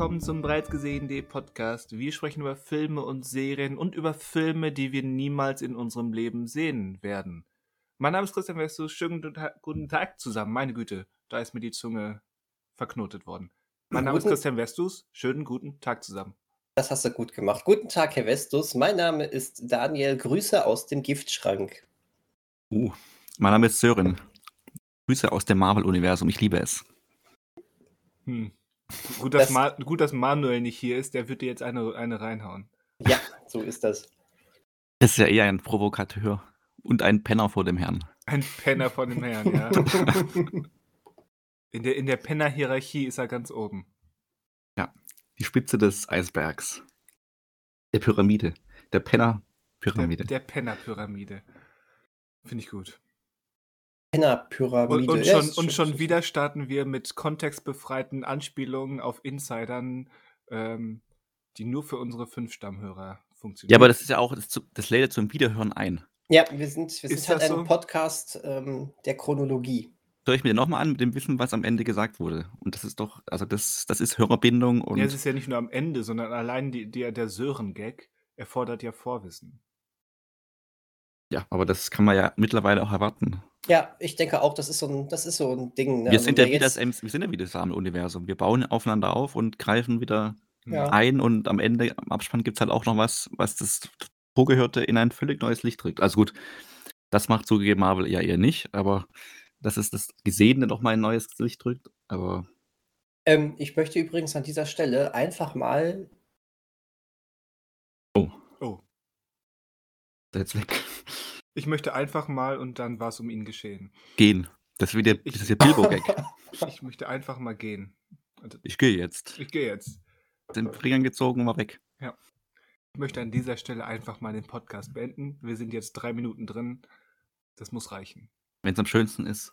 willkommen zum bereits gesehenen Podcast. Wir sprechen über Filme und Serien und über Filme, die wir niemals in unserem Leben sehen werden. Mein Name ist Christian Westus. Schönen guten Tag zusammen. Meine Güte, da ist mir die Zunge verknotet worden. Mein Name guten, ist Christian Westus. Schönen guten Tag zusammen. Das hast du gut gemacht. Guten Tag, Herr Westus. Mein Name ist Daniel. Grüße aus dem Giftschrank. Uh, mein Name ist Sören. Grüße aus dem Marvel-Universum. Ich liebe es. Hm. Gut, dass, das, gut, dass Manuel nicht hier ist. Der würde jetzt eine, eine reinhauen. Ja, so ist das. Das ist ja eher ein Provokateur. Und ein Penner vor dem Herrn. Ein Penner vor dem Herrn, ja. in der, in der Penner-Hierarchie ist er ganz oben. Ja, die Spitze des Eisbergs. Der Pyramide. Der Penner-Pyramide. Der, der Penner-Pyramide. Finde ich gut. Penner-Pyramide. Und, und, schon, ja, und schon wieder starten wir mit kontextbefreiten Anspielungen auf Insidern, ähm, die nur für unsere fünf Stammhörer funktionieren. Ja, aber das ist ja auch, das, das lädt zum Wiederhören ein. Ja, wir sind, wir sind halt ein so? Podcast ähm, der Chronologie. Hör ich mir nochmal an mit dem Wissen, was am Ende gesagt wurde. Und das ist doch, also das, das ist Hörerbindung und. Ja, es ist ja nicht nur am Ende, sondern allein die, die, der Sören-Gag erfordert ja Vorwissen. Ja, aber das kann man ja mittlerweile auch erwarten. Ja, ich denke auch, das ist so ein, das ist so ein Ding. Ne? Wir, also sind ja wie das, wir sind ja wie das Universum. Wir bauen aufeinander auf und greifen wieder ja. ein und am Ende, am Abspann gibt es halt auch noch was, was das Vorgehörte in ein völlig neues Licht rückt. Also gut, das macht zugegeben Marvel ja eher nicht, aber dass es das Gesehene noch mal ein neues Licht drückt, aber. Ähm, ich möchte übrigens an dieser Stelle einfach mal. Oh. Oh. Jetzt weg. Ich möchte einfach mal und dann war es um ihn geschehen. Gehen. Das ist wieder ich, das ist Bilbo-Gag. ich möchte einfach mal gehen. Also, ich gehe jetzt. Ich gehe jetzt. Den Fingern gezogen, war weg. Ja. Ich möchte an dieser Stelle einfach mal den Podcast beenden. Wir sind jetzt drei Minuten drin. Das muss reichen. Wenn es am schönsten ist.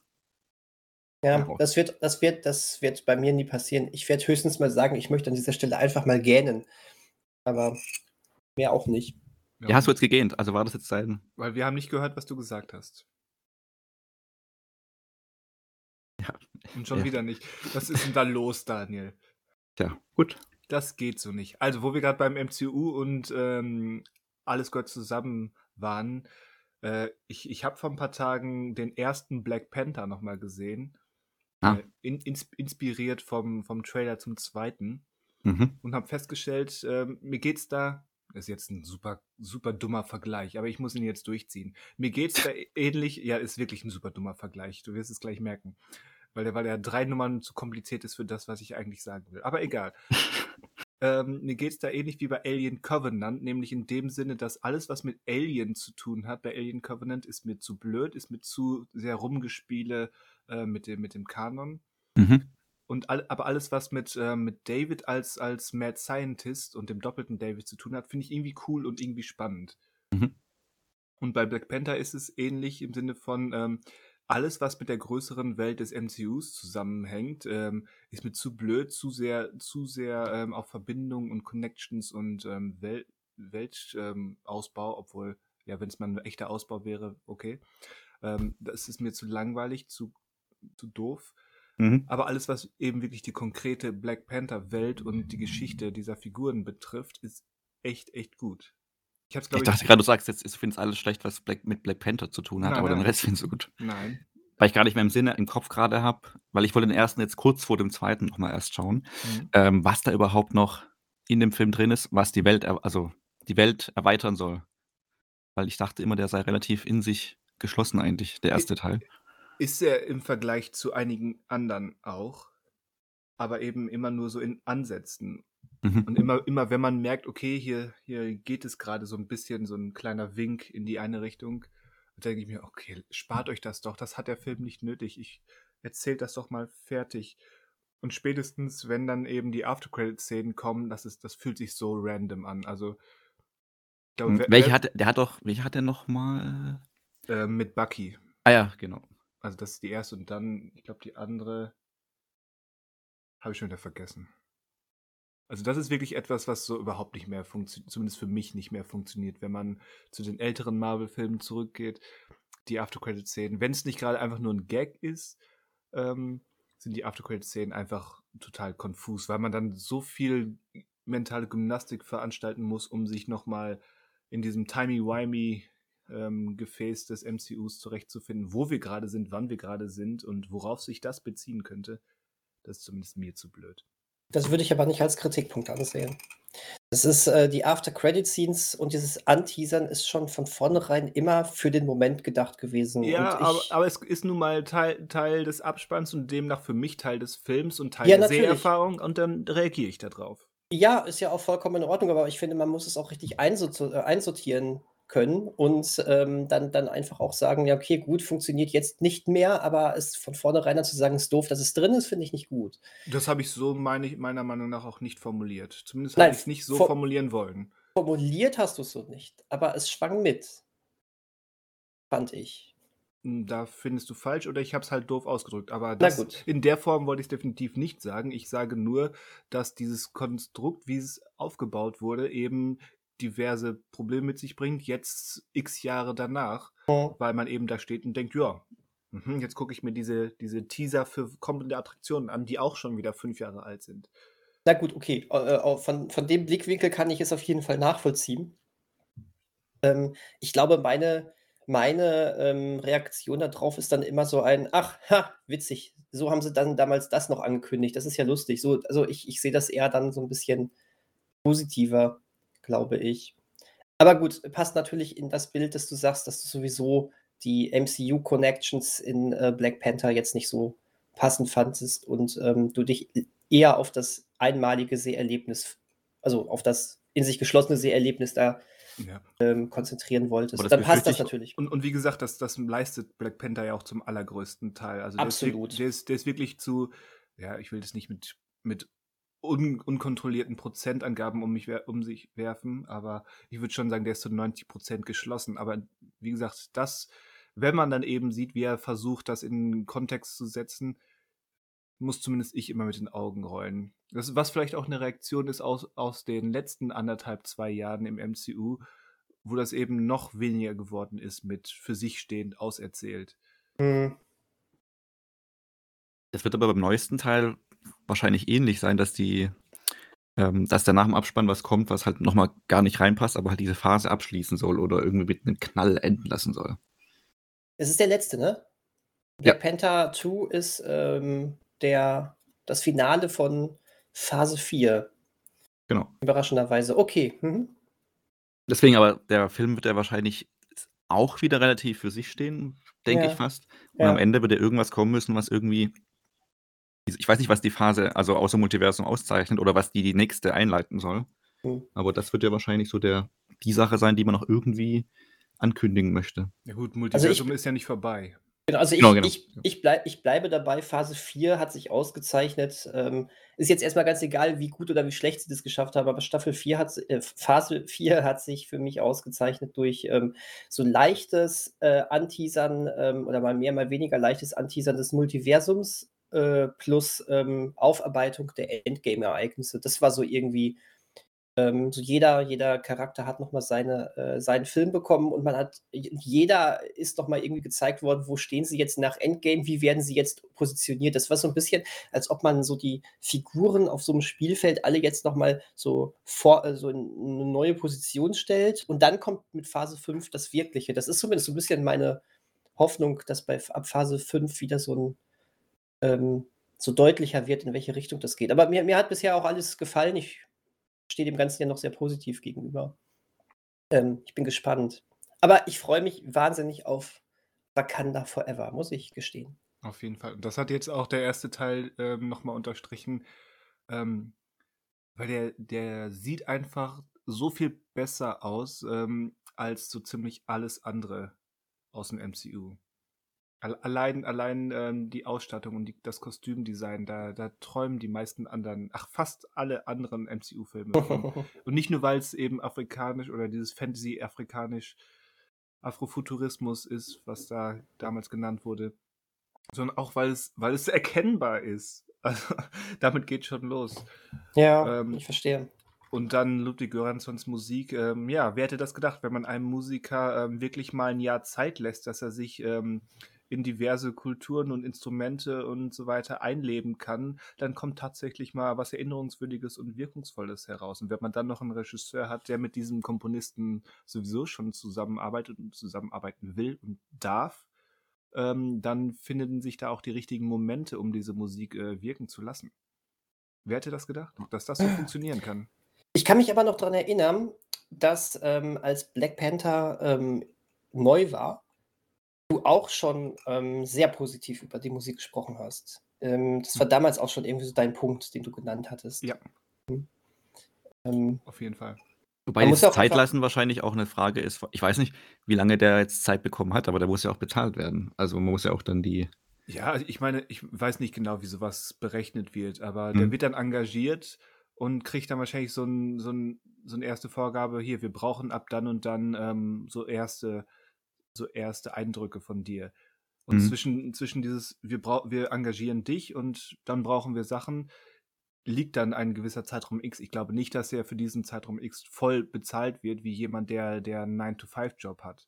Ja, das wird, das, wird, das wird bei mir nie passieren. Ich werde höchstens mal sagen, ich möchte an dieser Stelle einfach mal gähnen. Aber mehr auch nicht. Ja, hast du jetzt gegähnt? Also war das jetzt dein. Weil wir haben nicht gehört, was du gesagt hast. Ja. Und schon ja. wieder nicht. Was ist denn da los, Daniel? Ja, gut. Das geht so nicht. Also, wo wir gerade beim MCU und ähm, alles gehört zusammen waren, äh, ich, ich habe vor ein paar Tagen den ersten Black Panther nochmal gesehen. Ah. Äh, in, ins, inspiriert vom, vom Trailer zum zweiten. Mhm. Und habe festgestellt, äh, mir geht's da, ist jetzt ein super, super dummer Vergleich, aber ich muss ihn jetzt durchziehen. Mir geht's da ähnlich, ja, ist wirklich ein super dummer Vergleich, du wirst es gleich merken weil der, weil der drei Nummern zu kompliziert ist für das, was ich eigentlich sagen will. Aber egal. ähm, mir geht es da ähnlich wie bei Alien Covenant, nämlich in dem Sinne, dass alles, was mit Alien zu tun hat, bei Alien Covenant, ist mir zu blöd, ist mir zu sehr rumgespiele äh, mit, dem, mit dem Kanon. Mhm. Und all, aber alles, was mit, äh, mit David als, als Mad Scientist und dem doppelten David zu tun hat, finde ich irgendwie cool und irgendwie spannend. Mhm. Und bei Black Panther ist es ähnlich im Sinne von, ähm, alles, was mit der größeren Welt des MCUs zusammenhängt, ähm, ist mir zu blöd, zu sehr, zu sehr ähm, auf Verbindungen und Connections und ähm, Wel Weltausbau, ähm, obwohl, ja, wenn es mal ein echter Ausbau wäre, okay. Ähm, das ist mir zu langweilig, zu, zu doof. Mhm. Aber alles, was eben wirklich die konkrete Black Panther-Welt und die Geschichte dieser Figuren betrifft, ist echt, echt gut. Ich, ich dachte gerade, du sagst jetzt, du findest alles schlecht, was Black, mit Black Panther zu tun hat, nein, aber nein. den Rest findest du gut. Nein. Weil ich gar nicht mehr im Sinne, im Kopf gerade habe, weil ich wollte den ersten jetzt kurz vor dem zweiten nochmal erst schauen, mhm. ähm, was da überhaupt noch in dem Film drin ist, was die Welt, also die Welt erweitern soll. Weil ich dachte immer, der sei relativ in sich geschlossen eigentlich, der erste Teil. Ist er im Vergleich zu einigen anderen auch, aber eben immer nur so in Ansätzen. Mhm. Und immer, immer wenn man merkt, okay, hier, hier geht es gerade so ein bisschen, so ein kleiner Wink in die eine Richtung, denke ich mir, okay, spart euch das doch, das hat der Film nicht nötig. Ich erzählt das doch mal fertig. Und spätestens, wenn dann eben die Aftercredit-Szenen kommen, das ist, das fühlt sich so random an. Also glaub, hm, welche hat der hat doch, welche hat er noch mal? Äh, mit Bucky. Ah ja, genau. Also das ist die erste und dann, ich glaube, die andere habe ich schon wieder vergessen. Also das ist wirklich etwas, was so überhaupt nicht mehr funktioniert, zumindest für mich nicht mehr funktioniert, wenn man zu den älteren Marvel-Filmen zurückgeht, die After-Credit-Szenen. Wenn es nicht gerade einfach nur ein Gag ist, ähm, sind die After-Credit-Szenen einfach total konfus, weil man dann so viel mentale Gymnastik veranstalten muss, um sich nochmal in diesem timey-wimey ähm, Gefäß des MCUs zurechtzufinden, wo wir gerade sind, wann wir gerade sind und worauf sich das beziehen könnte. Das ist zumindest mir zu blöd. Das würde ich aber nicht als Kritikpunkt ansehen. Das ist äh, die After-Credit-Scenes und dieses Anteasern ist schon von vornherein immer für den Moment gedacht gewesen. Ja, aber, aber, es ist nun mal Teil, Teil des Abspanns und demnach für mich Teil des Films und Teil ja, der Seherfahrung und dann reagiere ich darauf. Ja, ist ja auch vollkommen in Ordnung, aber ich finde, man muss es auch richtig äh, einsortieren können und ähm, dann, dann einfach auch sagen, ja, okay, gut, funktioniert jetzt nicht mehr, aber es von vornherein dann zu sagen, es ist doof, dass es drin ist, finde ich nicht gut. Das habe ich so meine meiner Meinung nach auch nicht formuliert. Zumindest habe ich es nicht so for formulieren wollen. Formuliert hast du es so nicht, aber es schwang mit. Fand ich. Hm, da findest du falsch oder ich habe es halt doof ausgedrückt. Aber das, in der Form wollte ich es definitiv nicht sagen. Ich sage nur, dass dieses Konstrukt, wie es aufgebaut wurde, eben diverse Probleme mit sich bringt, jetzt x Jahre danach, mhm. weil man eben da steht und denkt, ja, mh, jetzt gucke ich mir diese, diese Teaser für kommende Attraktionen an, die auch schon wieder fünf Jahre alt sind. Na gut, okay. Äh, von, von dem Blickwinkel kann ich es auf jeden Fall nachvollziehen. Ähm, ich glaube, meine, meine ähm, Reaktion darauf ist dann immer so ein, ach, ha, witzig, so haben sie dann damals das noch angekündigt, das ist ja lustig. So, also ich, ich sehe das eher dann so ein bisschen positiver, glaube ich. Aber gut, passt natürlich in das Bild, dass du sagst, dass du sowieso die MCU-Connections in äh, Black Panther jetzt nicht so passend fandest und ähm, du dich eher auf das einmalige Seherlebnis, also auf das in sich geschlossene Seherlebnis da ja. ähm, konzentrieren wolltest, dann passt das natürlich. Und, und, wie gesagt, das, das leistet Black Panther ja auch zum allergrößten Teil. Also Absolut. Der ist, der ist, der ist wirklich zu, ja, ich will das nicht mit, mit un unkontrollierten Prozentangaben um, mich um sich werfen, aber ich würde schon sagen, der ist zu 90 Prozent geschlossen. Aber wie gesagt, das, wenn man dann eben sieht, wie er versucht, das in Kontext zu setzen, muss zumindest ich immer mit den Augen rollen. Das, was vielleicht auch eine Reaktion ist aus, aus den letzten anderthalb, zwei Jahren im MCU, wo das eben noch weniger geworden ist mit für sich stehend auserzählt. Mhm. Das wird aber beim neuesten Teil wahrscheinlich ähnlich sein, dass die ähm, dass da nach dem Abspann was kommt, was halt nochmal gar nicht reinpasst, aber halt diese Phase abschließen soll oder irgendwie mit einem Knall enden lassen soll. Es ist der letzte, ne? Black ja. Panther 2 ist ähm, der, das Finale von Phase 4. Genau. Überraschenderweise. Okay. Mhm. Deswegen aber, der Film wird ja wahrscheinlich auch wieder relativ für sich stehen, denke ja. ich fast. Und ja. am Ende wird ja irgendwas kommen müssen, was irgendwie. Ich weiß nicht, was die Phase, also außer Multiversum auszeichnet oder was die die nächste einleiten soll. Mhm. Aber das wird ja wahrscheinlich so der, die Sache sein, die man noch irgendwie ankündigen möchte. Ja gut, Multiversum also ich, ist ja nicht vorbei. Genau, also ich, genau, genau. ich, ich, bleib, ich bleibe dabei, Phase 4 hat sich ausgezeichnet. Ähm, ist jetzt erstmal ganz egal, wie gut oder wie schlecht sie das geschafft haben, aber Staffel 4 hat, äh, Phase 4 hat sich für mich ausgezeichnet durch ähm, so leichtes äh, Anteasern ähm, oder mal mehr, mal weniger leichtes Anteasern des Multiversums äh, plus ähm, Aufarbeitung der Endgame-Ereignisse. Das war so irgendwie ähm, so jeder, jeder Charakter hat nochmal seine, äh, seinen Film bekommen und man hat, jeder ist nochmal irgendwie gezeigt worden, wo stehen sie jetzt nach Endgame, wie werden sie jetzt positioniert. Das war so ein bisschen, als ob man so die Figuren auf so einem Spielfeld alle jetzt nochmal so vor, äh, in eine neue Position stellt und dann kommt mit Phase 5 das Wirkliche. Das ist zumindest so ein bisschen meine Hoffnung, dass bei ab Phase 5 wieder so ein ähm, so deutlicher wird, in welche Richtung das geht. Aber mir, mir hat bisher auch alles gefallen. Ich stehe dem Ganzen ja noch sehr positiv gegenüber. Ähm, ich bin gespannt. Aber ich freue mich wahnsinnig auf Wakanda Forever, muss ich gestehen. Auf jeden Fall. Und das hat jetzt auch der erste Teil ähm, nochmal unterstrichen, ähm, weil der, der sieht einfach so viel besser aus ähm, als so ziemlich alles andere aus dem MCU. Allein, allein ähm, die Ausstattung und die, das Kostümdesign, da, da träumen die meisten anderen, ach, fast alle anderen MCU-Filme. und nicht nur, weil es eben afrikanisch oder dieses Fantasy-afrikanisch Afrofuturismus ist, was da damals genannt wurde, sondern auch, weil es, weil es erkennbar ist. Also, damit geht schon los. Ja, ähm, ich verstehe. Und dann Ludwig Göranssons Musik. Ähm, ja, wer hätte das gedacht, wenn man einem Musiker ähm, wirklich mal ein Jahr Zeit lässt, dass er sich ähm, in diverse Kulturen und Instrumente und so weiter einleben kann, dann kommt tatsächlich mal was Erinnerungswürdiges und Wirkungsvolles heraus. Und wenn man dann noch einen Regisseur hat, der mit diesem Komponisten sowieso schon zusammenarbeitet und zusammenarbeiten will und darf, ähm, dann finden sich da auch die richtigen Momente, um diese Musik äh, wirken zu lassen. Wer hätte das gedacht, dass das so funktionieren kann? Ich kann mich aber noch daran erinnern, dass ähm, als Black Panther ähm, neu war, du auch schon ähm, sehr positiv über die Musik gesprochen hast. Ähm, das war hm. damals auch schon irgendwie so dein Punkt, den du genannt hattest. Ja. Hm. Ähm, Auf jeden Fall. Wobei das Zeitlassen wahrscheinlich auch eine Frage ist. Ich weiß nicht, wie lange der jetzt Zeit bekommen hat, aber der muss ja auch bezahlt werden. Also man muss ja auch dann die. Ja, also ich meine, ich weiß nicht genau, wie sowas berechnet wird, aber hm. der wird dann engagiert und kriegt dann wahrscheinlich so, ein, so, ein, so eine erste Vorgabe, hier, wir brauchen ab dann und dann ähm, so erste so erste Eindrücke von dir. Und mhm. zwischen, zwischen dieses, wir, wir engagieren dich und dann brauchen wir Sachen, liegt dann ein gewisser Zeitraum X. Ich glaube nicht, dass er für diesen Zeitraum X voll bezahlt wird, wie jemand, der, der einen 9-to-5-Job hat.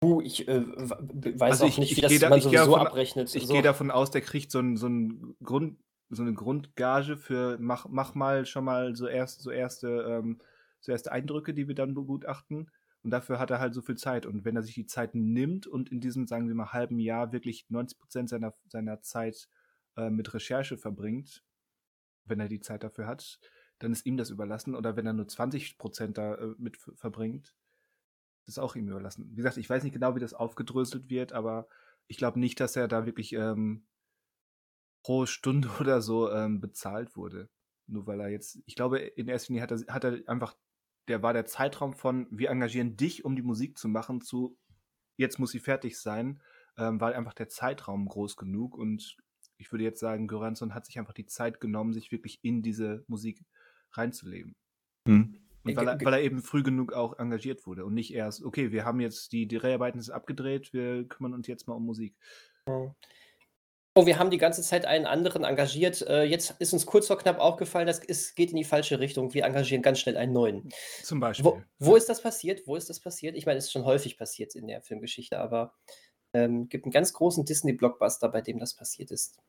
Puh, ich äh, weiß also auch ich, nicht, wie das da, man sowieso davon, abrechnet. Ich so. gehe davon aus, der kriegt so, ein, so, ein Grund, so eine Grundgage für mach, mach mal schon mal so, erst, so, erste, ähm, so erste Eindrücke, die wir dann begutachten. Und dafür hat er halt so viel Zeit. Und wenn er sich die Zeit nimmt und in diesem, sagen wir mal, halben Jahr wirklich 90 Prozent seiner, seiner Zeit äh, mit Recherche verbringt, wenn er die Zeit dafür hat, dann ist ihm das überlassen. Oder wenn er nur 20 Prozent da äh, mit verbringt, ist auch ihm überlassen. Wie gesagt, ich weiß nicht genau, wie das aufgedröselt wird, aber ich glaube nicht, dass er da wirklich ähm, pro Stunde oder so ähm, bezahlt wurde. Nur weil er jetzt, ich glaube, in erster Linie hat er, hat er einfach der war der Zeitraum von, wir engagieren dich, um die Musik zu machen, zu, jetzt muss sie fertig sein, ähm, war einfach der Zeitraum groß genug und ich würde jetzt sagen, Göransson hat sich einfach die Zeit genommen, sich wirklich in diese Musik reinzuleben. Hm. Und weil er, weil er, eben früh genug auch engagiert wurde und nicht erst, okay, wir haben jetzt die, die Dreharbeiten abgedreht, wir kümmern uns jetzt mal um Musik. Ja. Oh, wir haben die ganze Zeit einen anderen engagiert. Äh, jetzt ist uns kurz vor knapp aufgefallen, das ist, geht in die falsche Richtung. Wir engagieren ganz schnell einen neuen. Zum Beispiel. Wo, wo ist das passiert? Wo ist das passiert? Ich meine, es ist schon häufig passiert in der Filmgeschichte, aber ähm, gibt einen ganz großen Disney-Blockbuster, bei dem das passiert ist.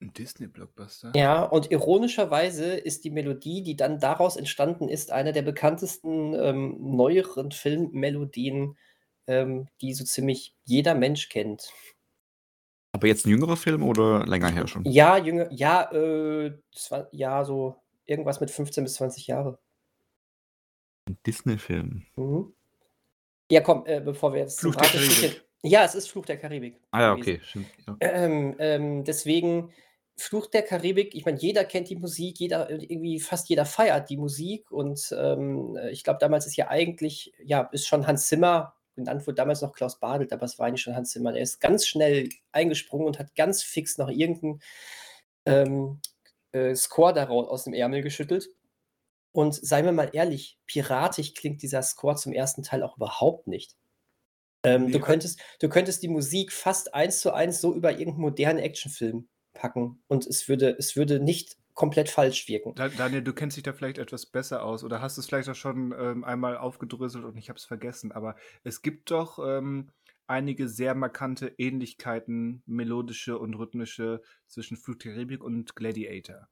Ein Disney-Blockbuster? Ja, und ironischerweise ist die Melodie, die dann daraus entstanden ist, eine der bekanntesten ähm, neueren Filmmelodien, ähm, die so ziemlich jeder Mensch kennt. Aber jetzt ein jüngerer Film oder länger her schon? Ja, jünger, ja, äh, zwa- ja, so irgendwas mit 15 bis 20 Jahre. Ein Disney-Film. Mhm. Ja, komm, äh, bevor wir jetzt Fluch der Karibik. Ja, es ist Fluch der Karibik. Ah ja, okay, stimmt. Ja. Ähm, ähm, deswegen Fluch der Karibik, ich meine, jeder kennt die Musik, jeder, irgendwie fast jeder feiert die Musik und ähm, äh, ich glaube, damals ist ja eigentlich, ja, ist schon Hans Zimmer genannt wurde damals noch Klaus Badelt, aber es war eigentlich schon Hans Zimmer. Der ist ganz schnell eingesprungen und hat ganz fix noch irgendeinen ähm, äh, Score daraus aus dem Ärmel geschüttelt. Und seien wir mal ehrlich, piratisch klingt dieser Score zum ersten Teil auch überhaupt nicht. Ähm, du, könntest, du könntest die Musik fast eins zu eins so über irgendeinen modernen Actionfilm packen und es würde, es würde nicht komplett falsch wirken. Daniel, du kennst dich da vielleicht etwas besser aus oder hast es vielleicht auch schon ähm, einmal aufgedröselt und ich habe es vergessen, aber es gibt doch ähm, einige sehr markante Ähnlichkeiten, melodische und rhythmische zwischen Fluch Karibik und Gladiator.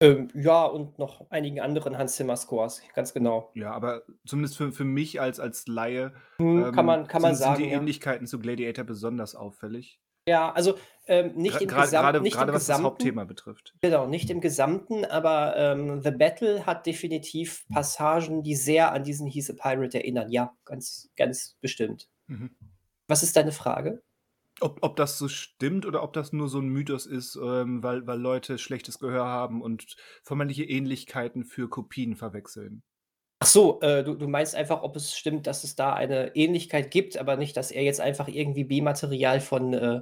Ähm, ja, und noch einigen anderen Hans Zimmer Scores, ganz genau. Ja, aber zumindest für, für mich als, als Laie hm, kann man, kann man sind, sagen, sind die Ähnlichkeiten ja. zu Gladiator besonders auffällig. Ja, also ähm, nicht im Gesamten. Gerade, nicht gerade im was Gesamten, das Hauptthema betrifft. Genau, nicht im Gesamten, aber ähm, The Battle hat definitiv Passagen, die sehr an diesen He's a Pirate erinnern. Ja, ganz, ganz bestimmt. Mhm. Was ist deine Frage? Ob, ob das so stimmt oder ob das nur so ein Mythos ist, ähm, weil, weil Leute schlechtes Gehör haben und vermeintliche Ähnlichkeiten für Kopien verwechseln. Ach so, äh, du, du meinst einfach, ob es stimmt, dass es da eine Ähnlichkeit gibt, aber nicht, dass er jetzt einfach irgendwie B-Material von äh,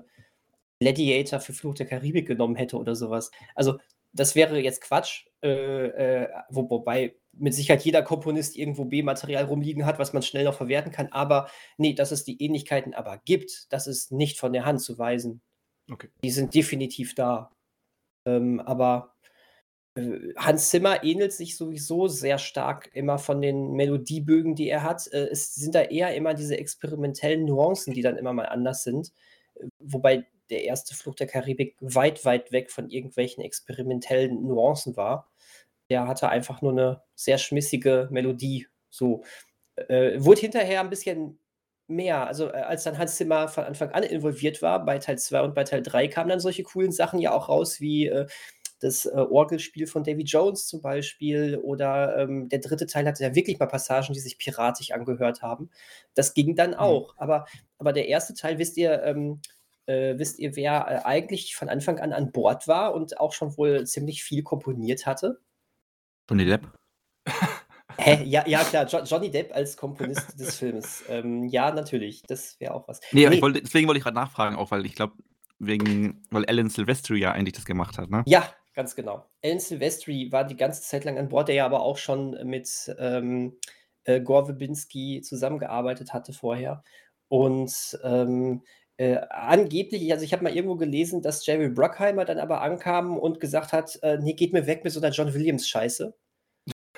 Gladiator für Fluch der Karibik genommen hätte oder sowas. Also, das wäre jetzt Quatsch, äh, äh, wo, wobei mit Sicherheit jeder Komponist irgendwo B-Material rumliegen hat, was man schnell noch verwerten kann. Aber nee, dass es die Ähnlichkeiten aber gibt, das ist nicht von der Hand zu weisen. Okay. Die sind definitiv da. Ähm, aber Hans Zimmer ähnelt sich sowieso sehr stark immer von den Melodiebögen, die er hat. Äh, es sind da eher immer diese experimentellen Nuancen, die dann immer mal anders sind. Äh, wobei der erste Fluch der Karibik weit, weit weg von irgendwelchen experimentellen Nuancen war. Der hatte einfach nur eine sehr schmissige Melodie. So äh, wurde hinterher ein bisschen mehr. Also, äh, als dann Hans Zimmer von Anfang an involviert war, bei Teil 2 und bei Teil 3 kamen dann solche coolen Sachen ja auch raus, wie äh, das äh, Orgelspiel von Davy Jones zum Beispiel. Oder ähm, der dritte Teil hatte ja wirklich mal Passagen, die sich piratisch angehört haben. Das ging dann mhm. auch. Mhm. Aber, aber der erste Teil, wisst ihr, ähm, äh, wisst ihr, wer äh, eigentlich von Anfang an an Bord war und auch schon wohl ziemlich viel komponiert hatte? Johnny Depp. Hä? Ja, ja, klar, jo Johnny Depp als Komponist des Films. Ähm, ja, natürlich, das wäre auch was. Nee, nee. Wollte, deswegen wollte ich gerade nachfragen, auch weil ich glaube, wegen, weil Alan Silvestri ja eigentlich das gemacht hat, ne? Ja, ganz genau. Alan Silvestri war die ganze Zeit lang an Bord, der ja aber auch schon mit ähm, äh, Gore Verbinski zusammengearbeitet hatte vorher. Und ähm, äh, angeblich, also ich habe mal irgendwo gelesen, dass Jerry Bruckheimer dann aber ankam und gesagt hat, äh, nee, geht mir weg mit so einer John Williams-Scheiße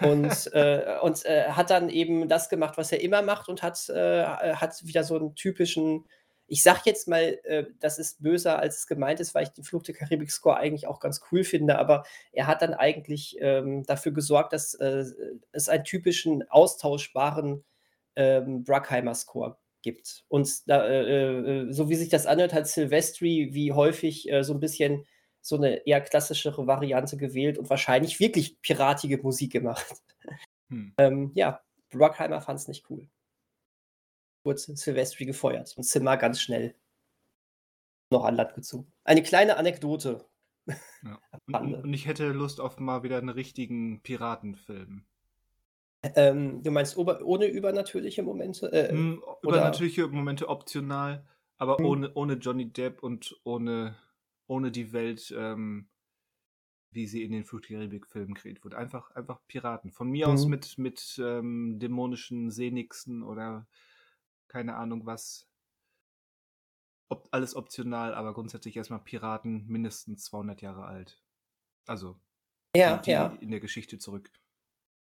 und, äh, und äh, hat dann eben das gemacht, was er immer macht und hat, äh, hat wieder so einen typischen, ich sag jetzt mal, äh, das ist böser, als es gemeint ist, weil ich den Flug der Karibik-Score eigentlich auch ganz cool finde, aber er hat dann eigentlich ähm, dafür gesorgt, dass äh, es einen typischen austauschbaren ähm, Bruckheimer-Score gibt. Und da, äh, so wie sich das anhört, hat Silvestri wie häufig so ein bisschen so eine eher klassischere Variante gewählt und wahrscheinlich wirklich piratige Musik gemacht. Hm. Ähm, ja, Brockheimer fand es nicht cool. Wurde Silvestri gefeuert und Zimmer ganz schnell noch an Land gezogen. Eine kleine Anekdote. Ja. Und, und, ich hätte Lust auf mal wieder einen richtigen Piratenfilm. Ähm, du meinst ohne übernatürliche Momente? Äh, hm, übernatürliche Momente optional, aber hm. ohne, ohne Johnny Depp und ohne ohne die Welt, ähm, wie sie in den Flucht Karibik-Filmen kreiert wurde. Einfach, einfach Piraten. Von mir mhm. aus mit, mit ähm, dämonischen Seenixen oder keine Ahnung was. Ob, alles optional, aber grundsätzlich erstmal Piraten mindestens 200 Jahre alt. Also ja, ja. in der Geschichte zurück.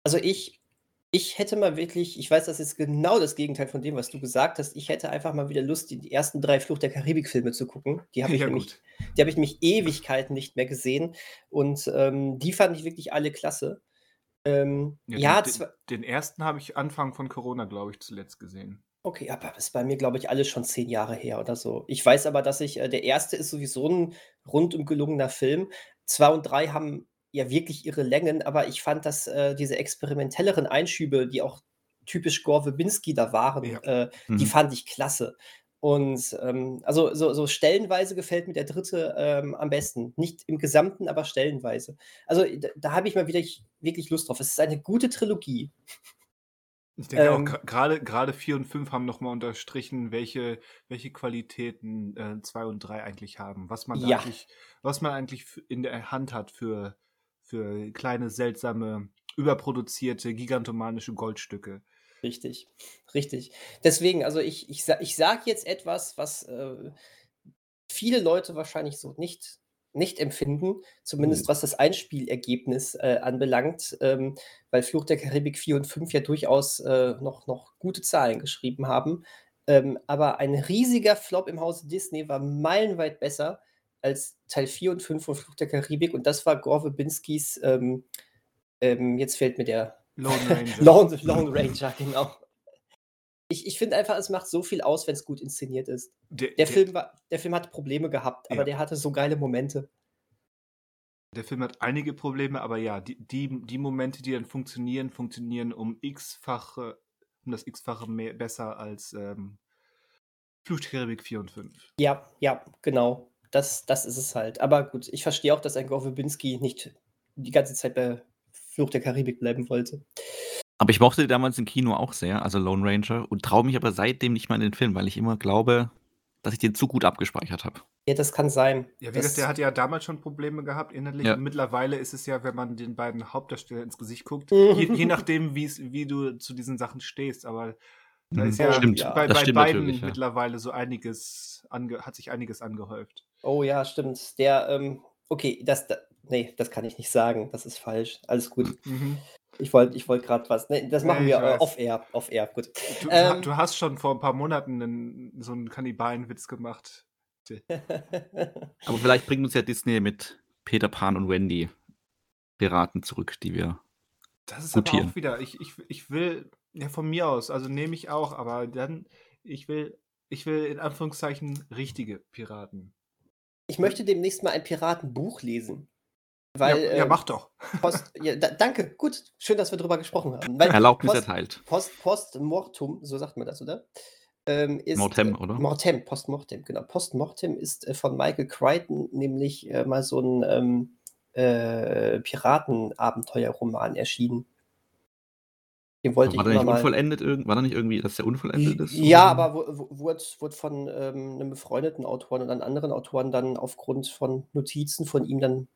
Also ich ich hätte mal wirklich ich weiß, das ist genau das Gegenteil von dem, was du gesagt hast. Ich hätte einfach mal wieder Lust, die ersten drei Fluch der Karibik-Filme zu gucken. Die habe ich Ja, nämlich die habe ich nämlich Ewigkeiten nicht mehr gesehen und, ähm, die fand ich wirklich alle klasse. Ähm, Ja, ja, den den ersten habe ich Anfang von Corona, glaube ich, zuletzt gesehen. Okay, aber das ist bei mir, glaube ich, alles schon zehn Jahre her oder so. Ich weiß aber, dass ich äh, der erste ist sowieso ein rundum gelungener Film. Zwei und drei haben ja wirklich ihre Längen, aber ich fand, dass äh, diese experimentelleren Einschübe, die auch typisch Gore Verbinski da waren, ja. äh, mhm. die fand ich klasse. Und ähm, also so, so, stellenweise gefällt mir der dritte ähm, am besten. Nicht im Gesamten, aber stellenweise. Also da, da habe ich mal wieder wirklich Lust drauf. Es ist eine gute Trilogie. Ich denke ähm, auch, gerade gerade 4 und 5 haben nochmal unterstrichen, welche, welche Qualitäten 2 äh, und 3 eigentlich haben. Was man, ja. eigentlich, was man eigentlich in der Hand hat für, für kleine, seltsame, überproduzierte, gigantomanische Goldstücke. Richtig, richtig. Deswegen, also ich, ich, ich sage jetzt etwas, was äh, viele Leute wahrscheinlich so nicht, nicht empfinden, zumindest mhm. was das Einspielergebnis äh, anbelangt, ähm, weil Fluch der Karibik 4 und 5 ja durchaus äh, noch, noch gute Zahlen geschrieben haben. Ähm, aber ein riesiger Flop im Hause Disney war meilenweit besser als Teil 4 und 5 von Fluch der Karibik und das war Gore Verbinskis, ähm, ähm, jetzt fällt mir der Lone Ranger. Lone, Lone Ranger, genau. Ich, ich finde einfach, es macht so viel aus, wenn es gut inszeniert ist. Der, der, der, Film war, der Film hat Probleme gehabt, aber ja. der hatte so geile Momente. Der Film hat einige Probleme, aber ja, die, die, die Momente, die dann funktionieren, funktionieren um x-fache, um das x-fache besser als ähm, Flucht der Karibik 4 und 5. Ja, ja, genau. Das, das ist es halt. Aber gut, ich verstehe auch, dass ein Gore Verbinski nicht die ganze Zeit bei Fluch der Karibik bleiben wollte. Aber ich mochte damals im Kino auch sehr, also Lone Ranger, und traue mich aber seitdem nicht mehr in den Film, weil ich immer glaube, dass ich den zu gut abgespeichert habe. Ja, das kann sein. Ja, wie gesagt, der hat ja damals schon Probleme gehabt innerlich. Ja. mittlerweile ist es ja, wenn man den beiden Hauptdarstellern ins Gesicht guckt, je, je nachdem, wie du zu diesen Sachen stehst, aber da mhm. ist ja, stimmt, bei, bei beiden ja. mittlerweile so einiges, ange, hat sich einiges angehäuft. Oh ja, stimmt. Der, ähm, okay, das, nee, das kann ich nicht sagen. Das ist falsch. Alles gut. Mhm. Ich wollte ich wollt gerade was. Nee, das machen nee, wir off-air. Off-air, gut. Du, ähm, du, hast schon vor ein paar Monaten einen, so einen Kannibalenwitz gemacht. Aber vielleicht bringt uns ja Disney mit Peter Pan und Wendy Piraten zurück, die wir. Das ist gutieren. aber auch wieder. Ich, ich, ich will, ja, von mir aus, also nehme ich auch, aber dann, ich will, ich will in Anführungszeichen richtige Piraten. Ich möchte demnächst mal ein Piratenbuch lesen. Weil, ja, ja ähm, mach doch. Post, ja, da, danke, gut, schön, dass wir darüber gesprochen haben. Weil Erlaubnis Post, erteilt. Post, Postmortum, so sagt man das, oder? Ähm, ist, Mortem, äh, oder? Mortem, Postmortem, genau. Postmortem ist äh, von Michael Crichton nämlich äh, mal so ein ähm, äh, Piratenabenteuerroman erschienen. Den wollte war ich der nicht unvollendet War da nicht irgendwie, dass der unvollendet ist? Ja, aber wurde, wurde von ähm, einem befreundeten Autoren und dann anderen Autoren dann aufgrund von Notizen von ihm dann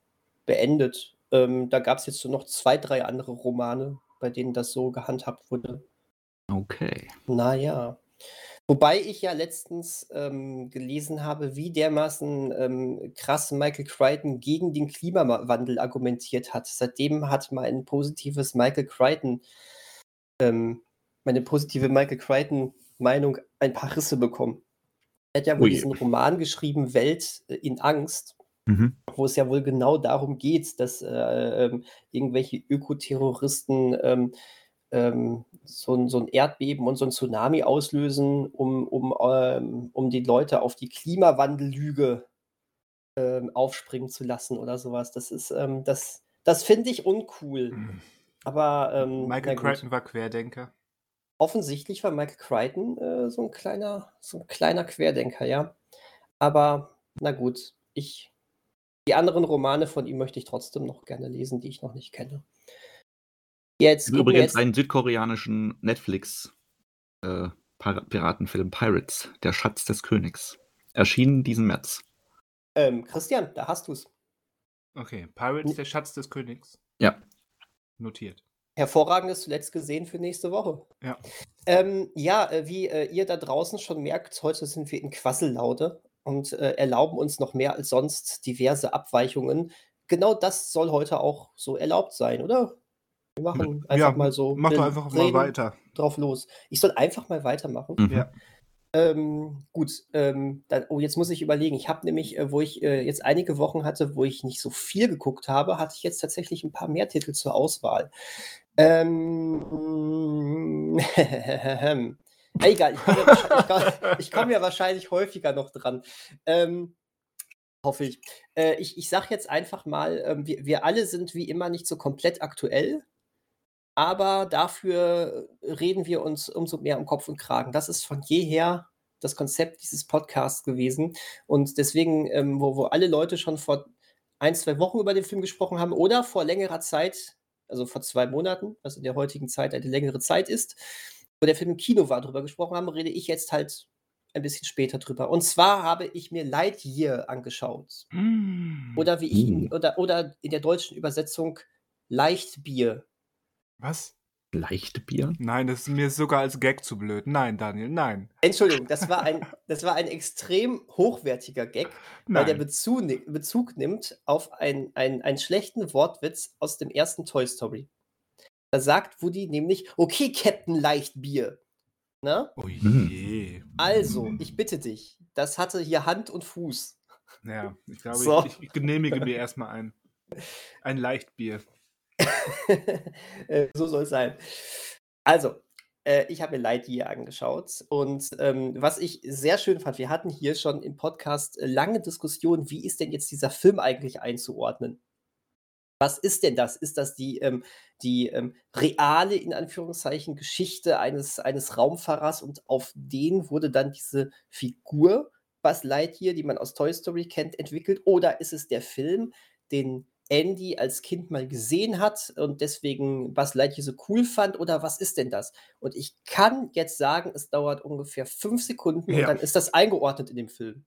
beendet. Ähm, da gab es jetzt so noch zwei, drei andere Romane, bei denen das so gehandhabt wurde. Okay. Naja. Wobei ich ja letztens ähm, gelesen habe, wie dermaßen ähm, krass Michael Crichton gegen den Klimawandel argumentiert hat. Seitdem hat mein positives Michael Crichton ähm, meine positive Michael Crichton-Meinung ein paar Risse bekommen. Er hat ja wohl Ui. diesen Roman geschrieben, Welt äh, in Angst, mhm. Wo es ja wohl genau darum geht, dass äh, ähm, irgendwelche Ökoterroristen ähm, ähm, so, so, ein Erdbeben und so ein Tsunami auslösen, um, um, ähm, um die Leute auf die Klimawandellüge ähm, aufspringen zu lassen oder sowas. Das ist, ähm, das, das finde ich uncool. Mhm. Aber Michael Crichton war Querdenker. Offensichtlich war Michael Crichton äh, so ein kleiner, so ein kleiner Querdenker, ja. Aber na gut, ich die anderen Romane von ihm möchte ich trotzdem noch gerne lesen, die ich noch nicht kenne. Jetzt übrigens jetzt... einen südkoreanischen Netflix äh, Piratenfilm Pirates, der Schatz des Königs. Erschienen diesen März. Ähm, Christian, da hast du es. Okay, Pirates, der Schatz des Königs. Ja. Notiert. Hervorragendes zuletzt gesehen für nächste Woche. Ja. Ähm, ja, äh, wie äh, ihr da draußen schon merkt, heute sind wir in Quassellaute und äh, erlauben uns noch mehr als sonst diverse Abweichungen. Genau das soll heute auch so erlaubt sein, oder? Wir machen einfach ja, mal so. Mach doch einfach mal weiter. Drauf los. Ich soll einfach mal weitermachen. Mhm. Ja. Ähm, gut, ähm, dann, oh, jetzt muss ich überlegen. Ich habe nämlich, äh, wo ich äh, jetzt einige Wochen hatte, wo ich nicht so viel geguckt habe, hatte ich jetzt tatsächlich ein paar mehr Titel zur Auswahl. Ähm, egal, ich komme, ja, komm, ja wahrscheinlich häufiger noch dran. Ähm, hoffe ich. Äh, ich. Ich sage jetzt einfach mal, ähm, wir, wir alle sind wie immer nicht so komplett aktuell aber dafür reden wir uns umso mehr um Kopf und Kragen. Das ist von jeher das Konzept dieses Podcasts gewesen. Und deswegen, ähm, wo, wo alle Leute schon vor ein, zwei Wochen über den Film gesprochen haben oder vor längerer Zeit, also vor zwei Monaten, was in der heutigen Zeit eine längere Zeit ist, wo der Film im Kino war, darüber gesprochen haben, rede ich jetzt halt ein bisschen später drüber. Und zwar habe ich mir Lightyear angeschaut. Mm. Oder wie ich, mm. oder, oder in der deutschen Übersetzung Leichtbier was? Leichte Bier? Nein, das ist mir sogar als Gag zu blöd. Nein, Daniel, nein. Entschuldigung, das war ein, das war ein extrem hochwertiger Gag, weil der Bezug, Bezug nimmt auf ein, ein, einen schlechten Wortwitz aus dem ersten Toy Story. Da sagt Woody nämlich, okay, Captain Leichtbier. Na? Oh je. Also, ich bitte dich, das hatte hier Hand und Fuß. Ja, ich glaube, so. ich, ich genehmige mir erstmal ein. Ein Leichtbier. Äh, so soll es sein. Also, äh, ich habe mir Lightyear angeschaut und ähm, was ich sehr schön fand, wir hatten hier schon im Podcast lange Diskussionen, wie ist denn jetzt dieser Film eigentlich einzuordnen? Was ist denn das? Ist das die, ähm, die ähm, reale, in Anführungszeichen, Geschichte eines, eines Raumfahrers und auf den wurde dann diese Figur Buzz Lightyear, die man aus Toy Story kennt, entwickelt? Oder ist es der Film, den Andy als Kind mal gesehen hat und deswegen Buzz Lightyear so cool fand oder was ist denn das? Und ich kann jetzt sagen, es dauert ungefähr fünf Sekunden ja. und dann ist das eingeordnet in dem Film.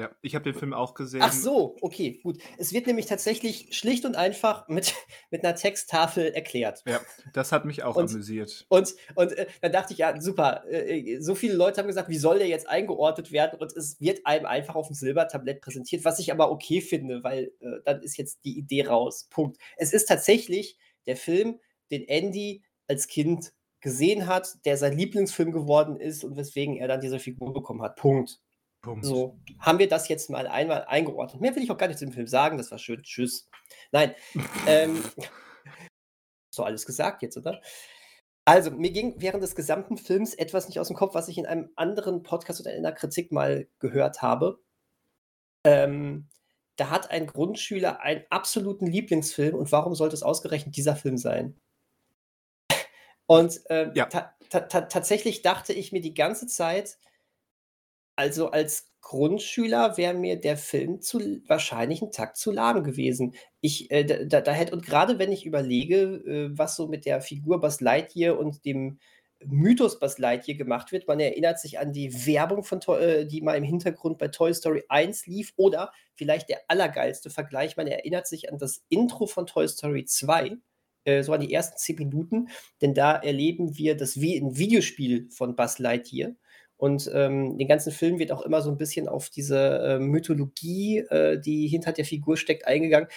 Ja, ich habe den Film auch gesehen. Ach so, okay, gut. Es wird nämlich tatsächlich schlicht und einfach mit, mit einer Texttafel erklärt. Ja, das hat mich auch und, amüsiert. Und, und äh, dann dachte ich, ja, super, äh, so viele Leute haben gesagt, wie soll der jetzt eingeordnet werden? Und es wird einem einfach auf dem Silbertablett präsentiert, was ich aber okay finde, weil äh, dann ist jetzt die Idee raus. Punkt. Es ist tatsächlich der Film, den Andy als Kind gesehen hat, der sein Lieblingsfilm geworden ist und weswegen er dann diese Figur bekommen hat. Punkt. Punkt. So, haben wir das jetzt mal einmal eingeordnet. Mehr will ich auch gar nicht zu dem Film sagen, das war schön. Tschüss. Nein. ähm, so alles gesagt jetzt, oder? Also, mir ging während des gesamten Films etwas nicht aus dem Kopf, was ich in einem anderen Podcast oder in einer Kritik mal gehört habe. Ähm, da hat ein Grundschüler einen absoluten Lieblingsfilm und warum sollte es ausgerechnet dieser Film sein? Und ähm, ja. ta ta tatsächlich dachte ich mir die ganze Zeit, also als Grundschüler wäre mir der Film zu wahrscheinlich ein Takt zu lahm gewesen. Ich, äh, da, da hätte, und gerade wenn ich überlege, äh, was so mit der Figur Buzz Lightyear und dem Mythos Buzz Lightyear gemacht wird. Man erinnert sich an die Werbung, von äh, die mal im Hintergrund bei Toy Story 1 lief. Oder vielleicht der allergeilste Vergleich, man erinnert sich an das Intro von Toy Story 2, äh, so an die ersten 10 Minuten. Denn da erleben wir das wie ein Videospiel von Buzz Lightyear. Und ähm, den ganzen Film wird auch immer so ein bisschen auf diese äh, Mythologie, äh, die hinter der Figur steckt, eingegangen.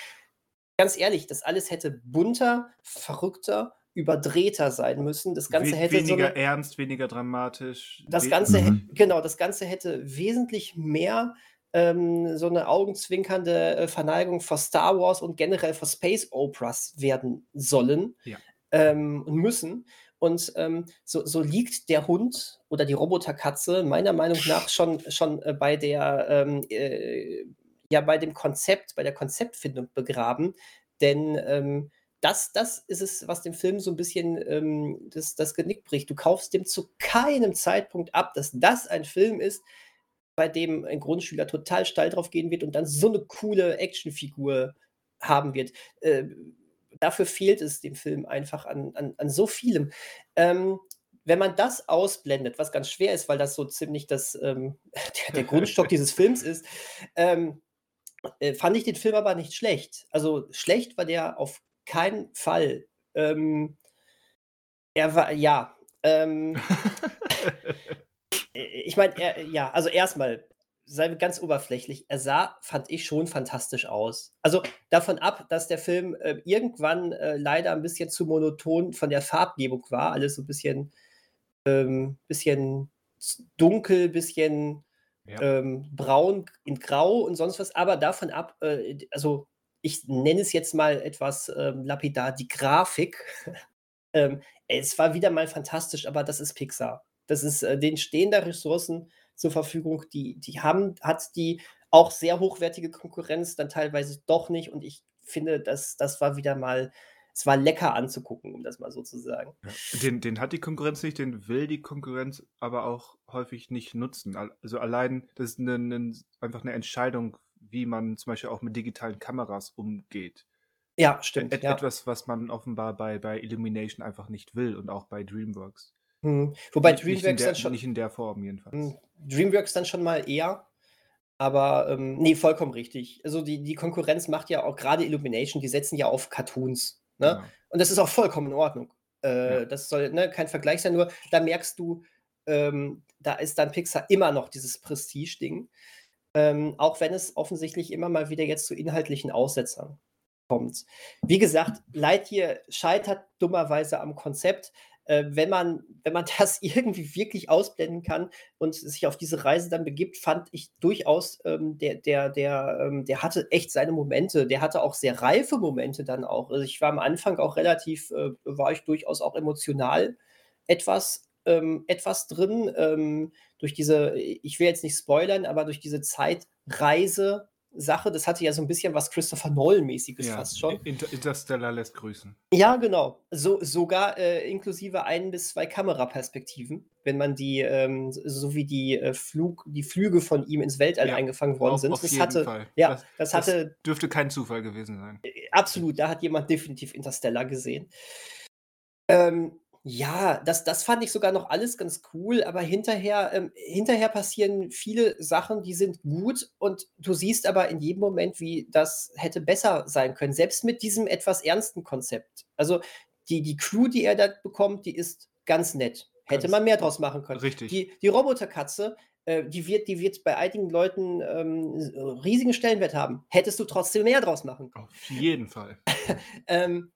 Ganz ehrlich, das alles hätte bunter, verrückter, überdrehter sein müssen. Das Ganze We hätte weniger so eine, ernst, weniger dramatisch. Das Ganze, mhm. genau, das Ganze hätte wesentlich mehr ähm, so eine augenzwinkernde äh, Verneigung vor Star Wars und generell vor Space Operas werden sollen ja. ähm, und müssen. Und ähm, so, so, liegt der Hund oder die Roboterkatze meiner Meinung nach schon, schon äh, bei der ähm, äh, ja bei dem Konzept, bei der Konzeptfindung begraben. Denn ähm, das, das ist es, was dem Film so ein bisschen ähm, das, das Genick bricht. Du kaufst dem zu keinem Zeitpunkt ab, dass das ein Film ist, bei dem ein Grundschüler total steil drauf gehen wird und dann so eine coole Actionfigur haben wird. Äh, dafür fehlt es dem Film einfach an, an, an so vielem. Ähm, wenn man das ausblendet, was ganz schwer ist, weil das so ziemlich das, ähm, der, der, Grundstock dieses Films ist, ähm, äh, fand ich den Film aber nicht schlecht. Also schlecht war der auf keinen Fall. Ähm, er war, ja. Ähm, ich meine, ja, also erstmal, sei ganz oberflächlich, er sah, fand ich schon fantastisch aus. Also davon ab, dass der Film äh, irgendwann äh, leider ein bisschen zu monoton von der Farbgebung war, alles so ein bisschen, ähm, bisschen dunkel, bisschen ja. ähm, braun in grau und sonst was, aber davon ab, äh, also ich nenne es jetzt mal etwas ähm, lapidar, die Grafik. ähm, es war wieder mal fantastisch, aber das ist Pixar. Das ist, äh, denen stehen da Ressourcen zur Verfügung, die, die haben, hat die auch sehr hochwertige Konkurrenz, dann teilweise doch nicht. Und ich finde, das, das war wieder mal, es war lecker anzugucken, um das mal so zu sagen. Ja, den, den hat die Konkurrenz nicht, den will die Konkurrenz aber auch häufig nicht nutzen. Also allein, das ist eine, eine, einfach eine Entscheidung, wie man zum Beispiel auch mit digitalen Kameras umgeht. Ja, stimmt. Et, ja. Etwas, was man offenbar bei, bei Illumination einfach nicht will und auch bei DreamWorks. Hm. Wobei nicht, DreamWorks nicht der, dann schon. Nicht in der Form jedenfalls. Hm. DreamWorks dann schon mal eher. Aber ähm, nee, vollkommen richtig. Also die, die Konkurrenz macht ja auch gerade Illumination, die setzen ja auf Cartoons. Ne? Ja. Und das ist auch vollkommen in Ordnung. Äh, ja. Das soll ne, kein Vergleich sein, nur da merkst du, ähm, da ist dann Pixar immer noch dieses Prestige-Ding. Ähm, auch wenn es offensichtlich immer mal wieder jetzt zu inhaltlichen Aussetzern kommt. Wie gesagt, Lightyear scheitert dummerweise am Konzept äh, wenn, man, wenn man das irgendwie wirklich ausblenden kann und sich auf diese Reise dann begibt, fand ich durchaus, ähm, der, der, der, ähm, der hatte echt seine Momente. Der hatte auch sehr reife Momente dann auch. Also ich war am Anfang auch relativ, äh, war ich durchaus auch emotional etwas ähm, etwas drin ähm, durch diese, ich will jetzt nicht spoilern, aber durch diese Zeitreise Sache. Das hatte ja so ein bisschen was Christopher Nolan-mäßiges ja, fast schon. Inter Interstellar lässt grüßen. Ja, genau. So, sogar äh, inklusive ein bis zwei Kameraperspektiven, wenn man die, ähm, so wie die, äh, Flug, die Flüge von ihm ins Weltall ja, eingefangen worden auf, sind. Auf das hatte, Fall. Ja, das, das hatte. Das dürfte kein Zufall gewesen sein. Äh, absolut, da hat jemand definitiv Interstellar gesehen. Ähm, Ja, das das fand ich sogar noch alles ganz cool, aber hinterher ähm, hinterher passieren viele Sachen, die sind gut und du siehst aber in jedem Moment, wie das hätte besser sein können, selbst mit diesem etwas ernsten Konzept. Also, die die Crew, die er da bekommt, die ist ganz nett. Hätte Ganz man mehr draus machen können. richtig. Die die Roboterkatze, äh, die wird die wird bei einigen Leuten, ähm, riesigen Stellenwert haben. Hättest du trotzdem mehr draus machen können. Auf jeden Fall. Ähm,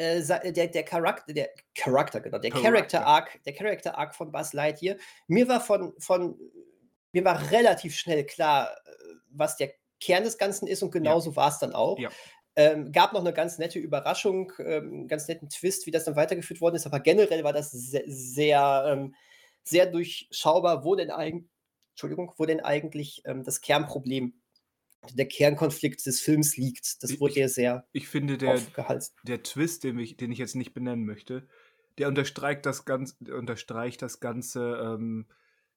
äh, sa der der Charakter der Charakter, genau, der Character. Arc der Character Arc von Buzz Lightyear. Mir war von von mir war relativ schnell klar, äh, was der Kern des Ganzen ist und Ja. genauso war's dann auch. Ja. Ähm, gab noch 'ne ganz nette Überraschung, ähm, ganz netten Twist, wie das dann weitergeführt worden ist, aber generell war das se sehr, ähm sehr durchschaubar, wo denn eigen Entschuldigung, wo denn eigentlich, ähm, das Kernproblem, der Kernkonflikt des Films liegt. Das wurde ich ja sehr ich finde, der der Twist, den ich den ich jetzt nicht benennen möchte, der unterstreicht das ganz unterstreicht das ganze, ähm,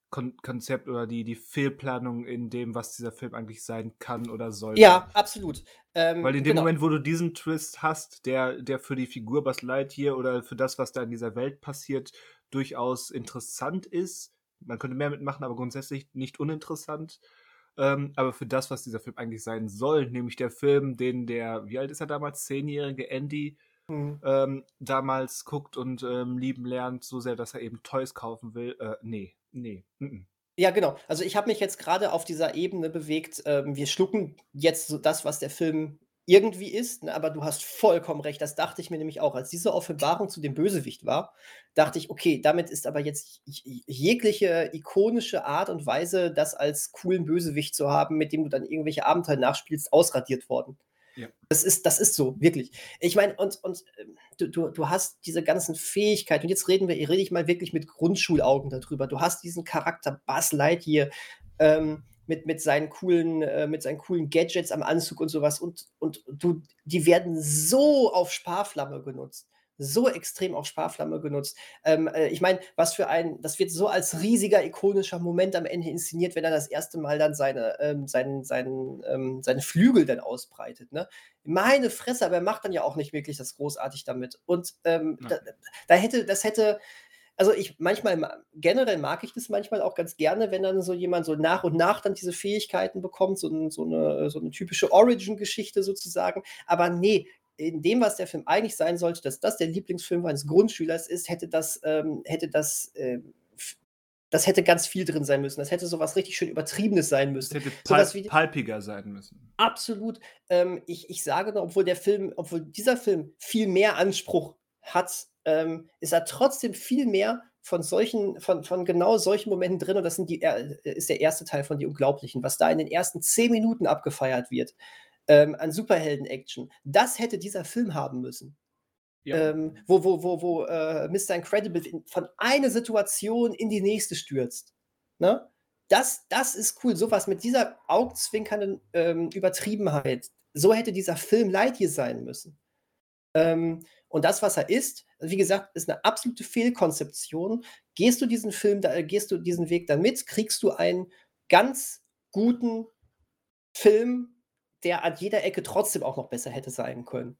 Kon Konzept oder die die Fehlplanung in dem, was dieser Film eigentlich sein kann oder sollte. Ja, absolut. Weil Ähm, in dem genau. Moment, wo du diesen Twist hast, der der für die Figur Buzz Lightyear oder für das, was da in dieser Welt passiert, durchaus interessant ist. Man könnte mehr mitmachen, aber grundsätzlich nicht uninteressant. Ähm, aber für das, was dieser Film eigentlich sein soll, nämlich der Film, den der wie alt ist er damals? Zehnjährige Andy, Mhm. ähm, damals guckt und, ähm, lieben lernt, so sehr, dass er eben Toys kaufen will. Äh, ne, ne, mm-mm. Ja, genau. Also, ich habe mich jetzt grade auf dieser Ebene bewegt, ähm, wir schlucken jetzt so das, was der Film irgendwie ist, ne, aber du hast vollkommen recht. Das dachte ich mir nämlich auch. Als diese Offenbarung zu dem Bösewicht war, dachte ich: „Okay, damit ist aber jetzt jegliche ikonische Art und Weise, das als coolen Bösewicht zu haben, mit dem du dann irgendwelche Abenteuer nachspielst, ausradiert worden.“ Ja. Das ist das ist so, wirklich. Ich meine, und und, ähm, du du du hast diese ganzen Fähigkeiten und jetzt reden wir rede ich mal wirklich mit Grundschulaugen da drüber. Du hast diesen Charakter Buzz Lightyear, ähm, mit mit seinen coolen äh, mit seinen coolen Gadgets am Anzug und so was und und du die werden so auf Sparflamme genutzt, so extrem auf Sparflamme genutzt. Ähm, äh, ich meine, was für ein das wird so als riesiger ikonischer Moment am Ende inszeniert, wenn er das erste Mal dann seine ähm, seinen seinen ähm, seine Flügel dann ausbreitet, ne? Meine Fresse, aber er macht dann ja auch nicht wirklich das großartig damit. Und, ähm, da da hätte das hätte also, ich manchmal ma generell mag ich das manchmal auch ganz gerne, wenn dann so jemand so nach und nach dann diese Fähigkeiten bekommt, so so 'ne so 'ne typische Origin-Geschichte sozusagen. Aber ne, in dem, was der Film eigentlich sein sollte, dass das der Lieblingsfilm eines Grundschülers ist, hätte das ähm, hätte das, ähm, das hätte ganz viel drin sein müssen. Das hätte so was richtig schön Übertriebenes sein müssen. hätte pul was wie pulpiger sein müssen. Absolut. Ähm, ich ich sage nur, obwohl der Film obwohl dieser Film viel mehr Anspruch hat, ähm, ist er trotzdem viel mehr von solchen von von genau solchen Momenten drin und das sind die er ist der erste Teil von „Die Unglaublichen“, was da in den ersten 10 Minuten abgefeiert wird, ähm, an Superhelden-Action. Das hätte dieser Film haben müssen. Ja. Ähm, wo wo wo wo, äh, Mister Incredible in von eine Situation in die nächste stürzt, ne? Das das ist cool. So was mit dieser augenzwinkernden, ähm, Übertriebenheit. So hätte dieser Film Lightyear sein müssen. Ähm, und das, was er ist, wie gesagt, ist 'ne absolute Fehlkonzeption. Gehst du diesen Film da gehst du diesen Weg dann mit, kriegst du einen ganz guten Film, der an jeder Ecke trotzdem auch noch besser hätte sein können.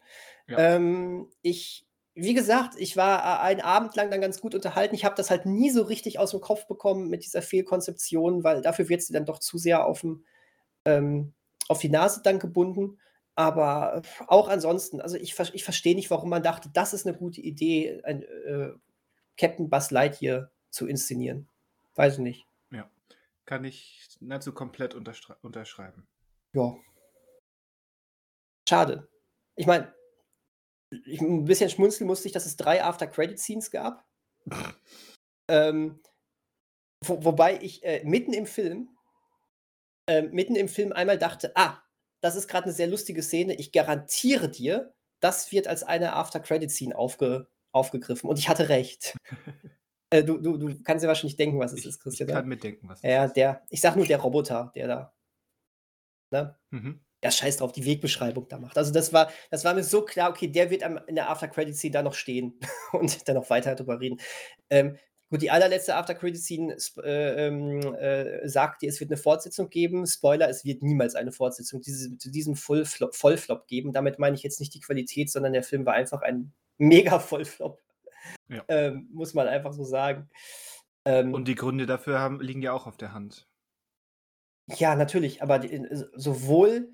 Ja. Ähm, ich wie gesagt, ich war a einen Abend lang dann ganz gut unterhalten. Ich habe das halt nie so richtig aus'm Kopf bekommen mit dieser Fehlkonzeption, weil dafür wird sie dann doch zu sehr auf'm ähm, auf die Nase dann gebunden. Aber auch ansonsten, also, ich ich verstehe nicht, warum man dachte, das ist 'ne gute Idee, ein, äh, Captain Buzz Lightyear zu inszenieren. Weiß ich nicht. Ja, kann ich nahezu komplett unterschreiben. Ja. Schade. Ich meine, ich 'n bisschen schmunzeln musste ich, dass es 3 After-Credit-Scenes gab. Ähm, wo wobei ich, äh, mitten im Film ähm, mitten im Film einmal dachte: „Ah, das ist grad 'ne sehr lustige Szene. Ich garantiere dir, das wird als eine After-Credit-Scene aufge aufgegriffen.“ Und ich hatte recht. Äh, du du du kannst dir wahrscheinlich denken, was es Ich ist, ich Christian, kann ne? mir denken, was es Ja, ist. der ich sage nur der Roboter, der da ne? Mhm. Ja, scheiß drauf, die Wegbeschreibung da macht. Also, das war das war mir so klar, okay, der wird am in der After-Credit-Scene da noch stehen und dann noch weiter drüber reden. Ähm, gut, die allerletzte After-Credit-Scene sp äh, ähm, äh, sagt dir, es wird 'ne Fortsetzung geben. Spoiler, es wird niemals eine Fortsetzung diese zu diesem Full-Flop Vollflop geben. Damit meine ich jetzt nicht die Qualität, sondern der Film war einfach ein Mega-Vollflop. Ja. Ähm, muss man einfach so sagen. Ähm, Und die Gründe dafür haben, liegen ja auch auf der Hand. Ja, natürlich, aber die, sowohl,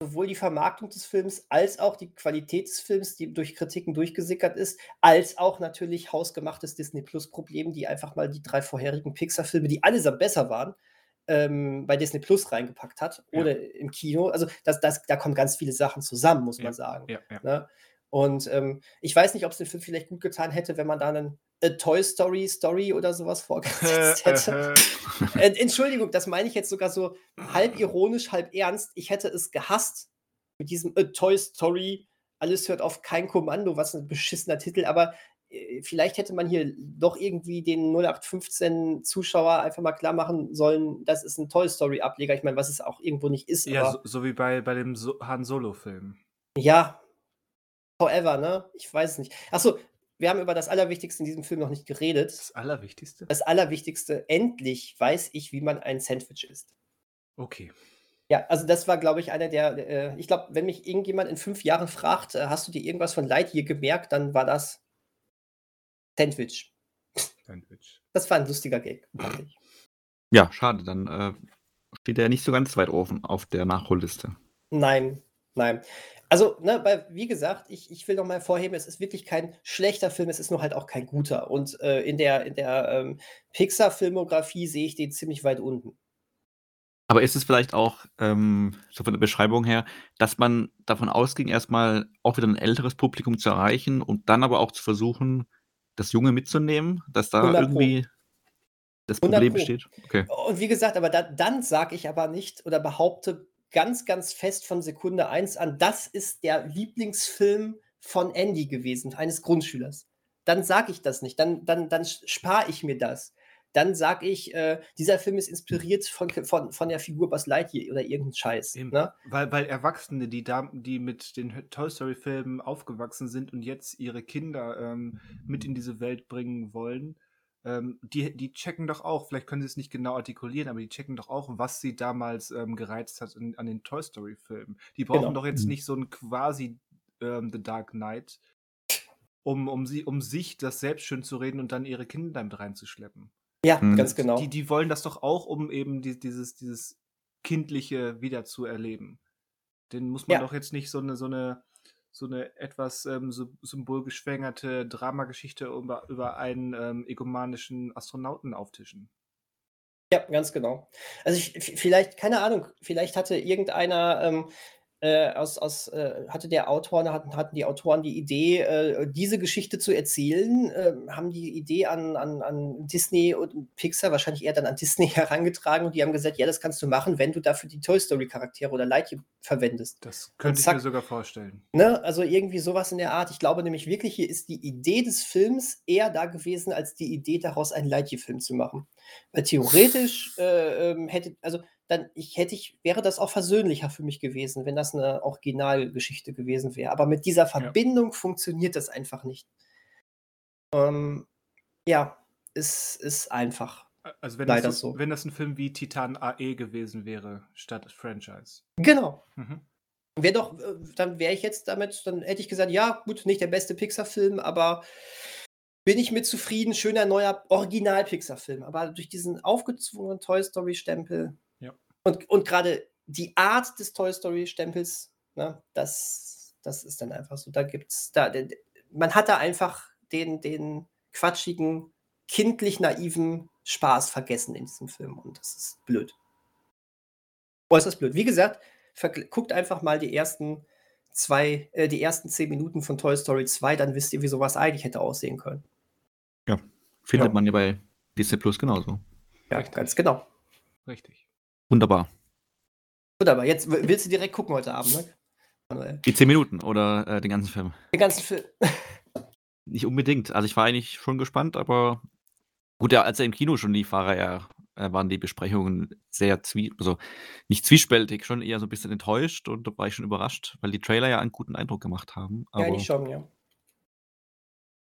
sowohl die Vermarktung des Films als auch die Qualität des Films, die durch Kritiken durchgesickert ist, als auch natürlich hausgemachtes Disney Plus Problem, die einfach mal die drei vorherigen Pixar-Filme, die allesamt besser waren, ähm, bei Disney Plus reingepackt hat ja. oder im Kino. Also das, das, da kommen ganz viele Sachen zusammen, muss man sagen. Ja, ja. Ne? Und ähm, ich weiß nicht, ob es den Film vielleicht gut getan hätte, wenn man da einen A Toy Story Story oder sowas vorgesetzt hätte. äh, Entschuldigung, das meine ich jetzt sogar so halb ironisch, halb ernst. Ich hätte es gehasst mit diesem A Toy Story. Alles hört auf kein Kommando, was ein beschissener Titel, aber äh, vielleicht hätte man hier doch irgendwie den 0815 Zuschauer einfach mal klar machen sollen, das ist ein Toy Story Ableger. Ich meine, was es auch irgendwo nicht ist. Ja, so, so, wie bei, bei dem so Han Solo Film. Ja, however, ne? Ich weiß es nicht. Achso, wir haben über das Allerwichtigste in diesem Film noch nicht geredet. Das Allerwichtigste? Das Allerwichtigste, endlich weiß ich, wie man ein Sandwich isst. Okay. Ja, also das war, glaube ich, einer der, äh, ich glaube, wenn mich irgendjemand in fünf Jahren fragt, äh, hast du dir irgendwas von Lightyear gemerkt, dann war das Sandwich. Sandwich. Das war ein lustiger Gag, fand ich. Ja, schade, dann äh, steht er nicht so ganz weit oben auf der Nachholliste. Nein, nein. Also, ne, weil, wie gesagt, ich, ich will noch mal hervorheben, es ist wirklich kein schlechter Film, es ist nur halt auch kein guter. Und äh, in der, in der ähm, Pixar-Filmografie sehe ich den ziemlich weit unten. Aber ist es vielleicht auch, ähm, so von der Beschreibung her, dass man davon ausging, erstmal auch wieder ein älteres Publikum zu erreichen und dann aber auch zu versuchen, das Junge mitzunehmen, dass da irgendwie das Problem besteht? Okay. Und wie gesagt, aber da, dann sage ich aber nicht oder behaupte ganz, ganz fest von Sekunde 1 an, das ist der Lieblingsfilm von Andy gewesen, eines Grundschülers. Dann sage ich das nicht, dann, dann, dann spare ich mir das. Dann sage ich, äh, dieser Film ist inspiriert von, von, von der Figur Buzz Lightyear oder irgendein Scheiß. Ne? Weil, weil Erwachsene, die, da, die mit den Toy Story-Filmen aufgewachsen sind und jetzt ihre Kinder ähm, mit in diese Welt bringen wollen, ähm, die, die checken doch auch, vielleicht können sie es nicht genau artikulieren, aber die checken doch auch, was sie damals ähm, gereizt hat in, an den Toy Story-Filmen. Die brauchen genau. doch jetzt mhm. nicht so ein quasi ähm, The Dark Knight, um, um, sie, um sich das selbst schön zu reden und dann ihre Kinder damit reinzuschleppen. Ja, mhm. ganz genau. Die, die wollen das doch auch, um eben die, dieses, dieses Kindliche wieder zu erleben. Den muss man ja. doch jetzt nicht so eine, so eine so eine etwas ähm, so, symbolgeschwängerte Dramageschichte über, über einen ähm, egomanischen Astronauten auftischen. Ja, ganz genau. Also ich, vielleicht, keine Ahnung, vielleicht hatte irgendeiner ähm, äh, aus, aus, äh, hatte der Autor, hatten, hatten die Autoren die Idee, äh, diese Geschichte zu erzählen, ähm, haben die Idee an, an, an Disney und Pixar, wahrscheinlich eher dann an Disney herangetragen und die haben gesagt, ja, das kannst du machen, wenn du dafür die Toy Story Charaktere oder Lightyear verwendest. Das könnte zack, ich mir sogar vorstellen. Ne, also irgendwie sowas in der Art. Ich glaube nämlich wirklich, hier ist die Idee des Films eher da gewesen, als die Idee daraus einen Lightyear-Film zu machen. Weil theoretisch äh, ähm, hätte, also dann ich hätte ich wäre das auch versöhnlicher für mich gewesen, wenn das eine Originalgeschichte gewesen wäre. Aber mit dieser Verbindung ja. funktioniert das einfach nicht. Ähm, ja, es ist einfach. Also wenn das, so, wenn das ein Film wie Titan AE gewesen wäre, statt Franchise. Genau. Mhm. Wäre doch, äh, dann wäre ich jetzt damit, dann hätte ich gesagt, ja, gut, nicht der beste Pixar-Film, aber bin ich mit zufrieden, schöner neuer Original-Pixar-Film. Aber durch diesen aufgezwungenen Toy Story-Stempel und, und gerade die Art des Toy Story-Stempels, ne, das, das ist dann einfach so. Da gibt's, da, man hat da einfach den, den quatschigen, kindlich naiven Spaß vergessen in diesem Film. Und das ist blöd. Äußerst blöd. Wie gesagt, guckt einfach mal die ersten zwei, äh, die ersten zehn Minuten von Toy Story 2, dann wisst ihr, wie sowas eigentlich hätte aussehen können. Ja, findet ja. man ja bei Disney Plus genauso. Ja, Richtig. ganz genau. Richtig. Wunderbar. Wunderbar. Jetzt willst du direkt gucken heute Abend, ne? Manuel. Die zehn Minuten oder äh, den ganzen Film? Den ganzen Film. Nicht unbedingt. Also ich war eigentlich schon gespannt, aber gut, ja, als er im Kino schon lief, war er, äh, waren die Besprechungen sehr zwie also nicht zwiespältig, schon eher so ein bisschen enttäuscht und da war ich schon überrascht, weil die Trailer ja einen guten Eindruck gemacht haben. Aber ja, die schon, ja.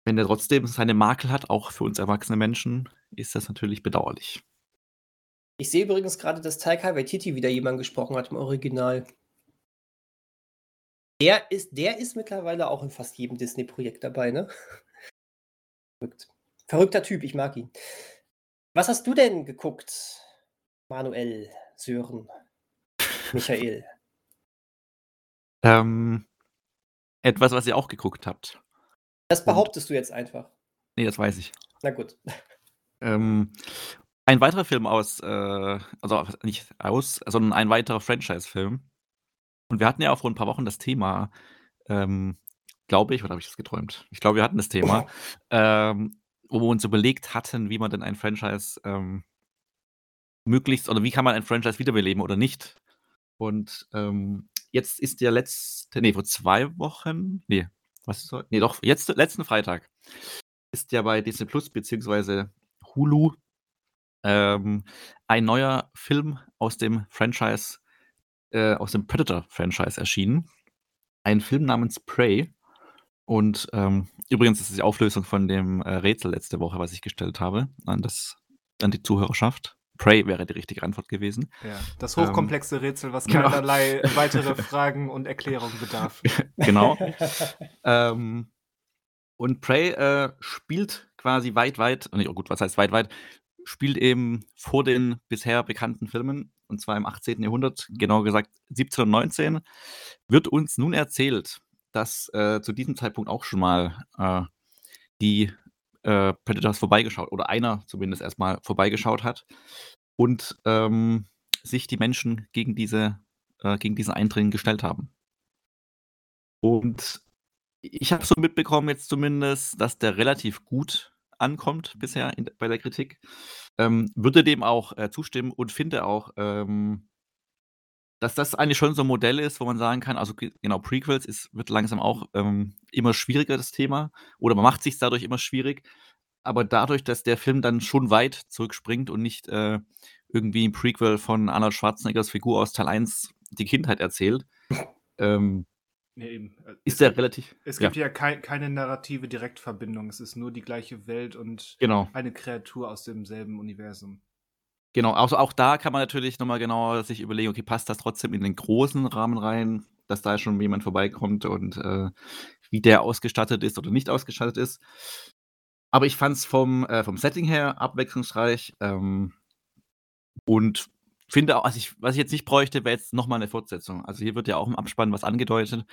Wenn er trotzdem seine Makel hat, auch für uns erwachsene Menschen, ist das natürlich bedauerlich. Ich sehe übrigens gerade, dass Taika Waititi wieder jemand gesprochen hat im Original. Der ist, der ist mittlerweile auch in fast jedem Disney-Projekt dabei, ne? Verrückt. Verrückter Typ, ich mag ihn. Was hast du denn geguckt, Manuel, Sören, Michael? Ähm, etwas, was ihr auch geguckt habt. Das behauptest Und, du jetzt einfach. Nee, das weiß ich. Na gut. Ähm, ein weiterer Film aus, äh, also nicht aus, sondern ein weiterer Franchise-Film. Und wir hatten ja auch vor ein paar Wochen das Thema, ähm, glaube ich, oder habe ich das geträumt? Ich glaube, wir hatten das Thema, ähm, wo wir uns überlegt hatten, wie man denn ein Franchise ähm, möglichst, oder wie kann man ein Franchise wiederbeleben oder nicht. Und ähm, jetzt ist der letzte, nee, vor zwei Wochen, nee, was ist heute? Nee, doch, jetzt, letzten Freitag ist ja bei Disney Plus beziehungsweise Hulu ähm, ein neuer Film aus dem Franchise, äh, aus dem Predator-Franchise erschienen. Ein Film namens Prey. Und ähm, übrigens ist es die Auflösung von dem äh, Rätsel letzte Woche, was ich gestellt habe an, das, an die Zuhörerschaft. Prey wäre die richtige Antwort gewesen. Ja, das hochkomplexe ähm, Rätsel, was genau. keinerlei weitere Fragen und Erklärungen bedarf. genau. ähm, und Prey äh, spielt quasi weit, weit, oh, gut, was heißt weit, weit, spielt eben vor den bisher bekannten Filmen, und zwar im 18. Jahrhundert, genauer gesagt 1719, wird uns nun erzählt, dass äh, zu diesem Zeitpunkt auch schon mal äh, die äh, Predators vorbeigeschaut oder einer zumindest erstmal vorbeigeschaut hat und ähm, sich die Menschen gegen diese äh, gegen diesen Eindringen gestellt haben. Und ich habe so mitbekommen jetzt zumindest, dass der relativ gut ankommt bisher in, bei der Kritik. Ähm, würde dem auch äh, zustimmen und finde auch, ähm, dass das eigentlich schon so ein Modell ist, wo man sagen kann, also genau, Prequels ist, wird langsam auch ähm, immer schwieriger, das Thema, oder man macht sich dadurch immer schwierig. Aber dadurch, dass der Film dann schon weit zurückspringt und nicht äh, irgendwie ein Prequel von Arnold Schwarzeneggers Figur aus Teil 1 die Kindheit erzählt, ähm, nee, eben. Äh, ist der relativ. Es gibt ja, ja kei keine narrative Direktverbindung. Es ist nur die gleiche Welt und genau. eine Kreatur aus demselben Universum. Genau, also auch da kann man natürlich nochmal genauer sich überlegen, okay, passt das trotzdem in den großen Rahmen rein, dass da schon jemand vorbeikommt und äh, wie der ausgestattet ist oder nicht ausgestattet ist. Aber ich fand es vom, äh, vom Setting her abwechslungsreich ähm, und finde auch, also ich, was ich jetzt nicht bräuchte, wäre jetzt nochmal eine Fortsetzung. Also hier wird ja auch im Abspann was angedeutet,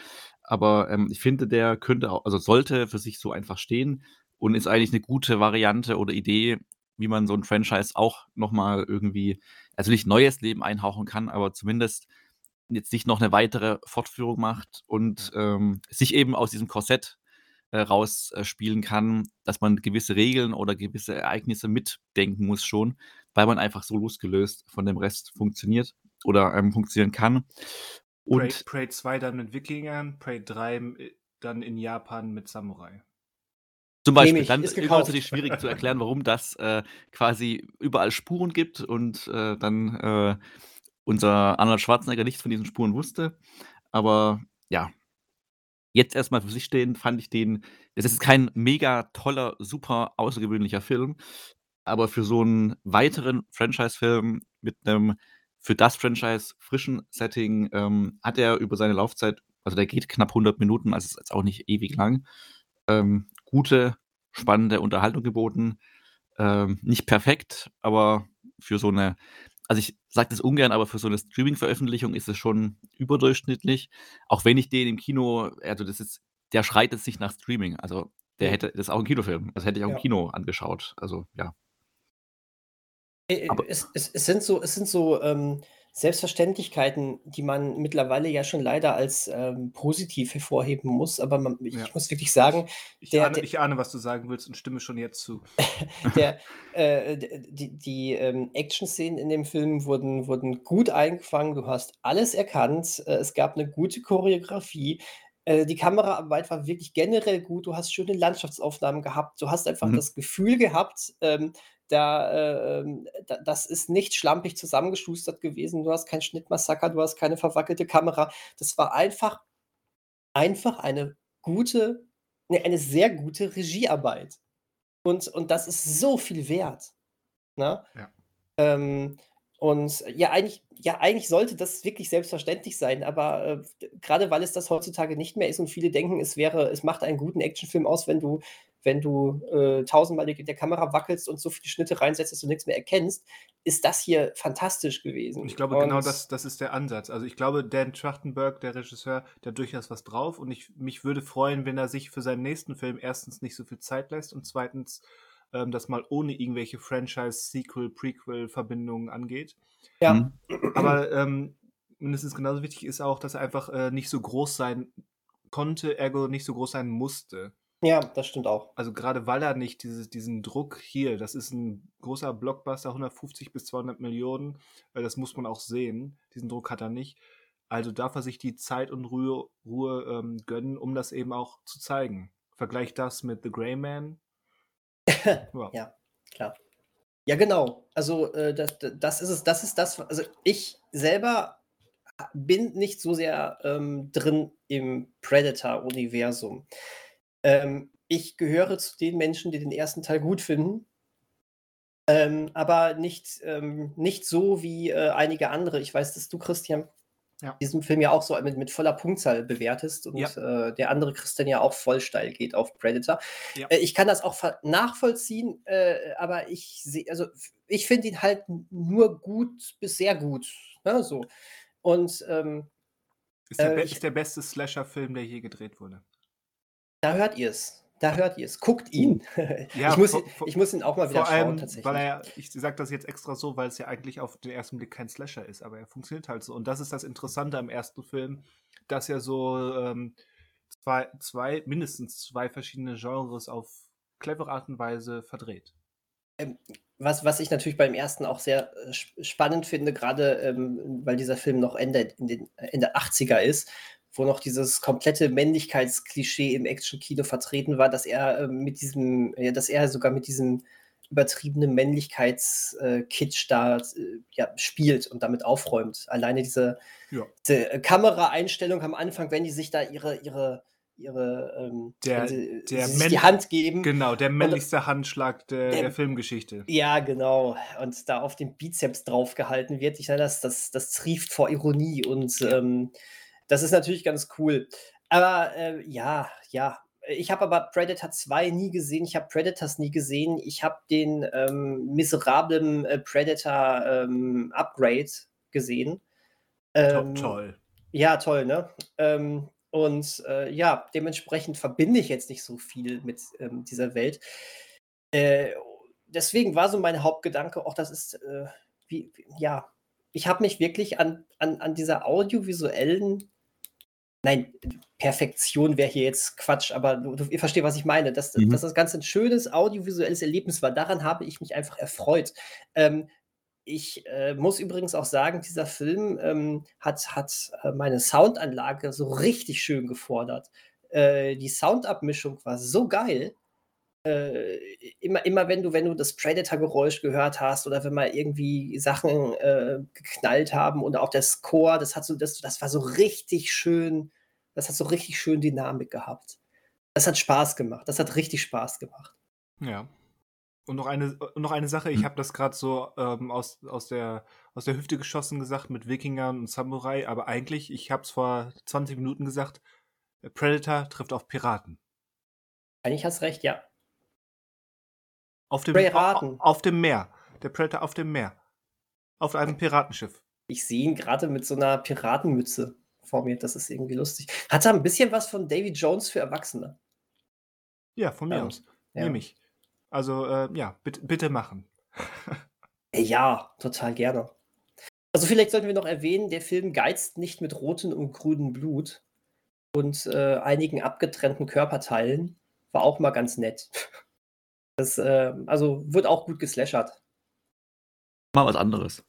aber ähm, ich finde, der könnte auch, also sollte für sich so einfach stehen und ist eigentlich eine gute Variante oder Idee, wie man so ein Franchise auch nochmal irgendwie, also nicht neues Leben einhauchen kann, aber zumindest jetzt nicht noch eine weitere Fortführung macht und ähm, sich eben aus diesem Korsett äh, rausspielen äh, kann, dass man gewisse Regeln oder gewisse Ereignisse mitdenken muss schon, weil man einfach so losgelöst von dem Rest funktioniert oder ähm, funktionieren kann. Und Prey, Prey 2 dann mit Wikingern, Prey 3 äh, dann in Japan mit Samurai. Zum Beispiel, dann ist es natürlich schwierig zu erklären, warum das äh, quasi überall Spuren gibt und äh, dann äh, unser Arnold Schwarzenegger nichts von diesen Spuren wusste. Aber ja, jetzt erstmal für sich stehen, fand ich den, es ist kein mega toller, super außergewöhnlicher Film, aber für so einen weiteren Franchise-Film mit einem für das Franchise frischen Setting ähm, hat er über seine Laufzeit, also der geht knapp 100 Minuten, also ist jetzt auch nicht ewig lang, ähm, gute, spannende Unterhaltung geboten. Ähm, nicht perfekt, aber für so eine, also ich sage das ungern, aber für so eine Streaming-Veröffentlichung ist es schon überdurchschnittlich. Auch wenn ich den im Kino, also das ist, der schreit jetzt nicht nach Streaming. Also der hätte, das ist auch ein Kinofilm. Das hätte ich auch ja. im Kino angeschaut. Also ja. Äh, es, es, es, sind so, es sind so ähm, Selbstverständlichkeiten, die man mittlerweile ja schon leider als ähm, positiv hervorheben muss. Aber man, ich, ja. muss wirklich sagen, ich, der, ahne, der, ich ahne, was du sagen willst und stimme schon jetzt zu. der, äh, die die ähm, Action-Szenen in dem Film wurden, wurden gut eingefangen. Du hast alles erkannt. Äh, es gab eine gute Choreografie. Äh, die Kameraarbeit war wirklich generell gut. Du hast schöne Landschaftsaufnahmen gehabt. Du hast einfach mhm. das Gefühl gehabt, ähm, da, äh, ähm, da, das ist nicht schlampig zusammengeschustert gewesen. Du hast kein Schnittmassaker, du hast keine verwackelte Kamera. Das war einfach, einfach eine gute, ne, eine sehr gute Regiearbeit. Und, und das ist so viel wert. Ne? Ja. Ähm, und ja, eigentlich, ja, eigentlich sollte das wirklich selbstverständlich sein, aber äh, gerade weil es das heutzutage nicht mehr ist und viele denken, es wäre, es macht einen guten Actionfilm aus, wenn du wenn du äh, tausendmal die, der Kamera wackelst und so viele Schnitte reinsetzt, dass du nichts mehr erkennst, ist das hier fantastisch gewesen. Ich glaube, genau und genau das, das ist der Ansatz. Also ich glaube, Dan Trachtenberg, der Regisseur, der hat durchaus was drauf und ich mich würde freuen, wenn er sich für seinen nächsten Film erstens nicht so viel Zeit lässt und zweitens ähm, das mal ohne irgendwelche Franchise, Sequel, Prequel-Verbindungen angeht. Ja. Mhm. Aber ähm, mindestens genauso wichtig ist auch, dass er einfach äh, nicht so groß sein konnte, ergo nicht so groß sein musste. Ja, das stimmt auch. Also gerade weil er nicht dieses, diesen Druck hier, das ist ein großer Blockbuster, 150 bis 200 Millionen, äh, das muss man auch sehen, diesen Druck hat er nicht. Also darf er sich die Zeit und Ruhe, Ruhe ähm, gönnen, um das eben auch zu zeigen. Vergleich das mit The Grey Man. ja. ja, klar. Ja, genau. Also äh, das, das ist es, das ist das, also ich selber bin nicht so sehr ähm, drin im Predator-Universum. Ähm, ich gehöre zu den Menschen, die den ersten Teil gut finden, ähm, aber nicht, ähm, nicht so wie äh, einige andere. Ich weiß, dass du, Christian, ja. diesen Film ja auch so mit, mit voller Punktzahl bewertest und ja. äh, der andere Christian ja auch voll steil geht auf Predator. Ja. Äh, ich kann das auch nachvollziehen, äh, aber ich sehe, also ich finde ihn halt nur gut bis sehr gut. Ne, so. Und ähm, ist, der, äh, ist der beste Slasher-Film, der je gedreht wurde. Da hört ihr es. Da hört ihr es. Guckt ihn. Ja, ich, muss, vor, vor, ich muss ihn auch mal wieder allem, schauen, tatsächlich. Weil er, ich sage das jetzt extra so, weil es ja eigentlich auf den ersten Blick kein Slasher ist, aber er funktioniert halt so. Und das ist das Interessante am ersten Film, dass er so ähm, zwei, zwei, mindestens zwei verschiedene Genres auf clevere Art und Weise verdreht. Ähm, was, was ich natürlich beim ersten auch sehr äh, spannend finde, gerade ähm, weil dieser Film noch Ende, in den, Ende 80er ist, wo noch dieses komplette Männlichkeitsklischee im Action-Kino vertreten war, dass er äh, mit diesem, ja, dass er sogar mit diesem übertriebenen Männlichkeitskitsch äh, da äh, ja, spielt und damit aufräumt. Alleine diese, ja. diese Kameraeinstellung am Anfang, wenn die sich da ihre, ihre ihre ähm, der, sie, der sie die Hand geben. Genau, der männlichste und, Handschlag der, der, der, Filmgeschichte. Ja, genau. Und da auf dem Bizeps draufgehalten wird. Ich das, das, das trieft vor Ironie und ja. ähm, das ist natürlich ganz cool. Aber äh, ja, ja. Ich habe aber Predator 2 nie gesehen. Ich habe Predators nie gesehen. Ich habe den ähm, miserablen äh, Predator ähm, Upgrade gesehen. Ähm, toll. Ja, toll, ne? Ähm, und äh, ja, dementsprechend verbinde ich jetzt nicht so viel mit ähm, dieser Welt. Äh, deswegen war so mein Hauptgedanke, auch das ist, äh, wie, ja, ich habe mich wirklich an, an, an dieser audiovisuellen Nein, Perfektion wäre hier jetzt Quatsch, aber du, du, ihr versteht, was ich meine. Dass, mhm. dass das Ganze ein schönes audiovisuelles Erlebnis war. Daran habe ich mich einfach erfreut. Ähm, ich äh, muss übrigens auch sagen, dieser Film ähm, hat, hat äh, meine Soundanlage so richtig schön gefordert. Äh, die Soundabmischung war so geil. Äh, immer, immer wenn du, wenn du das Predator-Geräusch gehört hast oder wenn mal irgendwie Sachen äh, geknallt haben und auch der Score, das hat so, das, das war so richtig schön, das hat so richtig schön Dynamik gehabt. Das hat Spaß gemacht. Das hat richtig Spaß gemacht. Ja. Und noch eine, noch eine Sache, ich hm. habe das gerade so ähm, aus, aus, der, aus der Hüfte geschossen gesagt mit Wikingern und Samurai, aber eigentlich, ich habe es vor 20 Minuten gesagt, Predator trifft auf Piraten. Eigentlich hast recht, ja. Auf dem, Piraten. Auf, dem Meer. Der Predator auf dem Meer. Auf einem Piratenschiff. Ich sehe ihn gerade mit so einer Piratenmütze vor mir. Das ist irgendwie lustig. Hat er ein bisschen was von Davy Jones für Erwachsene? Ja, von mir ähm, aus. Ja. Nehme ich. Also, äh, ja, bitte, bitte machen. ja, total gerne. Also, vielleicht sollten wir noch erwähnen, der Film geizt nicht mit rotem und grünem Blut und äh, einigen abgetrennten Körperteilen. War auch mal ganz nett. Das, äh, also wird auch gut geslashert. Mal was anderes.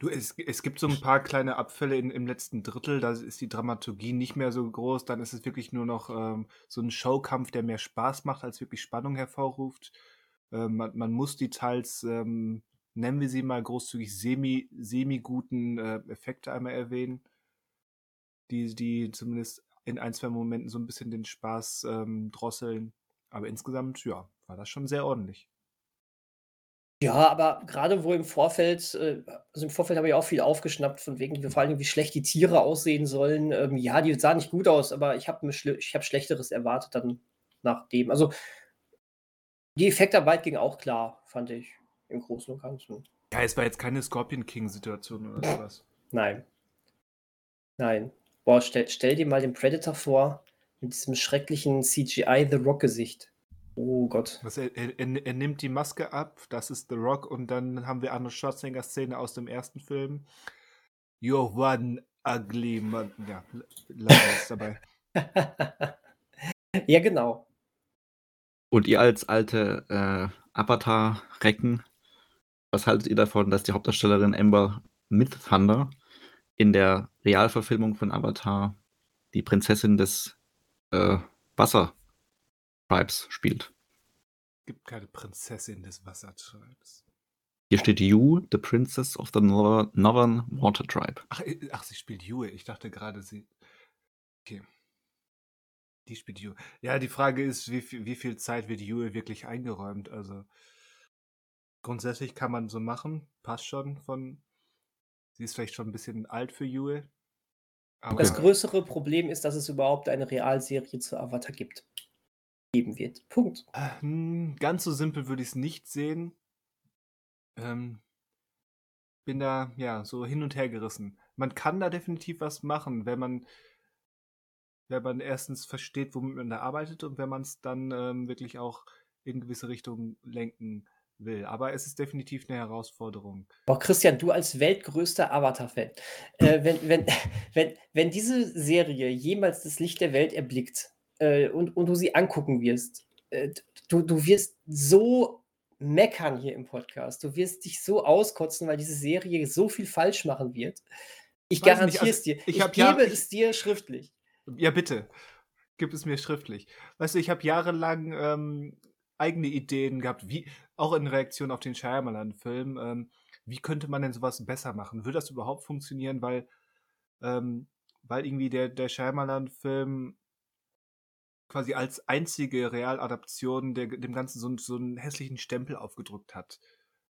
Du, es, es gibt so ein paar kleine Abfälle in, im letzten Drittel, da ist die Dramaturgie nicht mehr so groß, dann ist es wirklich nur noch ähm, so ein Showkampf, der mehr Spaß macht, als wirklich Spannung hervorruft. Ähm, man, man, muss die teils, ähm, nennen wir sie mal großzügig, semi, semi-guten äh, Effekte einmal erwähnen, die, die zumindest in ein, zwei Momenten so ein bisschen den Spaß ähm, drosseln. Aber insgesamt, ja, war das schon sehr ordentlich. Ja, aber gerade wo im Vorfeld, äh, also im Vorfeld habe ich auch viel aufgeschnappt, von wegen, vor allem, wie schlecht die Tiere aussehen sollen. Ähm, ja, die sahen nicht gut aus, aber ich habe ich hab Schlechteres erwartet. Dann nachdem. Also die Effektarbeit ging auch klar, fand ich im Großen und Ganzen. Ja, es war jetzt keine Scorpion King-Situation oder sowas. Nein. Nein. Boah, stell, stell dir mal den Predator vor mit diesem schrecklichen CGI The Rock-Gesicht. Oh Gott. Was, er, er, er, nimmt die Maske ab, das ist The Rock, und dann haben wir Arnold Schwarzenegger-Szene aus dem ersten Film. You're one ugly man. Ja, lass dabei. ja, genau. Und ihr als alte äh, Avatar-Recken, was haltet ihr davon, dass die Hauptdarstellerin Amber Midthunder in der Realverfilmung von Avatar die Prinzessin des äh, Wassertribes spielt? Gibt keine Prinzessin des Wassertribes. Hier steht Yu, the Princess of the Northern Water Tribe. Ach, äh, ach, sie spielt Yue. Ich dachte gerade, sie. Okay. Die spielt Yue. Ja, die Frage ist, wie viel, wie viel Zeit wird Yue wirklich eingeräumt? Also grundsätzlich kann man so machen, passt schon von. Sie ist vielleicht schon ein bisschen alt für Yue. Das größere Problem ist, dass es überhaupt eine Realserie zu Avatar gibt. Geben wird. Punkt. Hm, ganz so simpel würde ich es nicht sehen. Ähm, bin da ja so hin und her gerissen. Man kann da definitiv was machen, wenn man wenn man erstens versteht, womit man da arbeitet und wenn man es dann ähm, wirklich auch in gewisse Richtungen lenken will. Aber es ist definitiv eine Herausforderung. Boah, Christian, du als weltgrößter Avatar-Fan, äh, wenn, wenn, wenn, wenn diese Serie jemals das Licht der Welt erblickt äh, und, und du sie angucken wirst, äh, du, du wirst so meckern hier im Podcast. Du wirst dich so auskotzen, weil diese Serie so viel falsch machen wird. Ich garantiere also, es dir. Ich, ich gebe ja, es dir schriftlich. Ja, bitte. Gib es mir schriftlich. Weißt du, ich habe jahrelang ähm, eigene Ideen gehabt, wie auch in Reaktion auf den Shyamalan-Film. Ähm, wie könnte man denn sowas besser machen? Würde das überhaupt funktionieren? Weil, ähm, weil irgendwie der, der Shyamalan-Film quasi als einzige Realadaption der, dem Ganzen so, so einen hässlichen Stempel aufgedrückt hat.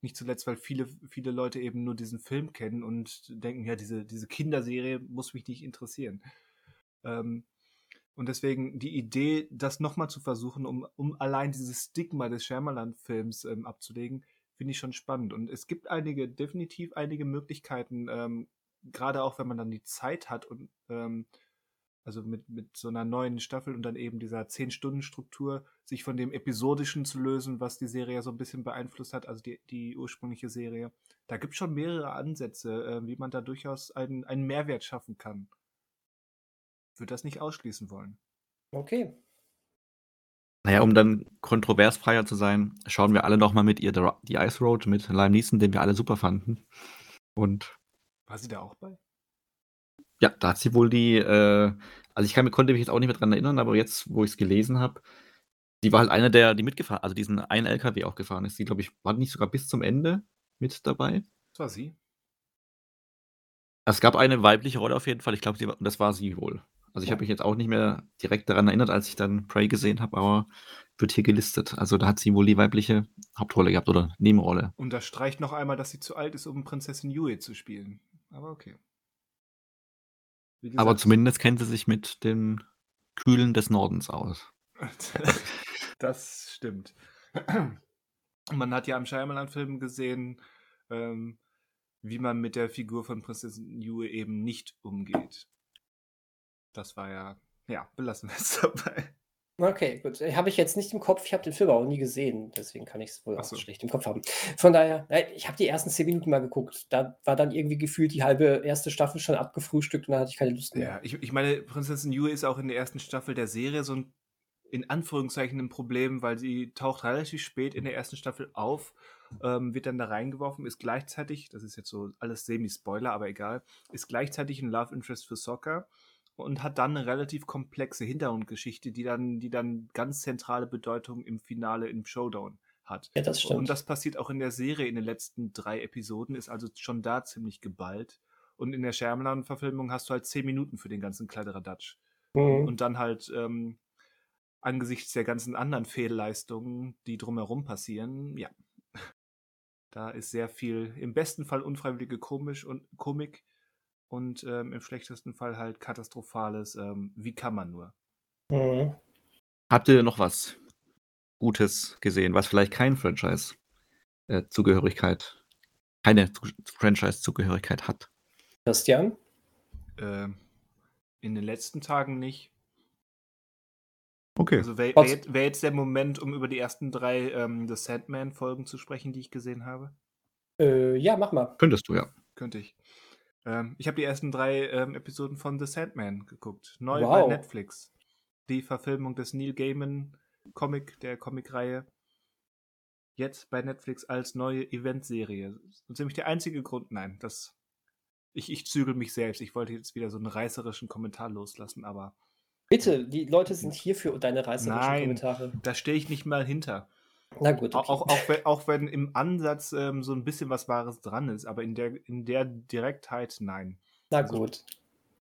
Nicht zuletzt, weil viele, viele Leute eben nur diesen Film kennen und denken, ja, diese, diese Kinderserie muss mich nicht interessieren. Ähm, und deswegen die Idee, das nochmal zu versuchen, um, um allein dieses Stigma des Shyamalan-Films ähm, abzulegen, finde ich schon spannend. Und es gibt einige, definitiv einige Möglichkeiten, ähm, gerade auch wenn man dann die Zeit hat und ähm, also mit, mit so einer neuen Staffel und dann eben dieser 10-Stunden-Struktur, sich von dem Episodischen zu lösen, was die Serie ja so ein bisschen beeinflusst hat, also die, die ursprüngliche Serie. Da gibt es schon mehrere Ansätze, äh, wie man da durchaus einen, einen Mehrwert schaffen kann. Würde das nicht ausschließen wollen. Okay. Naja, um dann kontroversfreier zu sein, schauen wir alle nochmal mit ihr The Ice Road mit Lime Neeson, den wir alle super fanden. Und. War sie da auch bei? Ja, da hat sie wohl die, äh, also ich kann, konnte mich jetzt auch nicht mehr dran erinnern, aber jetzt, wo ich es gelesen habe, die war halt eine der, die mitgefahren, also diesen einen LKW auch gefahren ist. Die, glaube ich, war nicht sogar bis zum Ende mit dabei. Das war sie. Es gab eine weibliche Rolle auf jeden Fall. Ich glaube, das war sie wohl. Also ich habe mich jetzt auch nicht mehr direkt daran erinnert, als ich dann Prey gesehen habe, aber wird hier gelistet. Also da hat sie wohl die weibliche Hauptrolle gehabt oder Nebenrolle. Und das streicht noch einmal, dass sie zu alt ist, um Prinzessin Yue zu spielen. Aber okay. Gesagt, Aber zumindest kennt sie sich mit dem Kühlen des Nordens aus. das stimmt. Man hat ja am Shyamalan-Film gesehen, ähm, wie man mit der Figur von Prinzessin Yue eben nicht umgeht. Das war ja, ja, belassen wir es dabei. Okay, gut. Äh, habe ich jetzt nicht im Kopf. Ich habe den Film auch nie gesehen, deswegen kann ich es wohl auch so. schlecht im Kopf haben. Von daher, ich habe die ersten zehn Minuten mal geguckt. Da war dann irgendwie gefühlt die halbe erste Staffel schon abgefrühstückt und dann hatte ich keine Lust mehr. Ja, ich, ich meine, Prinzessin Yue ist auch in der ersten Staffel der Serie so ein, in Anführungszeichen, ein Problem, weil sie taucht relativ spät in der ersten Staffel auf, ähm, wird dann da reingeworfen, ist gleichzeitig, das ist jetzt so alles Semi-Spoiler, aber egal, ist gleichzeitig ein Love Interest für Soccer und hat dann eine relativ komplexe Hintergrundgeschichte, die dann, die dann ganz zentrale Bedeutung im Finale im Showdown hat. Ja, das stimmt. Und das passiert auch in der Serie in den letzten drei Episoden, ist also schon da ziemlich geballt. Und in der Shyamalan-Verfilmung hast du halt zehn Minuten für den ganzen Kladderadatsch. Mhm. Und dann halt ähm, angesichts der ganzen anderen Fehlleistungen, die drumherum passieren, ja. Da ist sehr viel, im besten Fall unfreiwillige Komisch und Komik, und ähm, im schlechtesten Fall halt katastrophales, ähm, wie kann man nur. Mhm. Habt ihr noch was Gutes gesehen, was vielleicht kein Franchise-Zugehörigkeit, äh, keine Franchise-Zugehörigkeit hat? Christian? Äh, in den letzten Tagen nicht. Okay. Also wäre wär, wär jetzt der Moment, um über die ersten drei ähm, The Sandman-Folgen zu sprechen, die ich gesehen habe? Äh, ja, mach mal. Könntest du, ja. Könnte ich. Ähm, ich habe die ersten drei ähm, Episoden von The Sandman geguckt. Neu Wow. bei Netflix. Die Verfilmung des Neil Gaiman Comic, der Comicreihe. Jetzt bei Netflix als neue Eventserie. Ziemlich der einzige Grund, nein, das. Ich, ich zügel mich selbst. Ich wollte jetzt wieder so einen reißerischen Kommentar loslassen, aber Bitte, die Leute sind hier für deine reißerischen Nein. Kommentare. da stehe ich nicht mal hinter. Na gut, okay. Auch, auch, auch, wenn, auch wenn im Ansatz ähm, so ein bisschen was Wahres dran ist, aber in der, in der Direktheit nein. Na also- gut.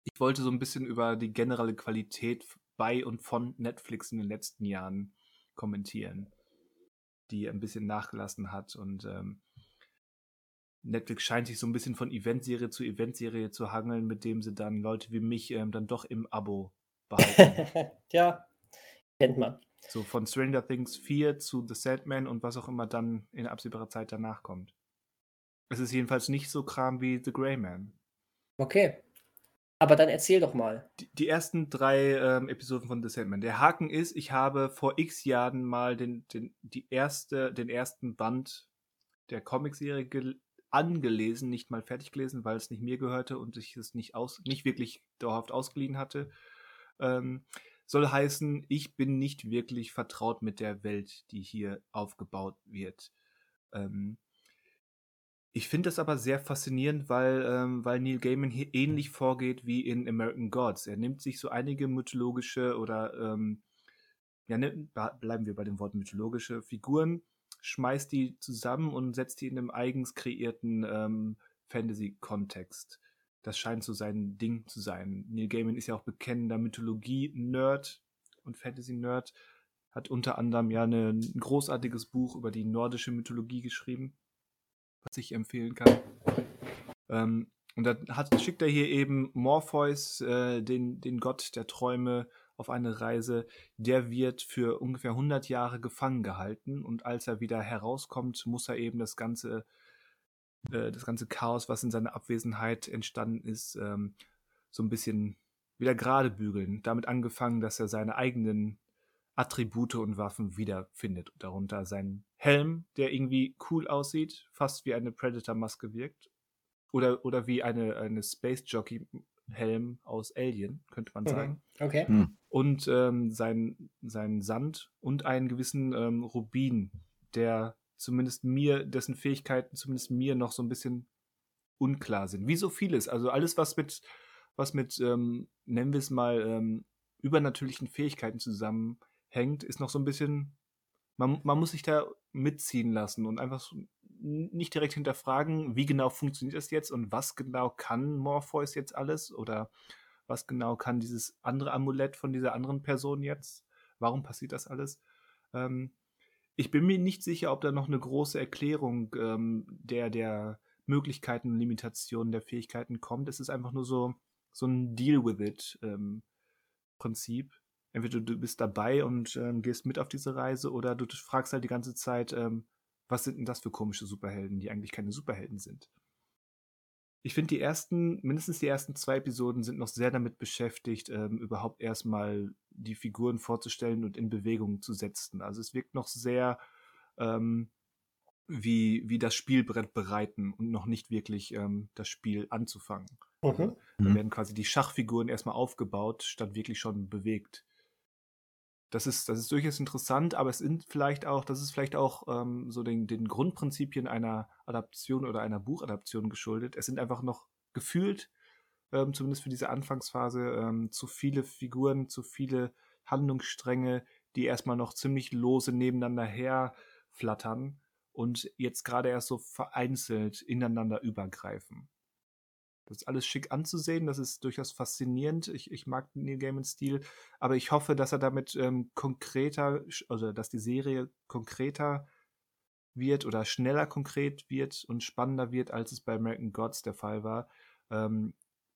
Ich wollte so ein bisschen über die generelle Qualität bei und von Netflix in den letzten Jahren kommentieren, die ein bisschen nachgelassen hat und ähm, Netflix scheint sich so ein bisschen von Eventserie zu Eventserie zu hangeln, mit dem sie dann Leute wie mich ähm, dann doch im Abo behalten. ja, kennt man. So von Stranger Things 4 zu The Sandman und was auch immer dann in absehbarer Zeit danach kommt. Es ist jedenfalls nicht so Kram wie The Grey Man. Okay. Aber dann erzähl doch mal. Die, die ersten drei ähm, Episoden von The Sandman. Der Haken ist, ich habe vor x Jahren mal den, den, die erste, den ersten Band der Comicserie gel- angelesen, nicht mal fertig gelesen, weil es nicht mir gehörte und ich es nicht, aus, nicht wirklich dauerhaft ausgeliehen hatte. Ähm, soll heißen, ich bin nicht wirklich vertraut mit der Welt, die hier aufgebaut wird. Ähm, ich finde das aber sehr faszinierend, weil, ähm, weil Neil Gaiman hier ähnlich vorgeht wie in American Gods. Er nimmt sich so einige mythologische oder, ähm, ja, ne, be- bleiben wir bei dem Wort mythologische Figuren, schmeißt die zusammen und setzt die in einem eigens kreierten ähm, Fantasy-Kontext. Das scheint so sein Ding zu sein. Neil Gaiman ist ja auch bekennender Mythologie-Nerd und Fantasy-Nerd. Hat unter anderem ja eine, ein großartiges Buch über die nordische Mythologie geschrieben, was ich empfehlen kann. Ähm, und dann hat, schickt er hier eben Morpheus, äh, den, den Gott der Träume, auf eine Reise. Der wird für ungefähr 100 Jahre gefangen gehalten und als er wieder herauskommt, muss er eben das ganze, äh, das ganze Chaos, was in seiner Abwesenheit entstanden ist, ähm, so ein bisschen wieder gerade bügeln. Damit angefangen, dass er seine eigenen Attribute und Waffen wiederfindet. Darunter sein Helm, der irgendwie cool aussieht, fast wie eine Predator-Maske wirkt. Oder, oder wie eine, eine Space Jockey-Helm aus Alien, könnte man Mhm. sagen. Okay. Hm. Und ähm, sein, sein Sand und einen gewissen ähm, Rubin, der zumindest mir, dessen Fähigkeiten zumindest mir noch so ein bisschen unklar sind. Wie so vieles. Also alles, was mit, was mit, ähm, nennen wir es mal, ähm, übernatürlichen Fähigkeiten zusammenhängt, ist noch so ein bisschen, man, man muss sich da mitziehen lassen und einfach so nicht direkt hinterfragen, wie genau funktioniert das jetzt und was genau kann Morpheus jetzt alles oder was genau kann dieses andere Amulett von dieser anderen Person jetzt? Warum passiert das alles? Ähm, ich bin mir nicht sicher, ob da noch eine große Erklärung ähm, der, der Möglichkeiten und Limitationen der Fähigkeiten kommt. Es ist einfach nur so, so ein Deal with it ähm, Prinzip. Entweder du bist dabei und ähm, gehst mit auf diese Reise oder du fragst halt die ganze Zeit, ähm, was sind denn das für komische Superhelden, die eigentlich keine Superhelden sind. Ich finde, die ersten, mindestens die ersten zwei Episoden sind noch sehr damit beschäftigt, ähm, überhaupt erstmal die Figuren vorzustellen und in Bewegung zu setzen. Also es wirkt noch sehr ähm, wie, wie das Spielbrett bereiten und noch nicht wirklich ähm, das Spiel anzufangen. Mhm. Da Mhm. werden quasi die Schachfiguren erstmal aufgebaut, statt wirklich schon bewegt. Das ist, das ist durchaus interessant, aber es sind vielleicht auch, das ist vielleicht auch ähm, so den, den Grundprinzipien einer Adaption oder einer Buchadaption geschuldet. Es sind einfach noch gefühlt, ähm, zumindest für diese Anfangsphase, ähm, zu viele Figuren, zu viele Handlungsstränge, die erstmal noch ziemlich lose nebeneinander herflattern und jetzt gerade erst so vereinzelt ineinander übergreifen. Das ist alles schick anzusehen, das ist durchaus faszinierend. Ich, ich mag Neil Gaimans Stil, aber ich hoffe, dass er damit ähm, konkreter, also dass die Serie konkreter wird oder schneller konkret wird und spannender wird, als es bei American Gods der Fall war. Ähm,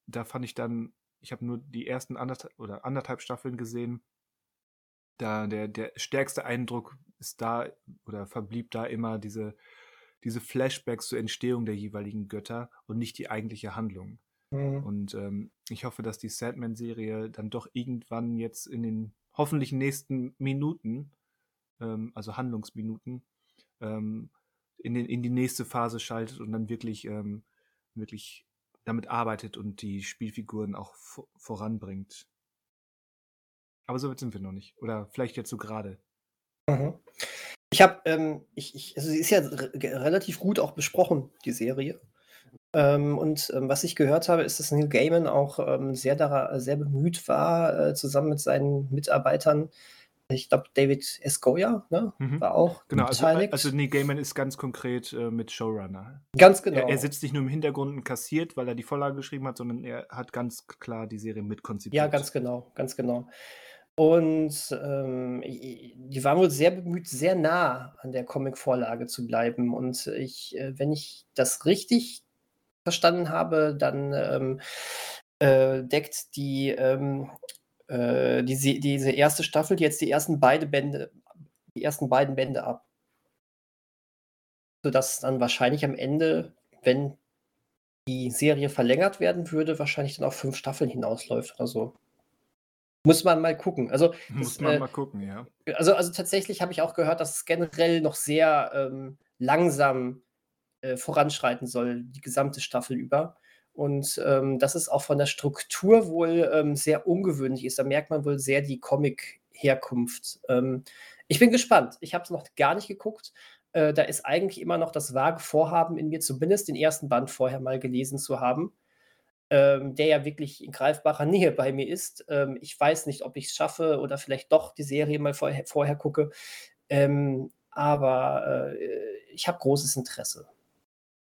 da fand ich dann, ich habe nur die ersten anderthalb oder anderthalb Staffeln gesehen. da der, der stärkste Eindruck ist da oder verblieb da immer diese, diese Flashbacks zur Entstehung der jeweiligen Götter und nicht die eigentliche Handlung. Mhm. Und ähm, ich hoffe, dass die Sandman-Serie dann doch irgendwann jetzt in den hoffentlich nächsten Minuten, ähm, also Handlungsminuten, ähm, in, den, in die nächste Phase schaltet und dann wirklich, ähm, wirklich damit arbeitet und die Spielfiguren auch voranbringt. Aber so weit sind wir noch nicht. Oder vielleicht jetzt so gerade. Mhm. Ich habe, ähm, ich, ich, also sie ist ja relativ gut auch besprochen, die Serie. Ähm, und ähm, was ich gehört habe, ist, dass Neil Gaiman auch ähm, sehr, sehr bemüht war, äh, zusammen mit seinen Mitarbeitern. Ich glaube, David Escoya ne, mhm. war auch genau, also, beteiligt. Also, also Neil Gaiman ist ganz konkret äh, mit Showrunner. Ganz genau. Er, er, sitzt nicht nur im Hintergrund und kassiert, weil er die Vorlage geschrieben hat, sondern er hat ganz klar die Serie mitkonzipiert. Ja, ganz genau, ganz genau. Und ähm, die waren wohl sehr bemüht, sehr nah an der Comic-Vorlage zu bleiben. Und ich, äh, wenn ich das richtig verstanden habe, dann ähm, äh, deckt die, ähm, äh, diese, diese erste Staffel jetzt die ersten beide Bände, die ersten beiden Bände ab. Sodass dann wahrscheinlich am Ende, wenn die Serie verlängert werden würde, wahrscheinlich dann auf fünf Staffeln hinausläuft oder so. Muss man mal gucken. Also, Muss das, man äh, mal gucken, ja. Also, also tatsächlich habe ich auch gehört, dass es generell noch sehr ähm, langsam äh, voranschreiten soll, die gesamte Staffel über. Und ähm, dass es auch von der Struktur wohl ähm, sehr ungewöhnlich ist. Da merkt man wohl sehr die Comic-Herkunft. Ähm, ich bin gespannt. Ich habe es noch gar nicht geguckt. Äh, da ist eigentlich immer noch das vage Vorhaben in mir, zumindest den ersten Band vorher mal gelesen zu haben, ähm, der ja wirklich in greifbarer Nähe bei mir ist. Ähm, ich weiß nicht, ob ich es schaffe oder vielleicht doch die Serie mal vorher, vorher gucke. Ähm, aber äh, ich habe großes Interesse.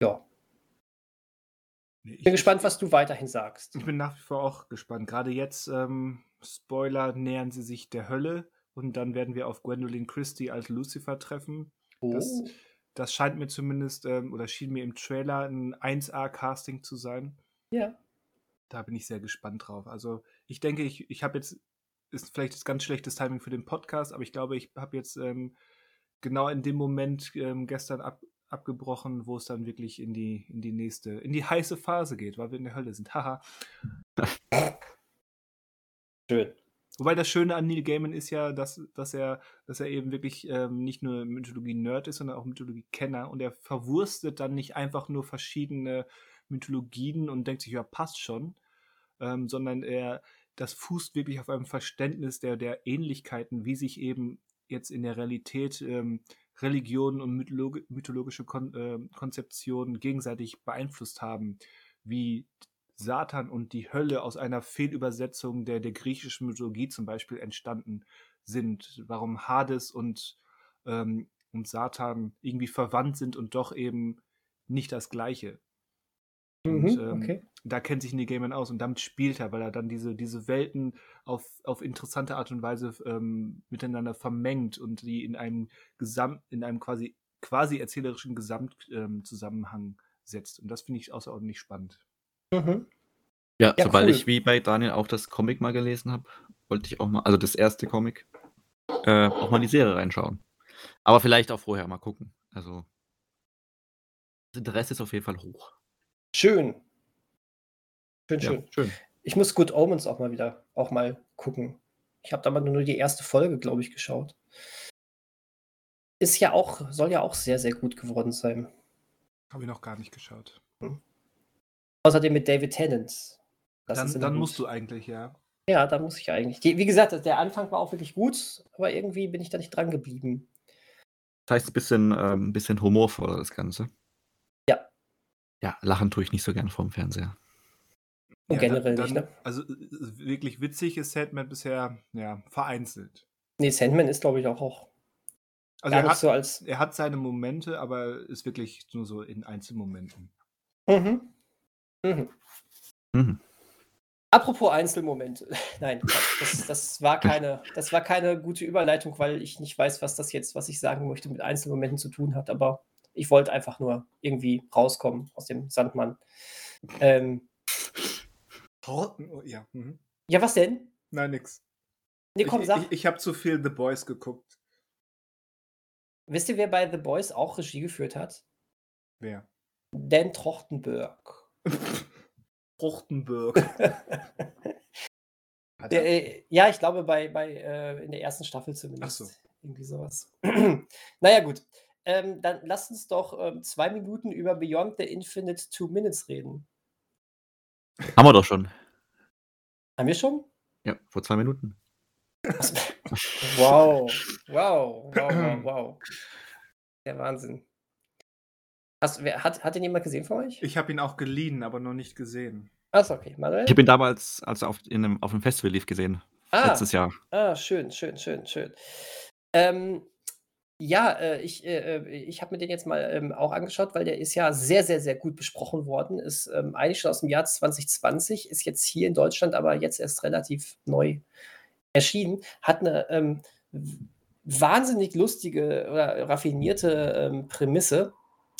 Ja. Ich bin gespannt, was du weiterhin sagst. Ich bin nach wie vor auch gespannt. Gerade jetzt, ähm, Spoiler, nähern sie sich der Hölle und dann werden wir auf Gwendolyn Christie als Lucifer treffen. Oh. Das, das scheint mir zumindest, ähm, oder schien mir im Trailer ein 1A-Casting zu sein. Ja. Da bin ich sehr gespannt drauf. Also ich denke, ich, ich habe jetzt, ist vielleicht das ganz schlechtes Timing für den Podcast, aber ich glaube, ich habe jetzt ähm, genau in dem Moment ähm, gestern ab, abgebrochen, wo es dann wirklich in die, in die nächste, in die heiße Phase geht, weil wir in der Hölle sind. Haha. Schön. Wobei das Schöne an Neil Gaiman ist ja, dass, dass, er, dass er eben wirklich ähm, nicht nur Mythologie-Nerd ist, sondern auch Mythologie-Kenner und er verwurstet dann nicht einfach nur verschiedene Mythologien und denkt sich, ja, passt schon, ähm, sondern er, das fußt wirklich auf einem Verständnis der, der Ähnlichkeiten, wie sich eben jetzt in der Realität ähm, Religionen und mythologi mythologische Kon äh, Konzeptionen gegenseitig beeinflusst haben, wie Satan und die Hölle aus einer Fehlübersetzung der, der griechischen Mythologie zum Beispiel entstanden sind, warum Hades und, ähm, und Satan irgendwie verwandt sind und doch eben nicht das Gleiche. Und mhm, ähm, okay. da kennt sich Neil Gaiman aus und damit spielt er, weil er dann diese, diese Welten auf, auf interessante Art und Weise ähm, miteinander vermengt und die in einem Gesamt, in einem quasi, quasi erzählerischen Gesamtzusammenhang ähm, setzt. Und das finde ich außerordentlich spannend. Mhm. Ja, ja, sobald cool. ich wie bei Daniel auch das Comic mal gelesen habe, wollte ich auch mal, also das erste Comic, äh, auch mal die Serie reinschauen. Aber vielleicht auch vorher mal gucken. Also das Interesse ist auf jeden Fall hoch. Schön. Schön, Ja, schön. schön. Ich muss Good Omens auch mal wieder auch mal gucken. Ich habe da mal nur die erste Folge, glaube ich, geschaut. Ist ja auch, soll ja auch sehr, sehr gut geworden sein. Habe ich noch gar nicht geschaut. Hm. Außerdem mit David Tennant. Das Dann, dann musst du eigentlich, ja. Ja, da muss ich eigentlich. Die, wie gesagt, der Anfang war auch wirklich gut, aber irgendwie bin ich da nicht dran geblieben. Das heißt, ein bisschen, ähm, bisschen humorvoller, das Ganze. Ja. Lachen tue ich nicht so gern vorm Fernseher. Und ja, generell dann, nicht, ne? Also wirklich witzig ist Sandman bisher ja, vereinzelt. Nee, Sandman ist, glaube ich, auch, auch also er hat, so als er hat seine Momente, aber ist wirklich nur so in Einzelmomenten. Mhm. Mhm. Mhm. Apropos Einzelmomente. Nein, das, das, war keine, das war keine gute Überleitung, weil ich nicht weiß, was das jetzt, was ich sagen möchte, mit Einzelmomenten zu tun hat. Aber ich wollte einfach nur irgendwie rauskommen aus dem Sandmann. Ähm, oh, ja. Mhm. ja, was denn? Nein, nix. Nee, komm, ich sag. ich, ich habe zu viel The Boys geguckt. Wisst ihr, wer bei The Boys auch Regie geführt hat? Wer? Dan Trachtenberg. Fruchtenberg. Hat Der, er? äh, ja, ich glaube bei, bei äh, in der ersten Staffel zumindest. so. Irgendwie sowas. naja, gut. Ähm, dann lasst uns doch ähm, zwei Minuten über Beyond the Infinite Two Minutes reden. Haben wir doch schon. Haben wir schon? Ja, vor zwei Minuten. Wow, wow, wow, wow, wow. Der Wahnsinn. Hast, wer, hat, hat den jemand gesehen von euch? Ich habe ihn auch geliehen, aber noch nicht gesehen. Achso, okay. Manuel? Ich habe ihn damals, als er auf, in einem, auf einem Festival lief, gesehen. Ah. Letztes Jahr. Ah, schön, schön, schön, schön. Ähm, ja, äh, ich, äh, äh, ich habe mir den jetzt mal ähm, auch angeschaut, weil der ist ja sehr, sehr, sehr gut besprochen worden. Ist ähm, eigentlich schon aus dem Jahr 2020, ist jetzt hier in Deutschland aber jetzt erst relativ neu erschienen. Hat eine ähm, wahnsinnig lustige oder raffinierte ähm, Prämisse.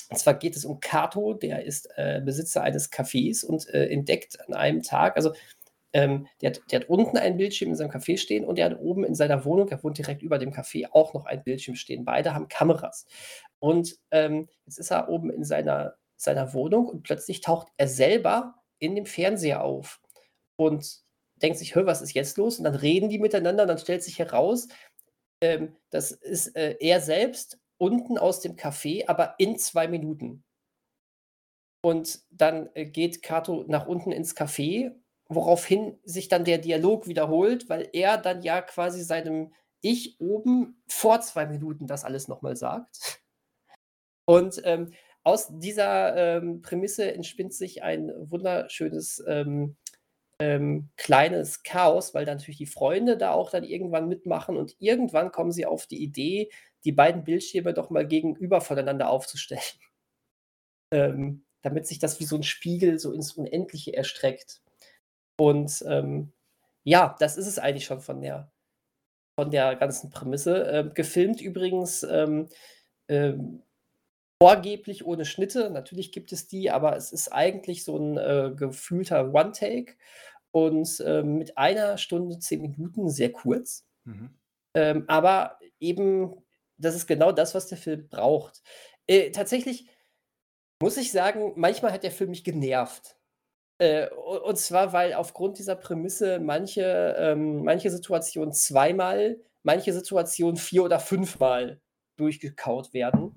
Und zwar geht es um Kato, der ist äh, Besitzer eines Cafés und äh, entdeckt an einem Tag, also ähm, der, hat, der hat unten einen Bildschirm in seinem Café stehen und der hat oben in seiner Wohnung, er wohnt direkt über dem Café, auch noch einen Bildschirm stehen. Beide haben Kameras. Und ähm, jetzt ist er oben in seiner, seiner Wohnung und plötzlich taucht er selber in dem Fernseher auf und denkt sich, hör, was ist jetzt los? Und dann reden die miteinander und dann stellt sich heraus, ähm, das ist äh, er selbst unten aus dem Café, aber in zwei Minuten. Und dann äh, geht Kato nach unten ins Café, woraufhin sich dann der Dialog wiederholt, weil er dann ja quasi seinem Ich oben vor zwei Minuten das alles nochmal sagt. Und ähm, aus dieser ähm, Prämisse entspinnt sich ein wunderschönes ähm, ähm, kleines Chaos, weil dann natürlich die Freunde da auch dann irgendwann mitmachen und irgendwann kommen sie auf die Idee, die beiden Bildschirme doch mal gegenüber voneinander aufzustellen. Ähm, damit sich das wie so ein Spiegel so ins Unendliche erstreckt. Und ähm, ja, das ist es eigentlich schon von der, von der ganzen Prämisse. Ähm, gefilmt übrigens ähm, ähm, vorgeblich ohne Schnitte. Natürlich gibt es die, aber es ist eigentlich so ein äh, gefühlter One-Take und ähm, mit einer Stunde, zehn Minuten, sehr kurz. Mhm. Ähm, aber eben, das ist genau das, was der Film braucht. Äh, tatsächlich muss ich sagen, manchmal hat der Film mich genervt. Äh, und zwar, weil aufgrund dieser Prämisse manche, ähm, manche Situationen zweimal, manche Situationen vier oder fünfmal durchgekaut werden.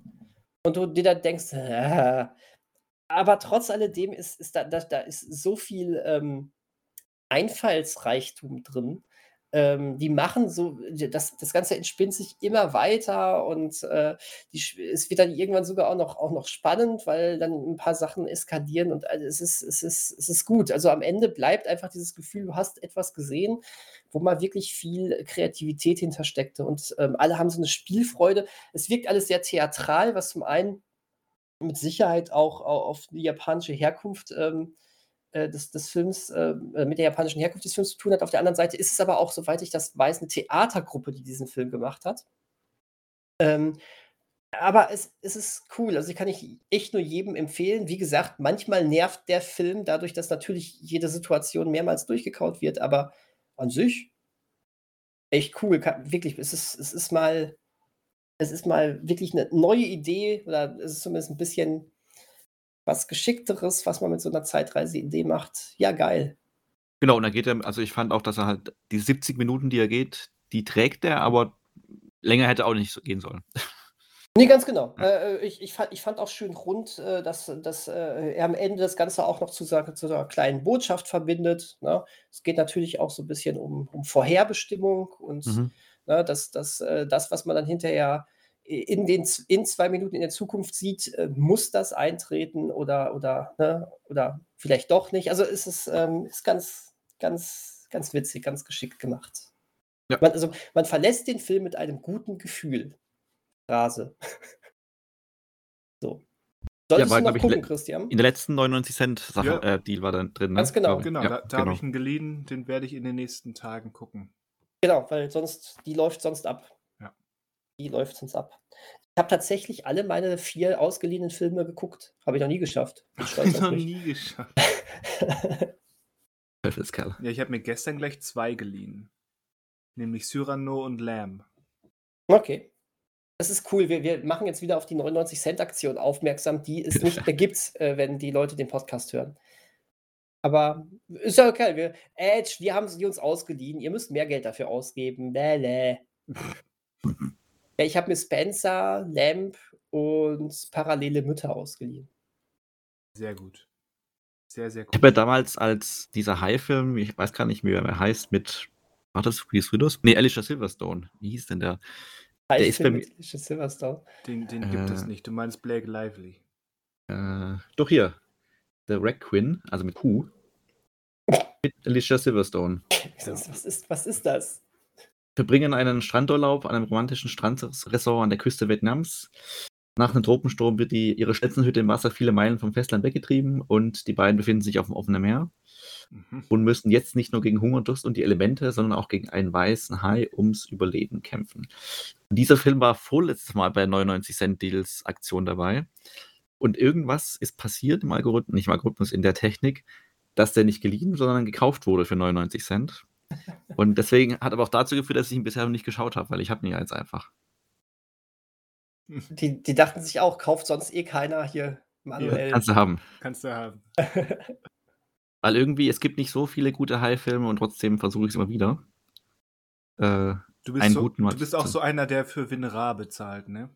Und du dir dann denkst, äh, aber trotz alledem ist, ist da, da, da ist so viel ähm, Einfallsreichtum drin. Ähm, die machen so, das, das Ganze entspinnt sich immer weiter und äh, die, es wird dann irgendwann sogar auch noch, auch noch spannend, weil dann ein paar Sachen eskalieren und also es ist, es ist, es ist gut. Also am Ende bleibt einfach dieses Gefühl, du hast etwas gesehen, wo mal wirklich viel Kreativität hintersteckte und ähm, alle haben so eine Spielfreude. Es wirkt alles sehr theatral, was zum einen mit Sicherheit auch, au- auf die japanische Herkunft ähm, äh, des, des Films, äh, äh, mit der japanischen Herkunft des Films zu tun hat. Auf der anderen Seite ist es aber auch, soweit ich das weiß, eine Theatergruppe, die diesen Film gemacht hat. Ähm, aber es, es ist cool. Also, ich kann ich echt nur jedem empfehlen. Wie gesagt, manchmal nervt der Film dadurch, dass natürlich jede Situation mehrmals durchgekaut wird, aber an sich echt cool. Kann, wirklich, es ist, es ist mal, es ist mal wirklich eine neue Idee oder es ist zumindest ein bisschen was Geschickteres, was man mit so einer Zeitreise-Idee macht. Ja, geil. Genau, und dann geht er, also ich fand auch, dass er halt die 70 Minuten, die er geht, die trägt er, aber länger hätte auch nicht so gehen sollen. Nee, ganz genau. Äh, äh, ich, ich, fand, ich fand auch schön rund, äh, dass, dass äh, er am Ende das Ganze auch noch zu, sa- zu einer kleinen Botschaft verbindet. Ne? Es geht natürlich auch so ein bisschen um, um Vorherbestimmung und Mhm. ne, dass, dass, äh, das, was man dann hinterher in, den, in zwei Minuten in der Zukunft sieht, äh, muss das eintreten oder, oder, ne, oder vielleicht doch nicht. Also es ist, ähm, ist ganz, ganz, ganz witzig, ganz geschickt gemacht. Ja. Man, also, man verlässt den Film mit einem guten Gefühl. Phrase. so. Solltest war, du noch ich, gucken, Christian? In der letzten 99 Cent Sache, Ja. äh, Deal war dann drin. Ne? Ganz genau. Genau, ja, da, da habe ich ihn geliehen, den werde ich in den nächsten Tagen gucken. Genau, weil sonst, die läuft sonst ab. Die läuft sonst ab. Ich habe tatsächlich alle meine vier ausgeliehenen Filme geguckt. Habe ich noch nie geschafft. Auf Noch nie geschafft. Teufelskerl. Ja, ich habe mir gestern gleich zwei geliehen. Nämlich Cyrano und Lamb. Okay. Das ist cool. Wir, wir machen jetzt wieder auf die 99-Cent-Aktion aufmerksam, die es nicht mehr gibt, äh, wenn die Leute den Podcast hören. Aber ist ja okay. Wir, Edge, wir haben sie uns ausgeliehen. Ihr müsst mehr Geld dafür ausgeben. Bäh, ja, ich habe mir Spencer, Lamp und parallele Mütter ausgeliehen. Sehr gut. Sehr, sehr gut. Ich habe ja damals als dieser High-Film, ich weiß gar nicht mehr, wie er heißt, mit, war das Reese Widows? Nee, Alicia Silverstone. Wie hieß denn der? Der ist bei mir. Silverstone. Den, den äh, gibt es nicht. Du meinst Blake Lively. Äh, doch hier. The Wreck Quinn, also mit Q. mit Alicia Silverstone. Was ist, was ist das? Verbringen einen Strandurlaub an einem romantischen Strandressort an der Küste Vietnams. Nach einem Tropensturm wird die, ihre Schätzenhütte im Wasser viele Meilen vom Festland weggetrieben und die beiden befinden sich auf dem offenen Meer mhm. und müssen jetzt nicht nur gegen Hunger, Durst und die Elemente, sondern auch gegen einen weißen Hai ums Überleben kämpfen. Dieser Film war vorletztes Mal bei 99 Cent Deals Aktion dabei. Und irgendwas ist passiert im Algorithmus, nicht im Algorithmus, in der Technik, dass der nicht geliehen, sondern gekauft wurde für 99 Cent. Und deswegen hat aber auch dazu geführt, dass ich ihn bisher noch nicht geschaut habe, weil ich habe ihn ja jetzt einfach. Die, die dachten sich auch, kauft sonst eh keiner hier manuell. Ja, kannst du haben. Kannst du haben. weil irgendwie, es gibt nicht so viele gute High-Filme und trotzdem versuche ich es immer wieder. Äh, Du bist, so, du bist auch so einer, der für WinRAR bezahlt, ne?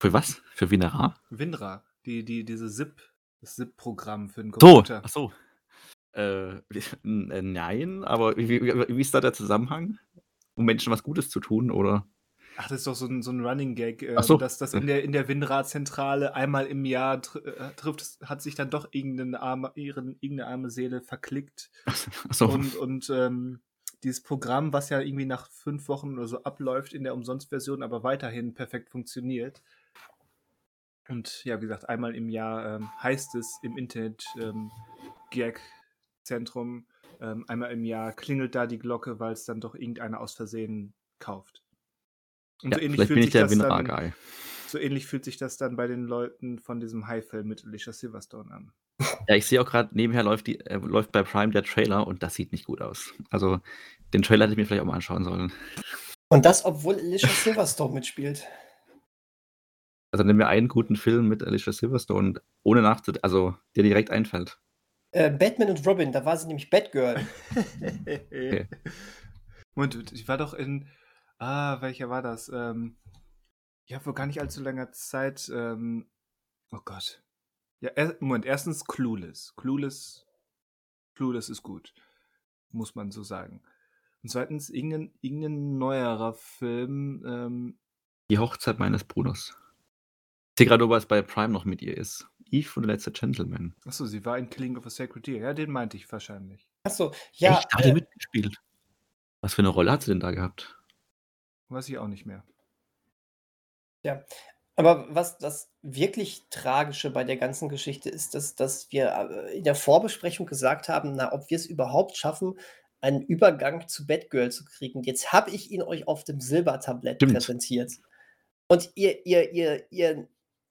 Für was? Für WinRAR? WinRAR, die, die, diese ZIP, das ZIP-Programm für den Computer. So, ach so. Äh, äh, nein, aber wie, wie, ist da der Zusammenhang? Um Menschen was Gutes zu tun, oder? Ach, das ist doch so ein, so ein Running Gag, äh, so. dass das in der, in der WinRAR-Zentrale einmal im Jahr tr äh, trifft, hat sich dann doch irgendeine arme, irgendeine arme Seele verklickt. Ach so. Und, und ähm, dieses Programm, was ja irgendwie nach fünf Wochen oder so abläuft in der Umsonstversion, aber weiterhin perfekt funktioniert. Und ja, wie gesagt, einmal im Jahr ähm, heißt es im Internet ähm, Gag-Zentrum, ähm, einmal im Jahr klingelt da die Glocke, weil es dann doch irgendeiner aus Versehen kauft. Und ja, so ähnlich fühlt sich das dann, So ähnlich fühlt sich das dann bei den Leuten von diesem High-Film mit Alicia Silverstone an. Ja, ich sehe auch gerade, nebenher läuft, die, äh, läuft bei Prime der Trailer und das sieht nicht gut aus. Also, den Trailer hätte ich mir vielleicht auch mal anschauen sollen. Und das, obwohl Alicia Silverstone mitspielt. Also, nimm mir einen guten Film mit Alicia Silverstone, ohne nachzudenken, also der direkt einfällt. Äh, Batman und Robin, da war sie nämlich Batgirl. Moment, ich war doch in. Ah, welcher war das? Ähm, ja, vor gar nicht allzu langer Zeit. Ähm, oh Gott. Ja, er, Moment, erstens Clueless. Clueless, Clueless ist gut. Muss man so sagen. Und zweitens irgendein, irgendein neuerer Film. Ähm, Die Hochzeit meines Bruders. Ich sehe gerade, ob es bei Prime noch mit ihr ist. Eve und der letzte Gentleman. Achso, sie war in Killing of a Sacred Deer. Ja, den meinte ich wahrscheinlich. Achso, ja. Echt? Hat äh, mitgespielt? Was für eine Rolle hat sie denn da gehabt? Weiß ich auch nicht mehr. Ja, aber was das wirklich Tragische bei der ganzen Geschichte ist, dass, dass wir äh, in der Vorbesprechung gesagt haben, na, ob wir es überhaupt schaffen, einen Übergang zu Batgirl zu kriegen. Jetzt habe ich ihn euch auf dem Silbertablett Stimmt. präsentiert. Und ihr, ihr, ihr, ihr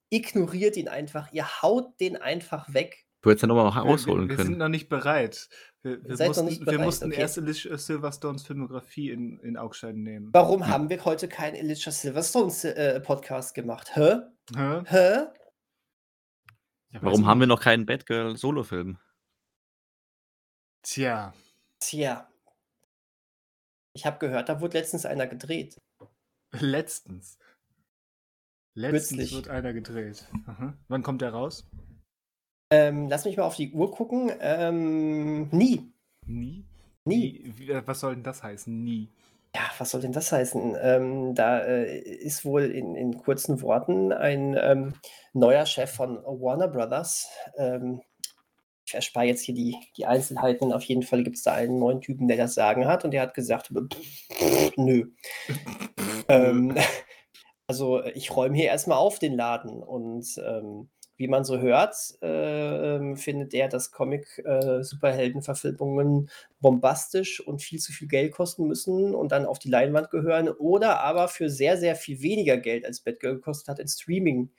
ignoriert ihn einfach, ihr haut den einfach weg. Du hättest ja nochmal rausholen wir, wir, können. Wir sind noch nicht bereit. Wir, wir mussten, bereit. wir mussten okay. erst Alicia Silverstones Filmografie in, in Augstein nehmen. Warum ja. haben wir heute keinen Alicia Silverstones äh, Podcast gemacht? Hä? Hä? Hä? Ja, Warum haben wir noch keinen Batgirl Solo-Film? Tja. Tja. Ich habe gehört, da wurde letztens einer gedreht. Letztens. Letztens Kürzlich. wird einer gedreht. Aha. Wann kommt der raus? Ähm, lass mich mal auf die Uhr gucken. Ähm, nie. Nie? Nie. Äh, was soll denn das heißen? Nie. Ja, was soll denn das heißen? Ähm, da äh, ist wohl in, in, kurzen Worten ein ähm, neuer Chef von Warner Brothers. Ähm, ich erspare jetzt hier die, die Einzelheiten. Auf jeden Fall gibt es da einen neuen Typen, der das Sagen hat und der hat gesagt, nö. ähm, also ich räume hier erstmal auf den Laden und ähm, wie man so hört, äh, ähm, findet er, dass Comic-Superhelden-Verfilmungen äh, bombastisch und viel zu viel Geld kosten müssen und dann auf die Leinwand gehören oder aber für sehr, sehr viel weniger Geld als Batgirl gekostet hat in Streaming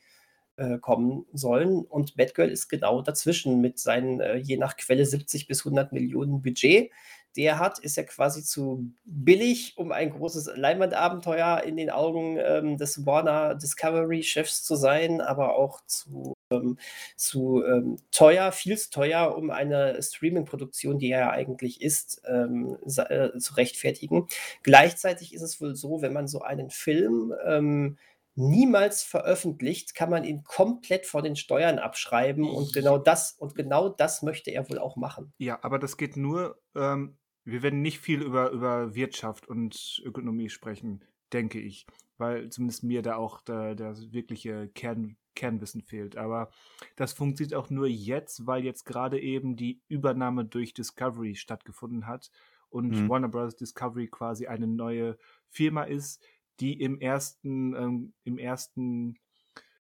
äh, kommen sollen. Und Batgirl ist genau dazwischen mit seinen äh, je nach Quelle 70 bis 100 Millionen Budget. Der hat, ist ja quasi zu billig, um ein großes Leinwandabenteuer in den Augen ähm, des Warner Discovery-Chefs zu sein, aber auch zu, ähm, zu ähm, teuer, viel zu teuer, um eine Streaming-Produktion, die er ja eigentlich ist, ähm, äh, zu rechtfertigen. Gleichzeitig ist es wohl so, wenn man so einen Film ähm, niemals veröffentlicht, kann man ihn komplett von den Steuern abschreiben und genau das und genau das möchte er wohl auch machen. Ja, aber das geht nur, ähm, wir werden nicht viel über, über Wirtschaft und Ökonomie sprechen, denke ich, weil zumindest mir da auch der, der wirkliche Kern, Kernwissen fehlt. Aber das funktioniert auch nur jetzt, weil jetzt gerade eben die Übernahme durch Discovery stattgefunden hat und mhm. Warner Bros. Discovery quasi eine neue Firma ist, die im ersten, ähm, im ersten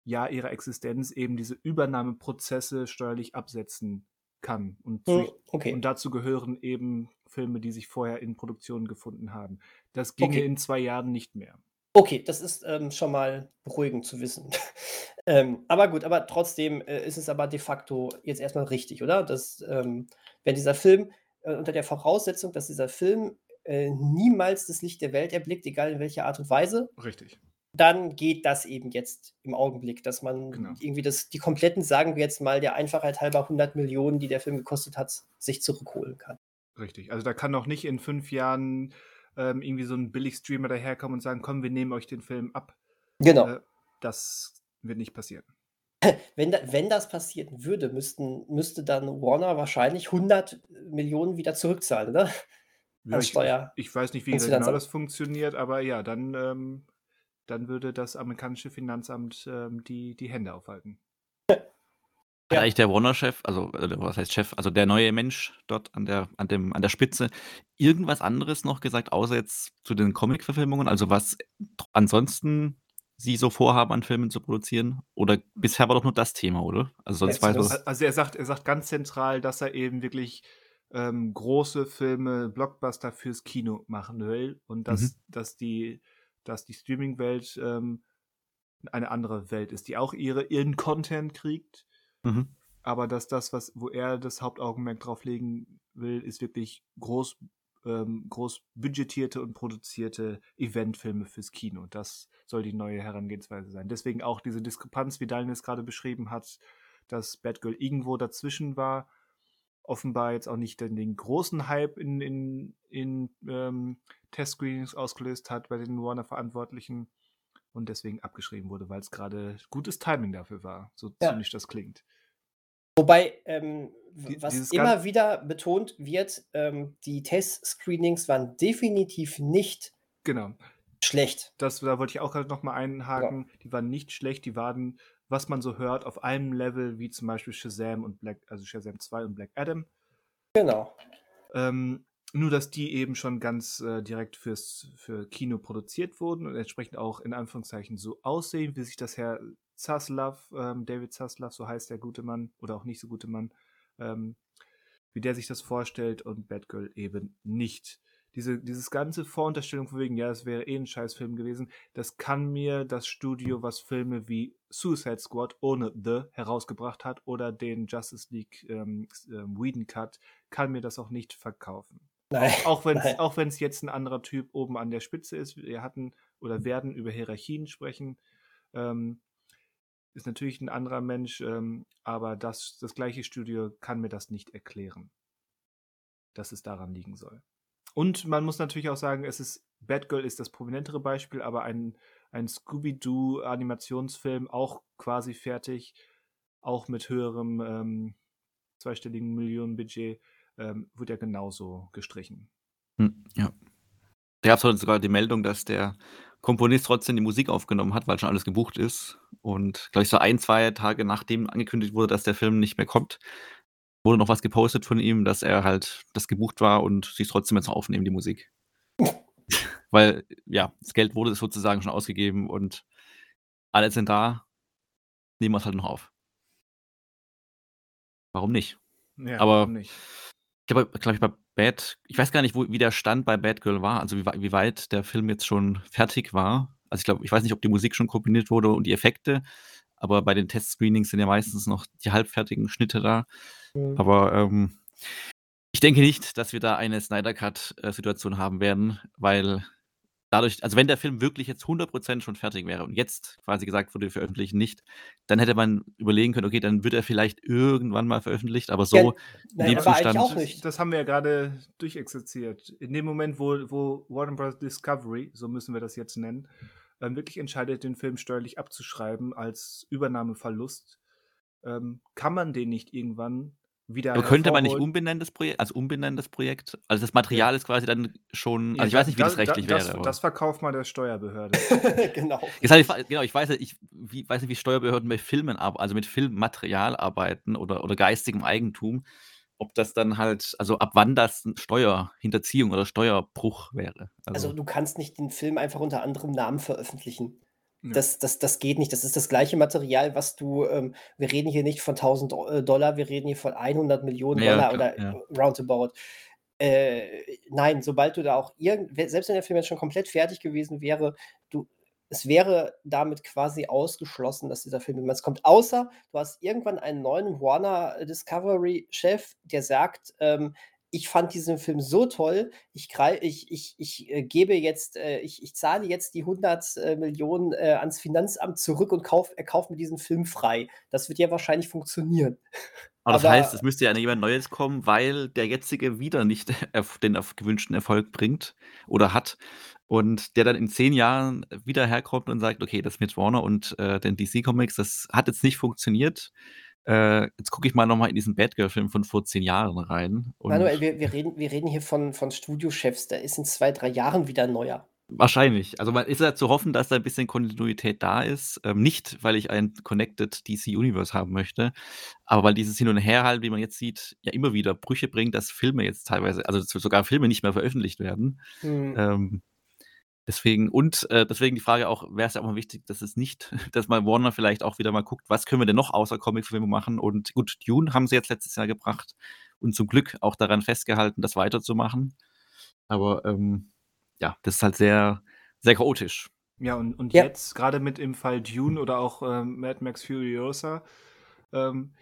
Jahr ihrer Existenz eben diese Übernahmeprozesse steuerlich absetzen kann. Und, hm, okay. und dazu gehören eben Filme, die sich vorher in Produktion gefunden haben. Das ginge okay. in zwei Jahren nicht mehr. Okay, das ist ähm, schon mal beruhigend zu wissen. ähm, aber gut, aber trotzdem äh, ist es aber de facto jetzt erstmal richtig, oder? Dass, ähm, wenn dieser Film äh, unter der Voraussetzung, dass dieser Film äh, niemals das Licht der Welt erblickt, egal in welcher Art und Weise. Richtig. Dann geht das eben jetzt im Augenblick, dass man genau. irgendwie das, die kompletten, sagen wir jetzt mal, der Einfachheit halber 100 Millionen, die der Film gekostet hat, sich zurückholen kann. Richtig. Also da kann auch nicht in fünf Jahren ähm, irgendwie so ein Billigstreamer daherkommen und sagen, komm, wir nehmen euch den Film ab. Genau. Äh, das wird nicht passieren. Wenn, da, wenn das passieren würde, müssten, müsste dann Warner wahrscheinlich 100 Millionen wieder zurückzahlen, oder? Ja, ich, ich, weiß nicht, wie genau das funktioniert, aber ja, dann, ähm, dann würde das amerikanische Finanzamt ähm, die, die Hände aufhalten. Hat ja. eigentlich der Warner-Chef, also was heißt Chef, also der neue Mensch dort an der, an dem, an der Spitze, irgendwas anderes noch gesagt, außer jetzt zu den Comic-Verfilmungen? Also was ansonsten sie so vorhaben, an Filmen zu produzieren? Oder bisher war doch nur das Thema, oder? Also sonst weiß Also er sagt, er sagt ganz zentral, dass er eben wirklich ähm, große Filme, Blockbuster fürs Kino machen will und dass, mhm. dass die, dass die Streaming-Welt ähm, eine andere Welt ist, die auch ihre, ihren Content kriegt. Mhm. Aber dass das, was, wo er das Hauptaugenmerk drauf legen will, ist wirklich groß, ähm, groß budgetierte und produzierte Eventfilme fürs Kino. Das soll die neue Herangehensweise sein. Deswegen auch diese Diskrepanz, wie Daniel es gerade beschrieben hat, dass Batgirl irgendwo dazwischen war offenbar jetzt auch nicht den, den großen Hype in, in, in ähm, Test-Screenings ausgelöst hat bei den Warner-Verantwortlichen und deswegen abgeschrieben wurde, weil es gerade gutes Timing dafür war, so ja. ziemlich das klingt. Wobei, ähm, was immer wieder betont wird, ähm, die Test-Screenings waren definitiv nicht genau. schlecht. Das, da wollte ich auch gerade nochmal einhaken. Ja. Die waren nicht schlecht, die waren was man so hört, auf einem Level wie zum Beispiel Shazam und Black, also Shazam 2 und Black Adam. Genau. Ähm, nur, dass die eben schon ganz äh, direkt fürs für Kino produziert wurden und entsprechend auch in Anführungszeichen so aussehen, wie sich das Herr Zaslav, ähm, David Zaslav, so heißt der gute Mann, oder auch nicht so gute Mann, ähm, wie der sich das vorstellt und Batgirl eben nicht diese, dieses ganze Vorunterstellung von wegen, ja, es wäre eh ein Scheißfilm gewesen, das kann mir das Studio, was Filme wie Suicide Squad ohne The herausgebracht hat oder den Justice League ähm, ähm, Whedon Cut, kann mir das auch nicht verkaufen. Nein, auch wenn es jetzt ein anderer Typ oben an der Spitze ist, wir hatten oder werden über Hierarchien sprechen, ähm, ist natürlich ein anderer Mensch, ähm, aber das, das gleiche Studio kann mir das nicht erklären, dass es daran liegen soll. Und man muss natürlich auch sagen, es ist Batgirl ist das prominentere Beispiel, aber ein, ein Scooby-Doo-Animationsfilm auch quasi fertig, auch mit höherem ähm, zweistelligen Millionenbudget, ähm, wird ja genauso gestrichen. Hm, ja. Da gab es sogar die Meldung, dass der Komponist trotzdem die Musik aufgenommen hat, weil schon alles gebucht ist. Und glaube ich, so ein, zwei Tage nachdem angekündigt wurde, dass der Film nicht mehr kommt, wurde noch was gepostet von ihm, dass er halt das gebucht war und sich trotzdem jetzt noch aufnehmen, die Musik. Weil, ja, das Geld wurde sozusagen schon ausgegeben und alle sind da, nehmen wir es halt noch auf. Warum nicht? Ja, Aber warum nicht? Ich glaube, glaub ich, bei Bad, ich weiß gar nicht, wo, wie der Stand bei Bad Girl war, also wie, wie weit der Film jetzt schon fertig war. Also ich glaube, ich weiß nicht, ob die Musik schon kombiniert wurde und die Effekte, aber bei den Test-Screenings sind ja meistens noch die halbfertigen Schnitte da. Mhm. Aber ähm, ich denke nicht, dass wir da eine Snyder Cut-Situation haben werden, weil dadurch, also wenn der Film wirklich jetzt 100% schon fertig wäre und jetzt quasi gesagt wurde, wir veröffentlichen nicht, dann hätte man überlegen können, okay, dann wird er vielleicht irgendwann mal veröffentlicht, aber so ja, nein, aber Zustand. Auch nicht. Das, haben wir ja gerade durchexerziert. In dem Moment, wo, wo Warner Bros. Discovery, so müssen wir das jetzt nennen, ähm, wirklich entscheidet, den Film steuerlich abzuschreiben als Übernahmeverlust, ähm, kann man den nicht irgendwann wieder. Aber könnte man nicht umbenennen, das Projekt, also umbenennen das Projekt? Also das Material ist quasi dann schon, also ich weiß nicht, wie das, das rechtlich das, wäre. Das verkauft man der Steuerbehörde. genau. Jetzt ich, genau, ich weiß, ich wie, weiß nicht, wie Steuerbehörden mit Filmen arbeiten, also mit Filmmaterial arbeiten oder, oder geistigem Eigentum. Ob das dann halt, also ab wann das Steuerhinterziehung oder Steuerbruch wäre. Also, also du kannst nicht den Film einfach unter anderem Namen veröffentlichen. Ja. Das, das, das geht nicht. Das ist das gleiche Material, was du, ähm, wir reden hier nicht von 1000 äh, Dollar, wir reden hier von 100 Millionen ja, Dollar klar, oder ja. roundabout. Äh, nein, sobald du da auch irgend, selbst wenn der Film jetzt schon komplett fertig gewesen wäre, du, es wäre damit quasi ausgeschlossen, dass dieser Film jemals kommt. Außer du hast irgendwann einen neuen Warner Discovery-Chef, der sagt, ähm, ich fand diesen Film so toll, ich, ich, ich, ich äh, gebe jetzt, äh, ich, ich zahle jetzt die 100 äh, Millionen äh, ans Finanzamt zurück und kauf, er kauft mir diesen Film frei. Das wird ja wahrscheinlich funktionieren. Aber das Aber, heißt, es müsste ja jemand Neues kommen, weil der jetzige wieder nicht den gewünschten Erfolg bringt oder hat. Und der dann in zehn Jahren wieder herkommt und sagt, okay, das mit Warner und äh, den DC Comics, das hat jetzt nicht funktioniert äh, jetzt gucke ich mal nochmal in diesen Batgirl-Film von vor zehn Jahren rein. Manuel, wir, wir, reden, wir reden hier von, von Studiochefs, der ist in zwei, drei Jahren wieder neuer. Wahrscheinlich. Also man ist ja zu hoffen, dass da ein bisschen Kontinuität da ist. Ähm, nicht, weil ich ein Connected DC Universe haben möchte, aber weil dieses Hin und Her halt, wie man jetzt sieht, ja immer wieder Brüche bringt, dass Filme jetzt teilweise, also sogar Filme nicht mehr veröffentlicht werden. Hm. Ähm, Deswegen und äh, deswegen die Frage auch, wäre es ja auch mal wichtig, dass es nicht dass mal Warner vielleicht auch wieder mal guckt, was können wir denn noch außer Comicfilme machen? Und gut, Dune haben sie jetzt letztes Jahr gebracht und zum Glück auch daran festgehalten, das weiterzumachen. Aber, ähm, ja, das ist halt sehr sehr chaotisch. Ja, und und Ja. jetzt gerade mit im Fall Dune oder auch, ähm, Mad Max Furiosa, ähm,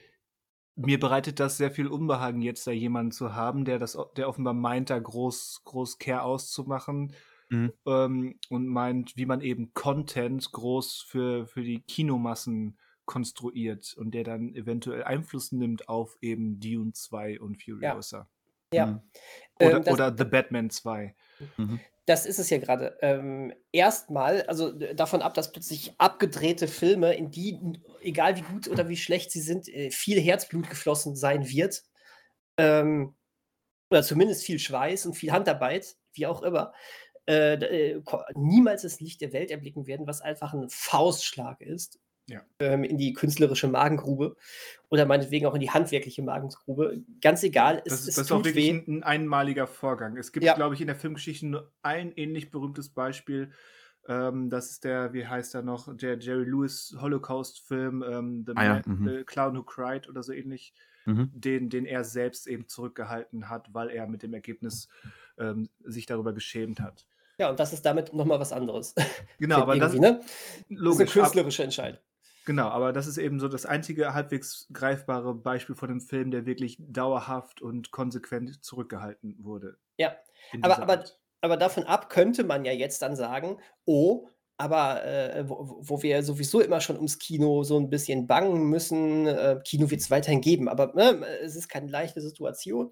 mir bereitet das sehr viel Unbehagen, jetzt da jemanden zu haben, der das der offenbar meint, da groß groß Care auszumachen Mhm. Ähm, und meint, wie man eben Content groß für, für die Kinomassen konstruiert und der dann eventuell Einfluss nimmt auf eben Dune 2 und Furiosa. Ja. ja. Mhm. Oder, ähm, oder The Batman 2. Mhm. Das ist es ja gerade. Ähm, erstmal, also davon ab, dass plötzlich abgedrehte Filme, in die, egal wie gut oder wie schlecht sie sind, äh, viel Herzblut geflossen sein wird. Ähm, oder zumindest viel Schweiß und viel Handarbeit, wie auch immer. Äh, äh niemals das Licht der Welt erblicken werden, was einfach ein Faustschlag ist. Ja. Ähm, in die künstlerische Magengrube oder meinetwegen auch in die handwerkliche Magengrube. Ganz egal. Es, das, es das ist auch wirklich ein, ein, einmaliger Vorgang. Es gibt, ja. glaube ich, in der Filmgeschichte nur ein ähnlich berühmtes Beispiel. Ähm, das ist der, wie heißt er noch, der Jerry Lewis Holocaust-Film, ähm, The, ah, ja. Man, mhm. The, Clown Who Cried oder so ähnlich, mhm. den, den er selbst eben zurückgehalten hat, weil er mit dem Ergebnis ähm, sich darüber geschämt hat. Ja, und das ist damit nochmal was anderes. Genau, aber das, ne? logisch, das ist eine künstlerische Entscheidung. Genau, aber das ist eben so das einzige halbwegs greifbare Beispiel von einem Film, der wirklich dauerhaft und konsequent zurückgehalten wurde. Ja, aber, aber, aber davon ab könnte man ja jetzt dann sagen, oh, aber äh, wo, wo, wir sowieso immer schon ums Kino so ein bisschen bangen müssen, äh, Kino wird es weiterhin geben, aber ne, es ist keine leichte Situation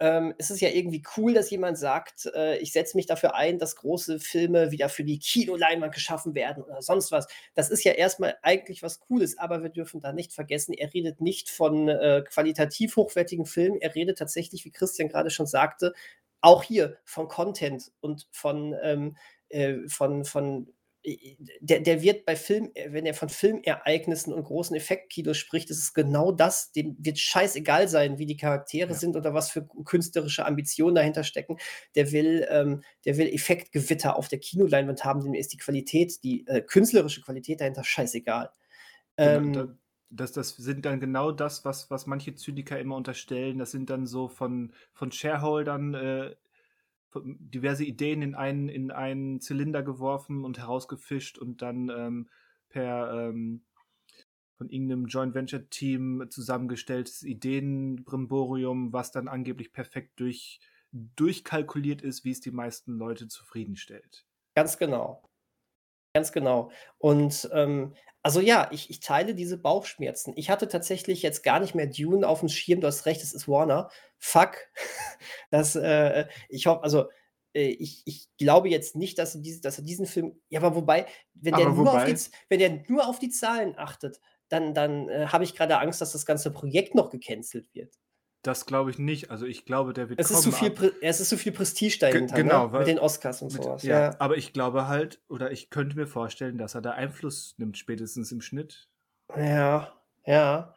ähm, ist es ja irgendwie cool, dass jemand sagt, äh, ich setze mich dafür ein, dass große Filme wieder für die Kinoleinwand geschaffen werden oder sonst was. Das ist ja erstmal eigentlich was Cooles, aber wir dürfen da nicht vergessen, er redet nicht von äh, qualitativ hochwertigen Filmen, er redet tatsächlich, wie Christian gerade schon sagte, auch hier von Content und von, ähm, äh, von, von der, der wird bei Film, wenn er von Filmereignissen und großen Effektkinos spricht, ist es genau das, dem wird scheißegal sein, wie die Charaktere ja. sind oder was für künstlerische Ambitionen dahinter stecken. Der will, ähm, der will Effektgewitter auf der Kinoleinwand haben, dem ist die Qualität, die äh, künstlerische Qualität dahinter scheißegal. Genau, ähm, da, das, das sind dann genau das, was, was manche Zyniker immer unterstellen. Das sind dann so von, von Shareholdern äh, diverse Ideen in einen, in einen Zylinder geworfen und herausgefischt und dann ähm, per, ähm, von irgendeinem Joint Venture Team zusammengestelltes Ideenbrimborium, was dann angeblich perfekt durch, durchkalkuliert ist, wie es die meisten Leute zufriedenstellt. Ganz genau. Ganz genau. Und ähm, also ja, ich, ich teile diese Bauchschmerzen. Ich hatte tatsächlich jetzt gar nicht mehr Dune auf dem Schirm. Du hast recht, es ist Warner. Fuck. Das, äh, ich hoffe, also äh, ich, ich glaube jetzt nicht, dass er, diese, dass er diesen Film. Ja, aber wobei, wenn der, aber nur, wobei? Auf die, wenn der nur auf die Zahlen achtet, dann, dann äh, habe ich gerade Angst, dass das ganze Projekt noch gecancelt wird. Das glaube ich nicht. Also ich glaube, der wird es ist. Zu viel, es ist zu viel Prestige dahinter, genau, ne? weil, mit den Oscars und mit, sowas. Ja, ja, aber ich glaube halt, oder ich könnte mir vorstellen, dass er da Einfluss nimmt, spätestens im Schnitt. Ja, ja.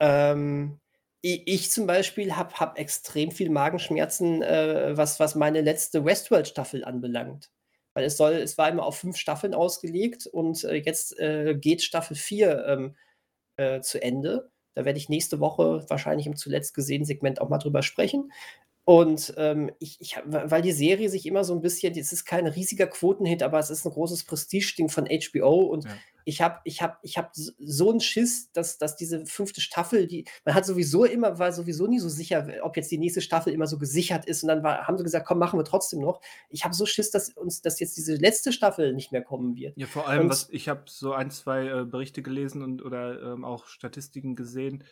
Ähm, ich, ich, zum Beispiel habe hab extrem viel Magenschmerzen, äh, was, was meine letzte Westworld-Staffel anbelangt. Weil es soll, es war immer auf fünf Staffeln ausgelegt und äh, jetzt äh, geht Staffel 4 ähm, äh, zu Ende. Da werde ich nächste Woche wahrscheinlich im zuletzt gesehenen Segment auch mal drüber sprechen. Und ähm, ich, ich, weil die Serie sich immer so ein bisschen, es ist kein riesiger Quotenhit, aber es ist ein großes Prestige-Ding von HBO und ja. Ich habe ich hab, ich hab so einen Schiss, dass, dass diese fünfte Staffel, die, man hat sowieso immer, war sowieso nie so sicher, ob jetzt die nächste Staffel immer so gesichert ist und dann war, haben sie gesagt, komm, machen wir trotzdem noch. Ich habe so Schiss, dass uns, dass jetzt diese letzte Staffel nicht mehr kommen wird. Ja, vor allem, und, was, ich habe so ein, zwei äh, Berichte gelesen und oder ähm, auch Statistiken gesehen,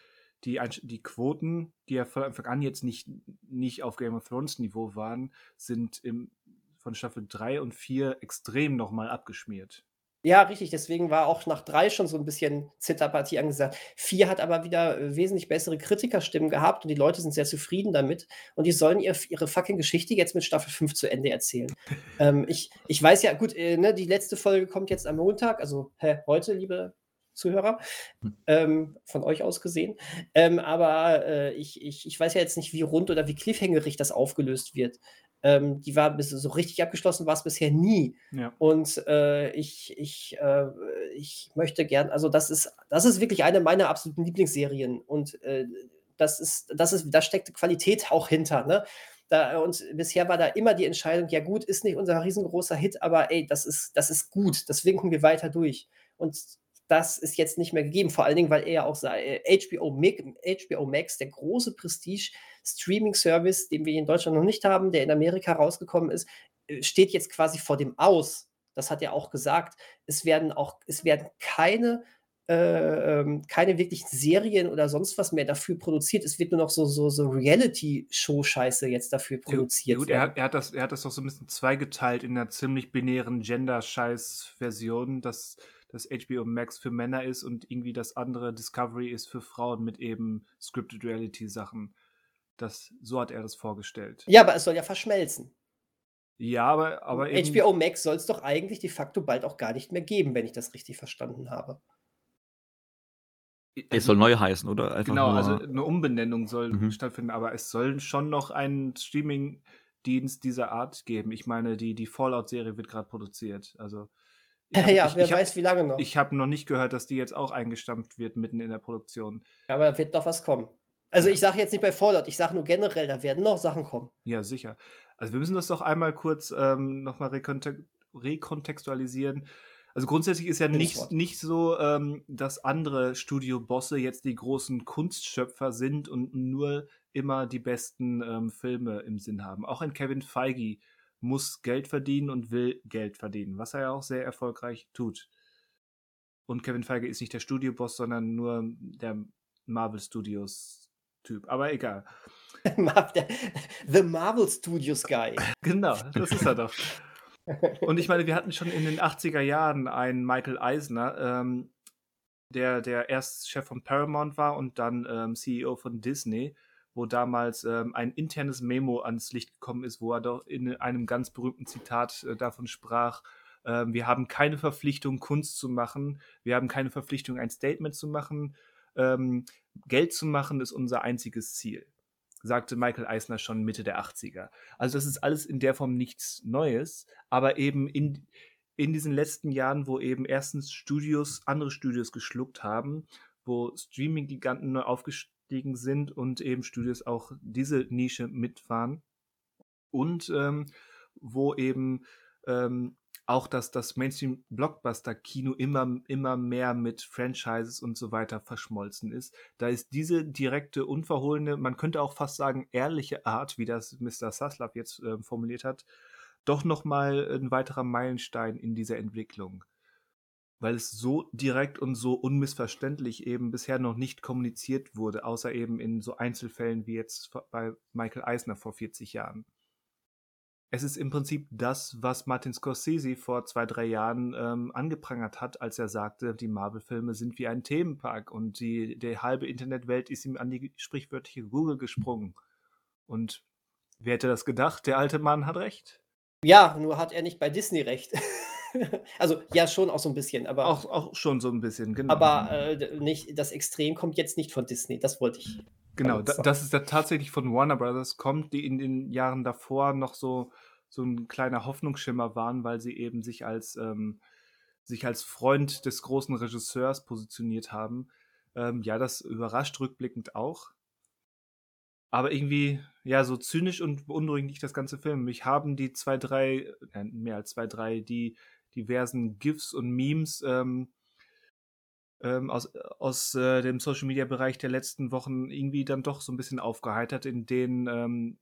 die, die Quoten, die ja von Anfang an jetzt nicht, nicht auf Game of Thrones Niveau waren, sind im, von Staffel 3 und 4 extrem nochmal abgeschmiert. Ja, richtig. Deswegen war auch nach 3 schon so ein bisschen Zitterpartie angesagt. 4 hat aber wieder äh, wesentlich bessere Kritikerstimmen gehabt und die Leute sind sehr zufrieden damit. Und die sollen ihr, ihre fucking Geschichte jetzt mit Staffel 5 zu Ende erzählen. ähm, ich, ich weiß ja, gut, äh, ne, die letzte Folge kommt jetzt am Montag, also hä, heute, liebe Zuhörer, hm. ähm, von euch aus gesehen. Ähm, aber äh, ich, ich, ich weiß ja jetzt nicht, wie rund oder wie cliffhangerig das aufgelöst wird. Ähm, die war bis so richtig abgeschlossen, war es bisher nie. Ja. Und äh, ich, ich, äh, ich möchte gern, also das ist, das ist wirklich eine meiner absoluten Lieblingsserien. Und äh, das ist, das ist, da steckt Qualität auch hinter. Ne? Da, und bisher war da immer die Entscheidung, ja gut, ist nicht unser riesengroßer Hit, aber ey, das ist, das ist gut, das winken wir weiter durch. Und das ist jetzt nicht mehr gegeben. Vor allen Dingen, weil er ja auch sei, HBO, HBO Max, der große Prestige-Streaming-Service, den wir hier in Deutschland noch nicht haben, der in Amerika rausgekommen ist, äh, steht jetzt quasi vor dem Aus. Das hat er auch gesagt. Es werden auch, es werden keine äh, ähm, keine wirklichen Serien oder sonst was mehr dafür produziert. Es wird nur noch so, so, so Reality-Show-Scheiße jetzt dafür produziert. Gut, er hat, er, hat das, er hat das doch so ein bisschen zweigeteilt in einer ziemlich binären Gender-Scheiß-Version, dass das HBO Max für Männer ist und irgendwie das andere Discovery ist für Frauen mit eben Scripted Reality Sachen. Das, so hat er das vorgestellt. Ja, aber es soll ja verschmelzen. Ja, aber, aber eben, HBO Max soll es doch eigentlich de facto bald auch gar nicht mehr geben, wenn ich das richtig verstanden habe. Es soll neu heißen, oder? Einfach genau, also eine Umbenennung soll mhm. stattfinden, aber es soll schon noch einen Streaming-Dienst dieser Art geben. Ich meine, die, die Fallout-Serie wird gerade produziert. Also hab, ja, ich, wer ich weiß, hab, wie lange noch. Ich habe noch nicht gehört, dass die jetzt auch eingestampft wird mitten in der Produktion. Aber da wird doch was kommen. Also ich sage jetzt nicht bei Fallout, ich sage nur generell, da werden noch Sachen kommen. Ja, sicher. Also wir müssen das doch einmal kurz ähm, nochmal rekontextualisieren. Also grundsätzlich ist ja nicht, nicht so, ähm, dass andere Studiobosse jetzt die großen Kunstschöpfer sind und nur immer die besten ähm, Filme im Sinn haben. Auch ein Kevin Feige muss Geld verdienen und will Geld verdienen, was er ja auch sehr erfolgreich tut. Und Kevin Feige ist nicht der Studioboss, sondern nur der Marvel Studios Typ. Aber egal. The Marvel Studios Guy. Genau, das ist er doch. Und ich meine, wir hatten schon in den 80er Jahren einen Michael Eisner, ähm, der, der erst Chef von Paramount war und dann ähm, CEO von Disney wo damals ähm, ein internes Memo ans Licht gekommen ist, wo er doch in einem ganz berühmten Zitat äh, davon sprach, äh, wir haben keine Verpflichtung, Kunst zu machen, wir haben keine Verpflichtung, ein Statement zu machen, ähm, Geld zu machen ist unser einziges Ziel, sagte Michael Eisner schon Mitte der 80er. Also das ist alles in der Form nichts Neues, aber eben in, in diesen letzten Jahren, wo eben erstens Studios andere Studios geschluckt haben, wo Streaming-Giganten neu aufgestellt eingestiegen sind und eben Studios auch diese Nische mitfahren. Und ähm, wo eben ähm, auch, dass das Mainstream-Blockbuster-Kino immer, immer mehr mit Franchises und so weiter verschmolzen ist. Da ist diese direkte, unverhohlene, man könnte auch fast sagen, ehrliche Art, wie das Mr. Saslav jetzt äh, formuliert hat, doch nochmal ein weiterer Meilenstein in dieser Entwicklung. Weil es so direkt und so unmissverständlich eben bisher noch nicht kommuniziert wurde, außer eben in so Einzelfällen wie jetzt bei Michael Eisner vor 40 Jahren es ist im Prinzip das, was Martin Scorsese vor zwei, drei Jahren ähm, angeprangert hat, als er sagte, die Marvel-Filme sind wie ein Themenpark und die, die halbe Internetwelt ist ihm an die sprichwörtliche Google gesprungen. Und wer hätte das gedacht? Der alte Mann hat recht. Ja, nur hat er nicht bei Disney recht. also ja, schon auch so ein bisschen, aber. Auch, auch schon so ein bisschen, genau. Aber äh, nicht, das Extrem kommt jetzt nicht von Disney, das wollte ich. Genau, da, dass es da tatsächlich von Warner Brothers kommt, die in den Jahren davor noch so, so ein kleiner Hoffnungsschimmer waren, weil sie eben sich als, ähm, sich als Freund des großen Regisseurs positioniert haben. Ähm, ja, das überrascht rückblickend auch. Aber irgendwie, ja, so zynisch und beunruhigend nicht das ganze Film. Mich haben die zwei, drei, äh, mehr als zwei, drei, die diversen GIFs und Memes ähm, ähm, aus, aus äh, dem Social Media Bereich der letzten Wochen irgendwie dann doch so ein bisschen aufgeheitert, in denen ähm,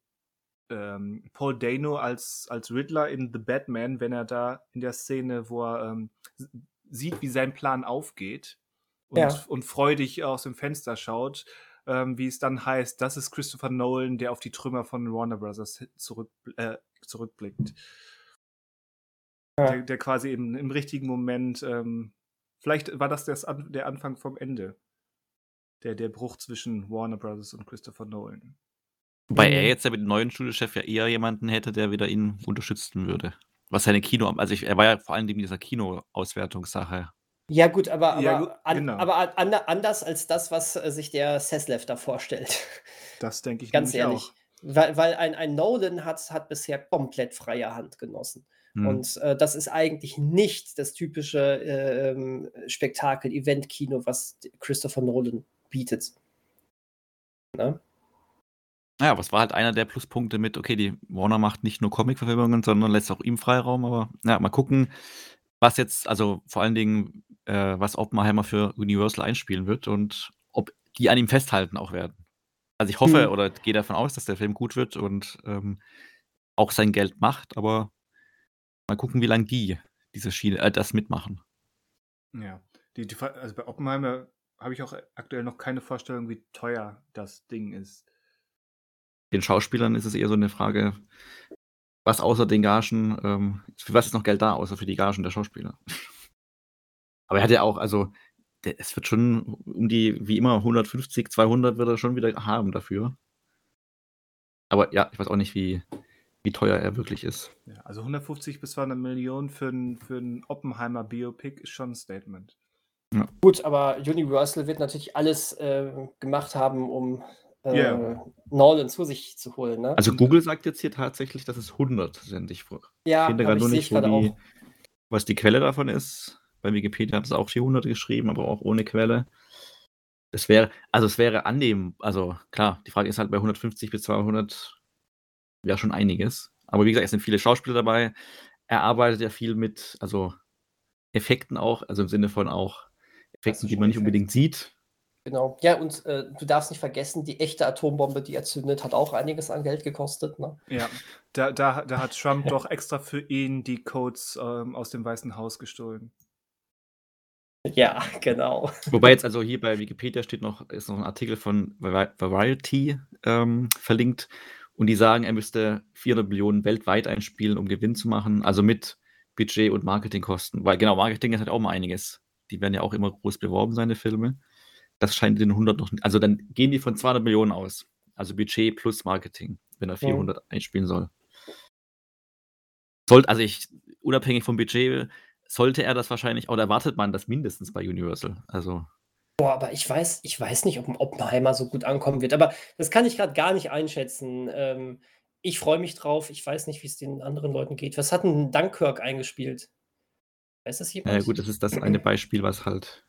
ähm, Paul Dano als, als Riddler in The Batman, wenn er da in der Szene, wo er ähm, sieht, wie sein Plan aufgeht und, ja. und freudig aus dem Fenster schaut, ähm, wie es dann heißt, das ist Christopher Nolan, der auf die Trümmer von Warner Brothers zurück, äh, zurückblickt. Ja. Der, der, quasi eben im richtigen Moment ähm, Vielleicht war das An der Anfang vom Ende. Der, der Bruch zwischen Warner Brothers und Christopher Nolan. Wobei er mhm. jetzt ja mit dem neuen Studiochef ja eher jemanden hätte, der wieder ihn unterstützen würde. Was seine Kino, also ich, er war ja vor allem in dieser Kino-Auswertungssache. Ja, gut, aber, aber, ja, gut, genau. aber an, anders als das, was äh, sich der Seslev da vorstellt. Das denke ich ganz ehrlich. Auch. Weil, weil ein, ein Nolan hat, hat bisher komplett freie Hand genossen. Mhm. Und äh, das ist eigentlich nicht das typische äh, Spektakel, Event-Kino, was Christopher Nolan bietet. Ne? Ja, was war halt einer der Pluspunkte mit, okay, die Warner macht nicht nur Comic-Verfilmungen, sondern lässt auch ihm Freiraum, aber ja, mal gucken, was jetzt, also vor allen Dingen, äh, was Oppenheimer für Universal einspielen wird und ob die an ihm festhalten auch werden. Also ich hoffe mhm. oder gehe davon aus, dass der Film gut wird und ähm, auch sein Geld macht, aber Mal gucken, wie lange die diese Schiene, äh, das mitmachen. Ja, die, die, also bei Oppenheimer habe ich auch aktuell noch keine Vorstellung, wie teuer das Ding ist. Den Schauspielern ist es eher so eine Frage, was außer den Gagen, ähm, für was ist noch Geld da, außer für die Gagen der Schauspieler? Aber er hat ja auch, also, der, es wird schon um die, wie immer, 150, 200 wird er schon wieder haben dafür. Aber ja, ich weiß auch nicht, wie, wie teuer er wirklich ist. Ja, also 150 bis 200 Millionen für ein, für ein Oppenheimer Biopic ist schon ein Statement. Ja. Gut, aber Universal wird natürlich alles äh, gemacht haben, um äh, yeah. Nolan zu sich zu holen. Ne? Also Google sagt jetzt hier tatsächlich, dass es 100 sind. Ich ja, finde gerade nur nicht, wo die, was die Quelle davon ist. Bei Wikipedia hat es auch 400 geschrieben, aber auch ohne Quelle. Es wäre, also es wäre annehmen, also klar, die Frage ist halt bei 150 bis 200 ja schon einiges. Aber wie gesagt, es sind viele Schauspieler dabei. Er arbeitet ja viel mit, also Effekten auch, also im Sinne von auch Effekten, die man nicht unbedingt sieht. Genau. Ja, und äh, du darfst nicht vergessen, die echte Atombombe, die er zündet, hat auch einiges an Geld gekostet. Ne? Ja, da, da, da hat Trump doch extra für ihn die Codes ähm, aus dem Weißen Haus gestohlen. Ja, genau. Wobei jetzt also hier bei Wikipedia steht noch, ist noch ein Artikel von Variety ähm, verlinkt, und die sagen, er müsste 400 Millionen weltweit einspielen, um Gewinn zu machen, also mit Budget und Marketingkosten. Weil genau, Marketing ist halt auch mal einiges. Die werden ja auch immer groß beworben, seine Filme. Das scheint den 100 noch nicht. Also dann gehen die von 200 Millionen aus. Also Budget plus Marketing, wenn er 400 ja. einspielen soll. Sollte, also ich, unabhängig vom Budget, sollte er das wahrscheinlich, oder erwartet man das mindestens bei Universal. Also Boah, aber ich weiß ich weiß nicht, ob 'n Oppenheimer so gut ankommen wird, aber das kann ich gerade gar nicht einschätzen. Ähm, ich freue mich drauf. Ich weiß nicht, wie es den anderen Leuten geht. Was hat 'n Dunkirk eingespielt? Weiß das jemand? Ja gut, das ist das eine Beispiel, was halt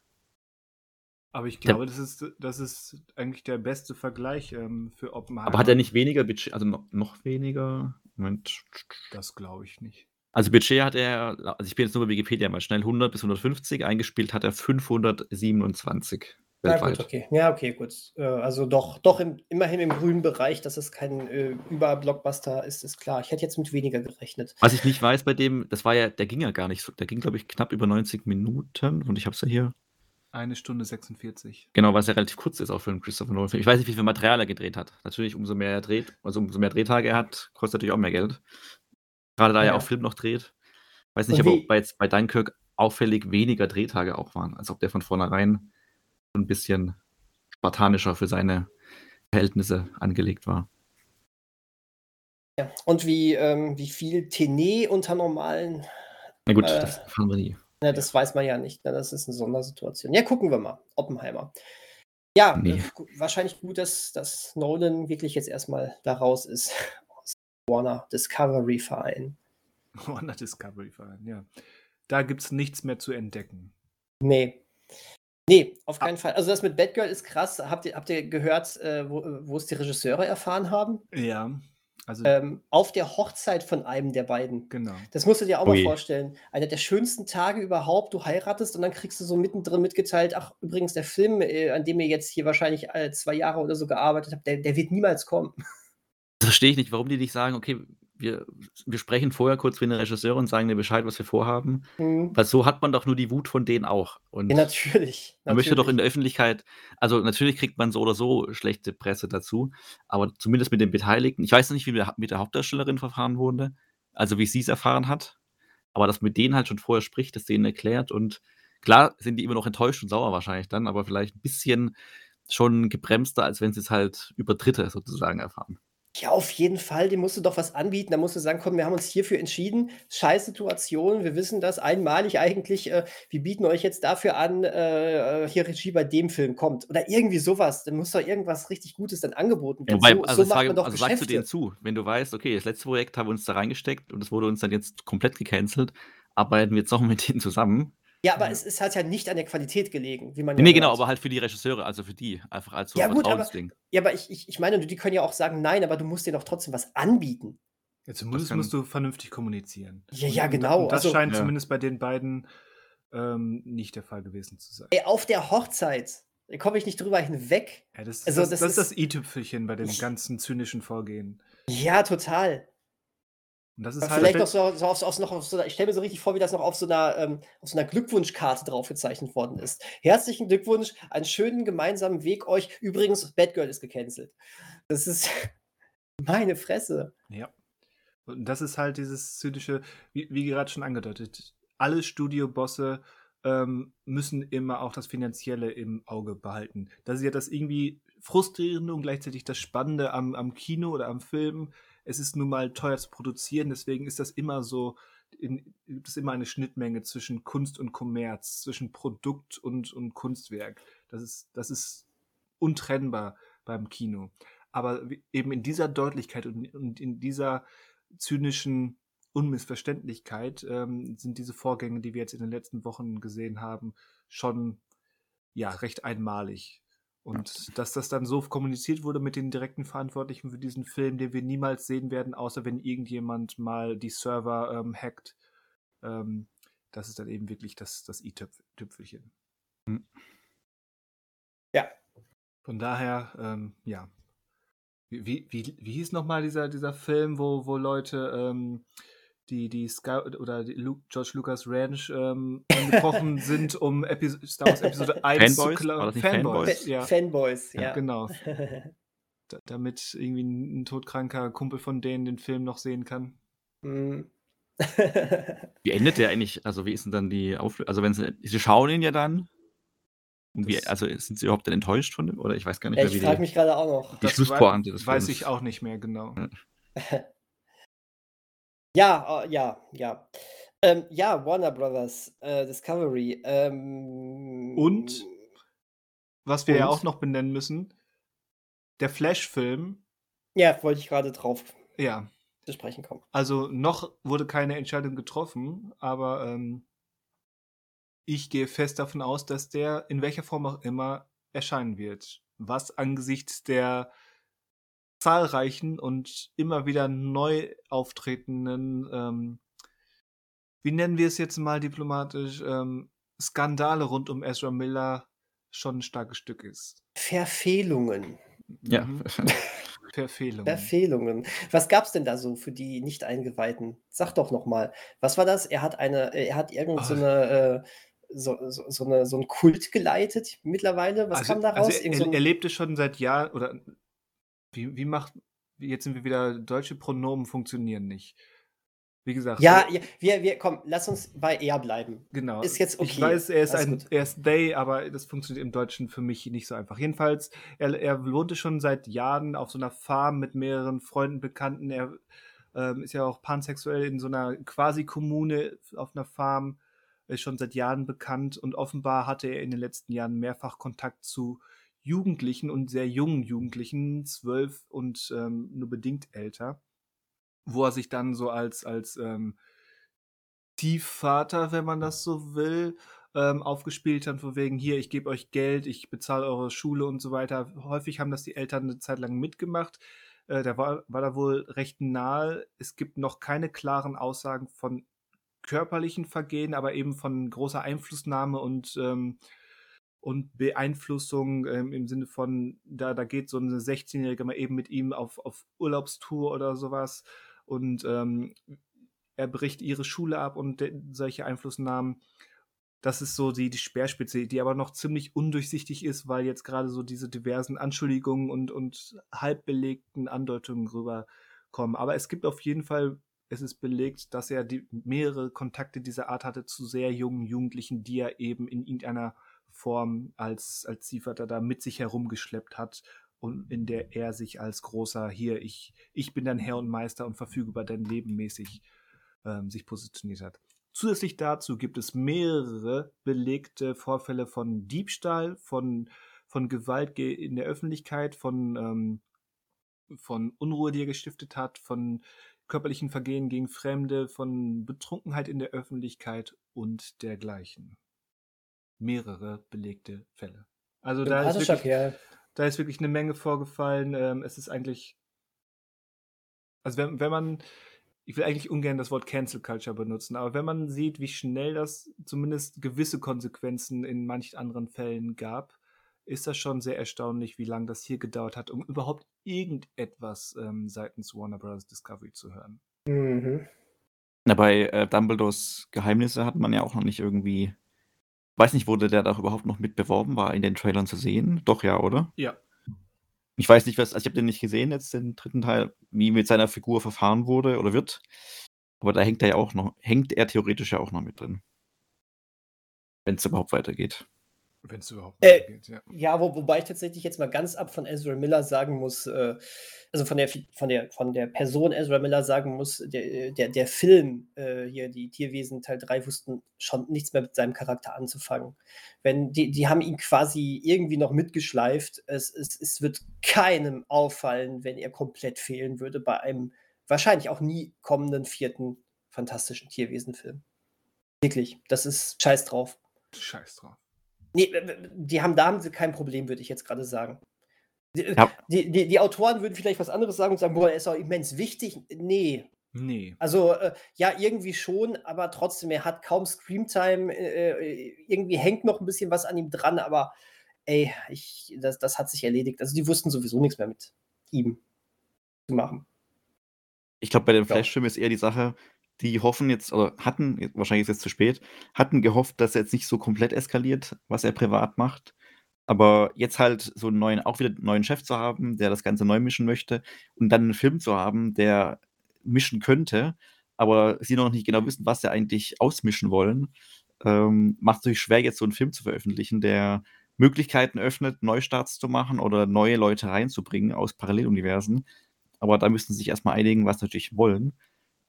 Aber ich glaube, das ist das ist eigentlich der beste Vergleich, ähm, für Aber hat er nicht weniger Budget also no noch weniger? Moment. Das glaube ich nicht. Also Budget hat er, also ich bin jetzt nur bei Wikipedia mal schnell 100 bis 150, eingespielt hat er 527 ja, gut, okay. Ja, okay, gut. Äh, also doch, doch im, immerhin im grünen Bereich, dass es kein äh, Überblockbuster ist, ist klar. Ich hätte jetzt mit weniger gerechnet. Was ich nicht weiß bei dem, das war ja, der ging ja gar nicht so, der ging, glaube ich, knapp über 90 Minuten und ich habe es ja hier. Eine Stunde 46. Genau, was ja relativ kurz ist auch für einen Christopher Nolan. Ich weiß nicht, wie viel Material er gedreht hat. Natürlich, umso mehr er dreht, also umso mehr Drehtage er hat, kostet natürlich auch mehr Geld. Gerade da ja. er auch Film noch dreht. Weiß nicht, ob bei, bei Dunkirk auffällig weniger Drehtage auch waren, als ob der von vornherein ein bisschen spartanischer für seine Verhältnisse angelegt war. Ja, und wie, ähm, wie viel Tenet unter normalen. Na gut, äh, das erfahren wir nie. Ja, das weiß man ja nicht. Ne? Das ist eine Sondersituation. Ja, gucken wir mal. Oppenheimer. Ja, nee. äh, wahrscheinlich gut, dass, dass Nolan wirklich jetzt erstmal da raus ist aus Warner Discovery Verein. Warner Discovery Verein, ja. Da gibt es nichts mehr zu entdecken. Nee. Nee, auf keinen ah. Fall. Also das mit Batgirl ist krass. Habt ihr, habt ihr gehört, äh, wo es die Regisseure erfahren haben? Ja. Also ähm, auf der Hochzeit von einem der beiden. Genau. Das musst du dir auch Ui. mal vorstellen. Einer der schönsten Tage überhaupt. Du heiratest und dann kriegst du so mittendrin mitgeteilt, ach, übrigens, der Film, äh, an dem ihr jetzt hier wahrscheinlich äh, zwei Jahre oder so gearbeitet habt, der, der wird niemals kommen. Das verstehe ich nicht, warum die nicht sagen, okay, wir, wir sprechen vorher kurz mit den Regisseuren und sagen dir Bescheid, was wir vorhaben. Mhm. Weil so hat man doch nur die Wut von denen auch. Und ja, natürlich. Man möchte doch in der Öffentlichkeit, also natürlich kriegt man so oder so schlechte Presse dazu, aber zumindest mit den Beteiligten. Ich weiß nicht, wie mit der Hauptdarstellerin verfahren wurde, also wie sie es erfahren hat, aber dass mit denen halt schon vorher spricht, das denen erklärt und klar sind die immer noch enttäuscht und sauer wahrscheinlich dann, aber vielleicht ein bisschen schon gebremster, als wenn sie es halt über Dritte sozusagen erfahren. Ja, auf jeden Fall, dem musst du doch was anbieten. Da musst du sagen: „Komm, wir haben uns hierfür entschieden. Scheiß Situation, wir wissen das einmalig eigentlich, äh, wir bieten euch jetzt dafür an, äh, äh, hier Regie bei dem Film kommt.“ Oder irgendwie sowas. Dann muss doch irgendwas richtig Gutes dann angeboten werden. Wobei, So also so macht man doch also sagst du denen zu, wenn du weißt: „Okay, das letzte Projekt haben wir uns da reingesteckt und es wurde uns dann jetzt komplett gecancelt, arbeiten wir jetzt noch mit denen zusammen.“ Ja, aber es, es hat ja nicht an der Qualität gelegen, wie man ja Nee, genau, aber halt für die Regisseure, also für die, einfach als so Ja, gut, aber, ja, aber ich, ich, ich meine, die können ja auch sagen, nein, aber du musst dir doch trotzdem was anbieten. Ja, zumindest musst du vernünftig kommunizieren. Ja, ja, genau. Und das also, scheint ja. zumindest bei den beiden ähm, nicht der Fall gewesen zu sein. Ey, auf der Hochzeit, da komme ich nicht drüber hinweg. Ja, das, also, das, das, das ist das i-Tüpfelchen bei dem ganzen zynischen Vorgehen. Ja, total. Und das ist halt vielleicht noch so, so, auf, auf, noch auf so einer, ich stelle mir so richtig vor, wie das noch auf so einer, ähm, auf so einer Glückwunschkarte draufgezeichnet worden ist. Herzlichen Glückwunsch, einen schönen gemeinsamen Weg euch. Übrigens, Batgirl ist gecancelt. Das ist meine Fresse. Ja. Und das ist halt dieses zynische, wie, wie gerade schon angedeutet, alle Studiobosse ähm, müssen immer auch das Finanzielle im Auge behalten. Das ist ja das irgendwie frustrierende und gleichzeitig das Spannende am, am Kino oder am Film es ist nun mal teuer zu produzieren, deswegen ist das immer so, in, gibt es immer eine Schnittmenge zwischen Kunst und Kommerz, zwischen Produkt und, und Kunstwerk. Das ist, das ist untrennbar beim Kino. Aber eben in dieser Deutlichkeit und, und in dieser zynischen Unmissverständlichkeit ähm, sind diese Vorgänge, die wir jetzt in den letzten Wochen gesehen haben, schon ja recht einmalig. Und dass das dann so kommuniziert wurde mit den direkten Verantwortlichen für diesen Film, den wir niemals sehen werden, außer wenn irgendjemand mal die Server ähm, hackt, ähm, das ist dann eben wirklich das, das i-Tüpfelchen. Hm. Ja. Von daher, ähm, ja. Wie, wie, wie hieß nochmal dieser, dieser Film, wo, wo Leute ähm, die, die Sky oder die Luke, George Lucas Ranch ähm, angebrochen sind, um Epi Star Wars Episode 1 Fanboys? zu klauen. Fanboys, Fanboys, ja. Fanboys, ja. ja. Genau. da, damit irgendwie ein, todkranker Kumpel von denen den Film noch sehen kann. Mm. wie endet der eigentlich? Also, wie ist denn dann die Auflösung? Also, wenn sie, sie schauen ihn ja dann. Und wie, also sind sie überhaupt dann enttäuscht von dem? Oder ich weiß gar nicht mehr, wie Ich frage mich gerade auch noch. Die Schlusspointe des Weiß ich auch nicht mehr genau. Ja. Ja, äh, ja, ja. Ähm, ja, Warner Brothers, äh, Discovery. Ähm, Und, was wir ja auch noch benennen müssen, der Flash-Film. Ja, wollte ich gerade drauf Ja. zu sprechen kommen. Also noch wurde keine Entscheidung getroffen, aber ähm, ich gehe fest davon aus, dass der in welcher Form auch immer erscheinen wird. Was angesichts der zahlreichen und immer wieder neu auftretenden ähm, wie nennen wir es jetzt mal diplomatisch, ähm, Skandale rund um Ezra Miller schon ein starkes Stück ist. Verfehlungen. Ja. Mhm. Verfehlungen. Verfehlungen. Was gab es denn da so für die Nicht-Eingeweihten? Sag doch noch mal. Was war das? Er hat eine, er hat irgend so eine, äh, so, so, so, eine, so einen Kult geleitet mittlerweile. Was also, kam da raus? Also er, er lebte schon seit Jahren, oder wie, wie macht, jetzt sind wir wieder, deutsche Pronomen funktionieren nicht. Wie gesagt, ja, ja, wir, wir, komm, lass uns bei er bleiben. Genau. Ist jetzt Ich okay. weiß, er ist Alles ein, gut. er ist they, aber das funktioniert im Deutschen für mich nicht so einfach. Jedenfalls, er, er wohnte schon seit Jahren auf so einer Farm mit mehreren Freunden, Bekannten. Er ähm, ist ja auch pansexuell in so einer Quasi-Kommune auf einer Farm, ist schon seit Jahren bekannt und offenbar hatte er in den letzten Jahren mehrfach Kontakt zu Jugendlichen und sehr jungen Jugendlichen, zwölf und ähm, nur bedingt älter, wo er sich dann so als, als ähm, Stiefvater, wenn man das so will, ähm, aufgespielt hat, von wegen hier, ich gebe euch Geld, ich bezahle eure Schule und so weiter. Häufig haben das die Eltern eine Zeit lang mitgemacht. Äh, da war, war da wohl recht nahe. Es gibt noch keine klaren Aussagen von körperlichen Vergehen, aber eben von großer Einflussnahme und, ähm, und Beeinflussung ähm, im Sinne von, da, da geht so eine 16-Jährige mal eben mit ihm auf, auf Urlaubstour oder sowas und ähm, er bricht ihre Schule ab und solche Einflussnahmen. Das ist so die, die Speerspitze, die aber noch ziemlich undurchsichtig ist, weil jetzt gerade so diese diversen Anschuldigungen und, und halbbelegten Andeutungen rüberkommen. Aber es gibt auf jeden Fall, es ist belegt, dass er die, mehrere Kontakte dieser Art hatte zu sehr jungen Jugendlichen, die er eben in irgendeiner Form als, als Ziehvater da mit sich herumgeschleppt hat und in der er sich als großer, hier, ich, ich bin dein Herr und Meister und verfüge über dein Leben mäßig ähm, sich positioniert hat. Zusätzlich dazu gibt es mehrere belegte Vorfälle von Diebstahl, von, von Gewalt ge- in der Öffentlichkeit, von, ähm, von Unruhe, die er gestiftet hat, von körperlichen Vergehen gegen Fremde, von Betrunkenheit in der Öffentlichkeit und dergleichen. Mehrere belegte Fälle. Also da ist, wirklich, Kerl. da ist wirklich eine Menge vorgefallen. Ähm, es ist eigentlich, also wenn, wenn man, ich will eigentlich ungern das Wort Cancel Culture benutzen, aber wenn man sieht, wie schnell das zumindest gewisse Konsequenzen in manchen anderen Fällen gab, ist das schon sehr erstaunlich, wie lange das hier gedauert hat, um überhaupt irgendetwas ähm, seitens Warner Bros. Discovery zu hören. Mhm. Na, bei äh, Dumbledores Geheimnisse hat man ja auch noch nicht irgendwie. Weiß nicht, wurde der da überhaupt noch mit beworben? War in den Trailern zu sehen? Doch, ja, oder? Ja. Ich weiß nicht, was, also ich habe den nicht gesehen, jetzt den dritten Teil, wie mit seiner Figur verfahren wurde oder wird. Aber da hängt er ja auch noch, hängt er theoretisch ja auch noch mit drin. Wenn es überhaupt weitergeht. Wenn es überhaupt Äh, geht, ja. Ja, wo, wobei ich tatsächlich jetzt mal ganz ab von Ezra Miller sagen muss, äh, also von der, von, der, von der Person Ezra Miller sagen muss, der, der, der Film, äh, hier die Tierwesen Teil 3, wussten schon nichts mehr mit seinem Charakter anzufangen. Wenn, die, die haben ihn quasi irgendwie noch mitgeschleift. Es, es, es wird keinem auffallen, wenn er komplett fehlen würde bei einem wahrscheinlich auch nie kommenden vierten fantastischen Tierwesenfilm. Wirklich, das ist scheiß drauf. Scheiß drauf. Nee, die haben, da haben sie kein Problem, würde ich jetzt gerade sagen. Die, Ja. die, die, die Autoren würden vielleicht was anderes sagen und sagen, boah, er ist auch immens wichtig. Nee. Nee. Also, äh, ja, irgendwie schon, aber trotzdem, er hat kaum Screamtime. Äh, äh, irgendwie hängt noch ein bisschen was an ihm dran, aber ey, ich, das, das hat sich erledigt. Also, die wussten sowieso nichts mehr mit ihm zu machen. Ich glaube, bei dem. Flashfilm ist eher die Sache, die hoffen jetzt, oder hatten, wahrscheinlich ist es jetzt zu spät, hatten gehofft, dass er jetzt nicht so komplett eskaliert, was er privat macht. Aber jetzt halt so einen neuen, auch wieder einen neuen Chef zu haben, der das Ganze neu mischen möchte und dann einen Film zu haben, der mischen könnte, aber sie noch nicht genau wissen, was sie eigentlich ausmischen wollen, ähm, macht es natürlich schwer, jetzt so einen Film zu veröffentlichen, der Möglichkeiten öffnet, Neustarts zu machen oder neue Leute reinzubringen aus Paralleluniversen. Aber da müssen sie sich erstmal einigen, was sie natürlich wollen.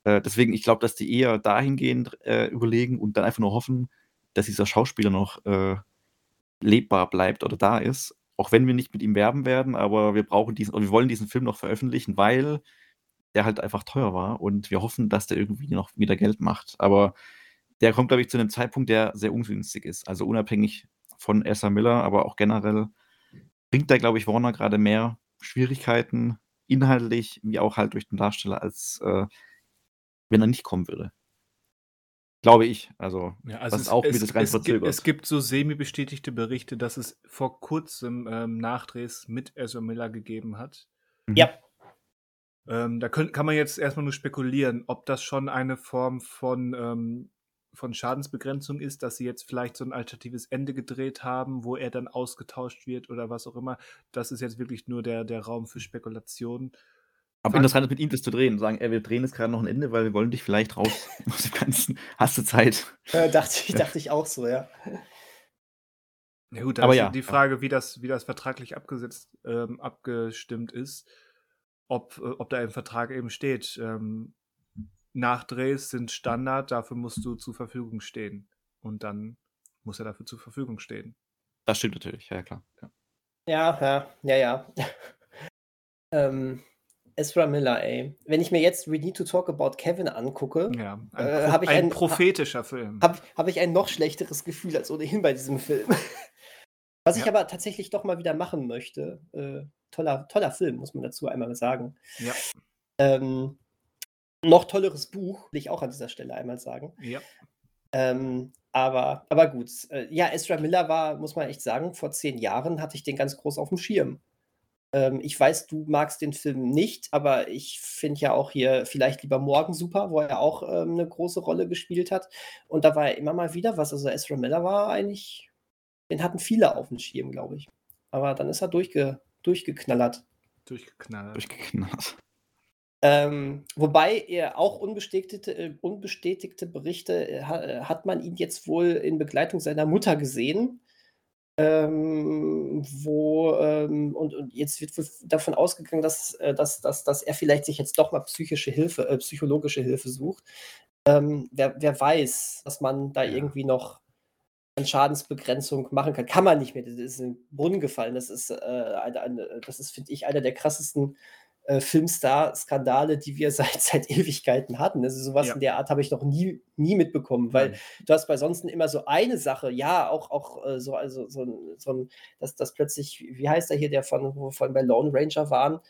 Äh, deswegen, ich glaube, dass die eher dahingehend äh, überlegen und dann einfach nur hoffen, dass dieser Schauspieler noch äh, lebbar bleibt oder da ist. Auch wenn wir nicht mit ihm werben werden, aber wir brauchen diesen, wir wollen diesen Film noch veröffentlichen, weil der halt einfach teuer war und wir hoffen, dass der irgendwie noch wieder Geld macht. Aber der kommt, glaube ich, zu einem Zeitpunkt, der sehr ungünstig ist. Also unabhängig von Ezra Miller, aber auch generell bringt da, glaube ich, Warner gerade mehr Schwierigkeiten inhaltlich, wie auch halt durch den Darsteller, als äh, wenn er nicht kommen würde. Glaube ich. Also, Ja, also was es, auch es, wieder rein es, gibt, verzögert. es gibt so semi-bestätigte Berichte, dass es vor kurzem ähm, Nachdrehs mit Ezra Miller gegeben hat. Mhm. Ja, Ähm, da könnt, kann man jetzt erstmal nur spekulieren, ob das schon eine Form von, ähm, von Schadensbegrenzung ist, dass sie jetzt vielleicht so ein alternatives Ende gedreht haben, wo er dann ausgetauscht wird oder was auch immer. Das ist jetzt wirklich nur der, der Raum für Spekulationen. Aber interessant ist mit ihm das zu drehen. Sagen, ey, wir drehen jetzt gerade noch ein Ende, weil wir wollen dich vielleicht raus aus dem Ganzen. Hast du Zeit? äh, dachte, ich, dachte ich auch so, ja. Ja gut, da Aber ist ja, die ja. Frage, wie das, wie das vertraglich abgesetzt, ähm, abgestimmt ist, ob, äh, ob da im Vertrag eben steht, ähm, Nachdrehs sind Standard, dafür musst du zur Verfügung stehen. Und dann muss er dafür zur Verfügung stehen. Das stimmt natürlich, ja, ja klar. Ja. Ja, ja, ja, ja. ähm, Ezra Miller, ey. Wenn ich mir jetzt We Need to Talk About Kevin angucke, Ja, ein, Äh, Pro hab ich ein einen- prophetischer Film. habe hab ich ein noch schlechteres Gefühl als ohnehin bei diesem Film. Was ich Ja. aber tatsächlich doch mal wieder machen möchte, äh, toller, toller Film, muss man dazu einmal sagen. Ja, Ähm, noch tolleres Buch, will ich auch an dieser Stelle einmal sagen. ja. Ähm, aber, aber gut. Äh, ja, Ezra Miller war, muss man echt sagen, vor zehn Jahren hatte ich den ganz groß auf dem Schirm. Ähm, ich weiß, du magst den Film nicht, aber ich finde ja auch hier vielleicht lieber Morgen super, wo er auch ähm, eine große Rolle gespielt hat. Und da war ja immer mal wieder was. Also Ezra Miller war eigentlich, den hatten viele auf dem Schirm, glaube ich. Aber dann ist er durchge, durchgeknallert. Durchgeknallt. Durchgeknallt. Ähm, wobei er auch unbestätigte, äh, unbestätigte Berichte äh, ha, äh, hat man ihn jetzt wohl in Begleitung seiner Mutter gesehen. Ähm, wo ähm, und, und jetzt wird davon ausgegangen, dass, äh, dass, dass, dass er vielleicht sich jetzt doch mal psychische Hilfe, äh, psychologische Hilfe sucht. Ähm, wer, wer weiß, dass man da irgendwie noch eine Schadensbegrenzung machen kann. Kann man nicht mehr. Das ist in den Brunnen gefallen. Das ist, äh, eine, eine, das ist, finde ich, einer der krassesten äh, Filmstar-Skandale, die wir seit, seit Ewigkeiten hatten. Also sowas Ja. in der Art habe ich noch nie, nie mitbekommen, weil Nein. du hast bei sonst immer so eine Sache, ja, auch, auch äh, so, also so ein, so ein dass, dass plötzlich, wie heißt der hier, der von, wo wir vorhin bei Lone Ranger waren,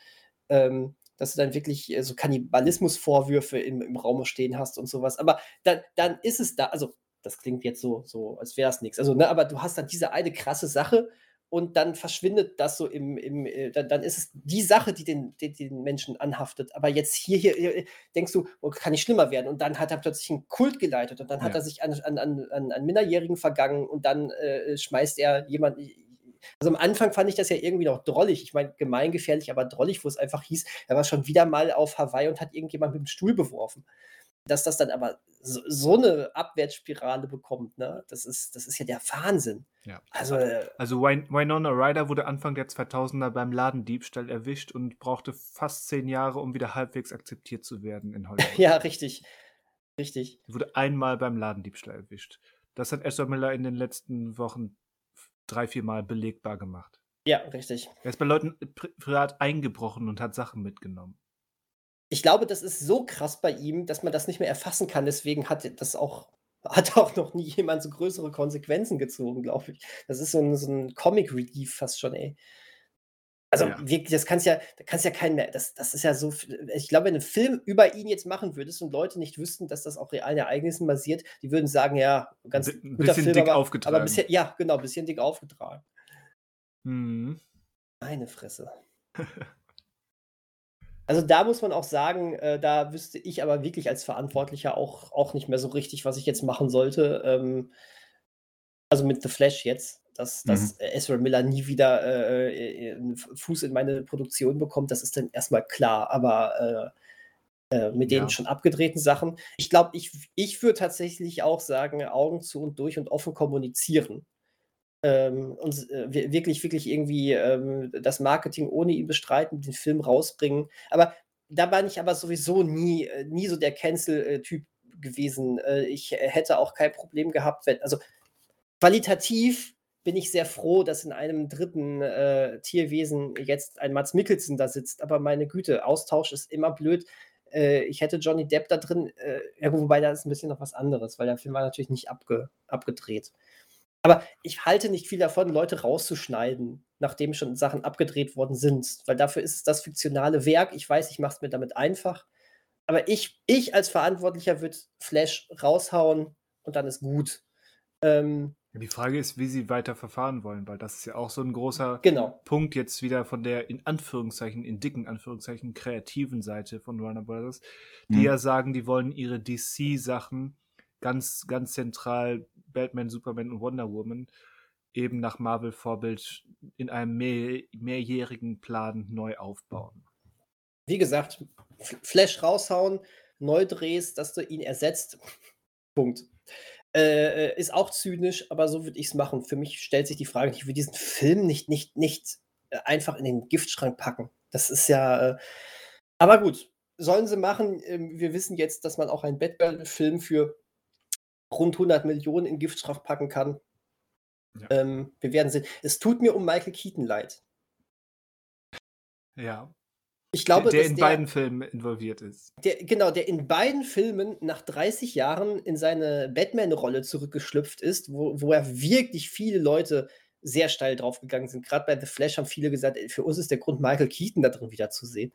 ähm, dass du dann wirklich äh, so Kannibalismusvorwürfe im, im Raum stehen hast und sowas. Aber dann, dann ist es da, also das klingt jetzt so, so als wäre es nichts. Also, ne, aber du hast dann diese eine krasse Sache und dann verschwindet das so im, im äh, dann, dann ist es die Sache, die den, den, den Menschen anhaftet. Aber jetzt hier, hier äh, denkst du, oh, kann nicht schlimmer werden. Und dann hat er plötzlich einen Kult geleitet und dann hat Ja. er sich an, an, an, an, an Minderjährigen vergangen und dann äh, schmeißt er jemanden. Also am Anfang fand ich das ja irgendwie noch drollig. Ich meine, gemeingefährlich, aber drollig, wo es einfach hieß, er war schon wieder mal auf Hawaii und hat irgendjemand mit dem Stuhl beworfen. Dass das dann aber so, so eine Abwärtsspirale bekommt, ne? das, ist, das ist ja der Wahnsinn. Ja. Also, äh, Also Win Winona Ryder wurde Anfang der 2000er beim Ladendiebstahl erwischt und brauchte fast zehn Jahre, um wieder halbwegs akzeptiert zu werden in Hollywood. ja, richtig. Richtig. Wurde einmal beim Ladendiebstahl erwischt. Das hat Ezra Miller in den letzten Wochen drei, vier Mal belegbar gemacht. Ja, richtig. Er ist bei Leuten pri privat eingebrochen und hat Sachen mitgenommen. Ich glaube, das ist so krass bei ihm, dass man das nicht mehr erfassen kann. Deswegen hat das auch, hat auch noch nie jemand so größere Konsequenzen gezogen, glaube ich. Das ist so ein, so ein Comic-Relief fast schon, ey. Also Ja. wirklich, das kannst ja, da kannst ja keinen mehr, das, das ist ja so, ich glaube, wenn du einen Film über ihn jetzt machen würdest und Leute nicht wüssten, dass das auf realen Ereignissen basiert, die würden sagen, ja, ganz ein guter bisschen Film, dick aber, aber aufgetragen. bisher, ja, genau, bisschen dick aufgetragen. Mhm. Meine Fresse. Also da muss man auch sagen, äh, da wüsste ich aber wirklich als Verantwortlicher auch, auch nicht mehr so richtig, was ich jetzt machen sollte. Ähm, also mit The Flash jetzt, dass, dass äh, Ezra Miller nie wieder äh, äh, einen Fuß in meine Produktion bekommt, das ist dann erstmal klar. Aber äh, äh, mit den Ja. schon abgedrehten Sachen, ich glaube, ich, ich würde tatsächlich auch sagen, Augen zu und durch und offen kommunizieren. Ähm, und äh, wir- wirklich, wirklich irgendwie ähm, das Marketing ohne ihn bestreiten, den Film rausbringen. Aber da war ich aber sowieso nie, äh, nie so der Cancel-Typ gewesen. Äh, ich äh, hätte auch kein Problem gehabt, wenn, also qualitativ bin ich sehr froh, dass in einem dritten Tierwesen jetzt ein Mats Mikkelsen da sitzt. Aber meine Güte, Austausch ist immer blöd. Ich hätte Johnny Depp da drin, ja, wobei da ist ein bisschen noch was anderes, weil der Film war natürlich nicht abge, abgedreht. Aber ich halte nicht viel davon, Leute rauszuschneiden, nachdem schon Sachen abgedreht worden sind, weil dafür ist es das fiktionale Werk. Ich weiß, ich mache es mir damit einfach. Aber ich, ich als Verantwortlicher würde Flash raushauen und dann ist gut. Ähm, die Frage ist, wie sie weiter verfahren wollen, weil das ist ja auch so ein großer genau. Punkt jetzt wieder von der in Anführungszeichen, in dicken Anführungszeichen, kreativen Seite von Warner Brothers, die mhm. ja sagen, die wollen ihre DC-Sachen ganz, ganz zentral, Batman, Superman und Wonder Woman, eben nach Marvel-Vorbild in einem mehr, mehrjährigen Plan neu aufbauen. Wie gesagt, Flash raushauen, neu drehst, dass du ihn ersetzt. Punkt. Äh, äh, ist auch zynisch, aber so würde ich es machen. Für mich stellt sich die Frage, ich will diesen Film nicht, nicht, nicht äh, einfach in den Giftschrank packen. Das ist ja. Äh, aber gut, sollen sie machen. Ähm, wir wissen jetzt, dass man auch einen Batman-Film für rund 100 Millionen in Giftschrank packen kann. Ja. Ähm, wir werden sehen. Es tut mir um Michael Keaton leid. Ja. Ich glaube, der in der, beiden Filmen involviert ist. Der, genau, der in beiden Filmen nach 30 Jahren in seine Batman-Rolle zurückgeschlüpft ist, wo, wo er wirklich viele Leute sehr steil draufgegangen sind. Gerade bei The Flash haben viele gesagt, für uns ist der Grund, Michael Keaton da drin wieder zu sehen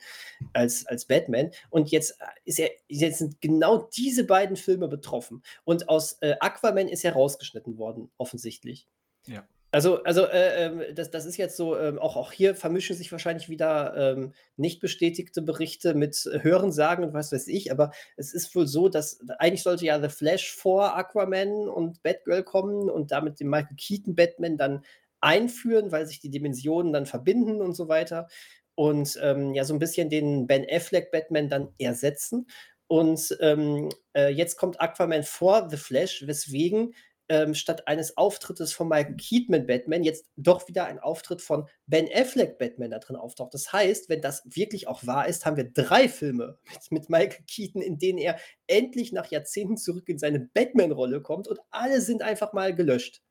als, als Batman. Und jetzt, ist er, jetzt sind genau diese beiden Filme betroffen. Und aus äh, Aquaman ist er rausgeschnitten worden, offensichtlich. Ja. Also, also äh, ähm, das, das ist jetzt so, ähm, auch, auch hier vermischen sich wahrscheinlich wieder ähm, nicht bestätigte Berichte mit Hörensagen und was weiß ich, aber es ist wohl so, dass eigentlich sollte ja The Flash vor Aquaman und Batgirl kommen und damit den Michael Keaton Batman dann einführen, weil sich die Dimensionen dann verbinden und so weiter. Und ähm, ja, so ein bisschen den Ben Affleck Batman dann ersetzen. Und ähm, äh, jetzt kommt Aquaman vor The Flash, weswegen ähm, statt eines Auftrittes von Michael Keaton Batman jetzt doch wieder ein Auftritt von Ben Affleck Batman da drin auftaucht. Das heißt, wenn das wirklich auch wahr ist, haben wir drei Filme mit, mit Michael Keaton, in denen er endlich nach Jahrzehnten zurück in seine Batman-Rolle kommt und alle sind einfach mal gelöscht.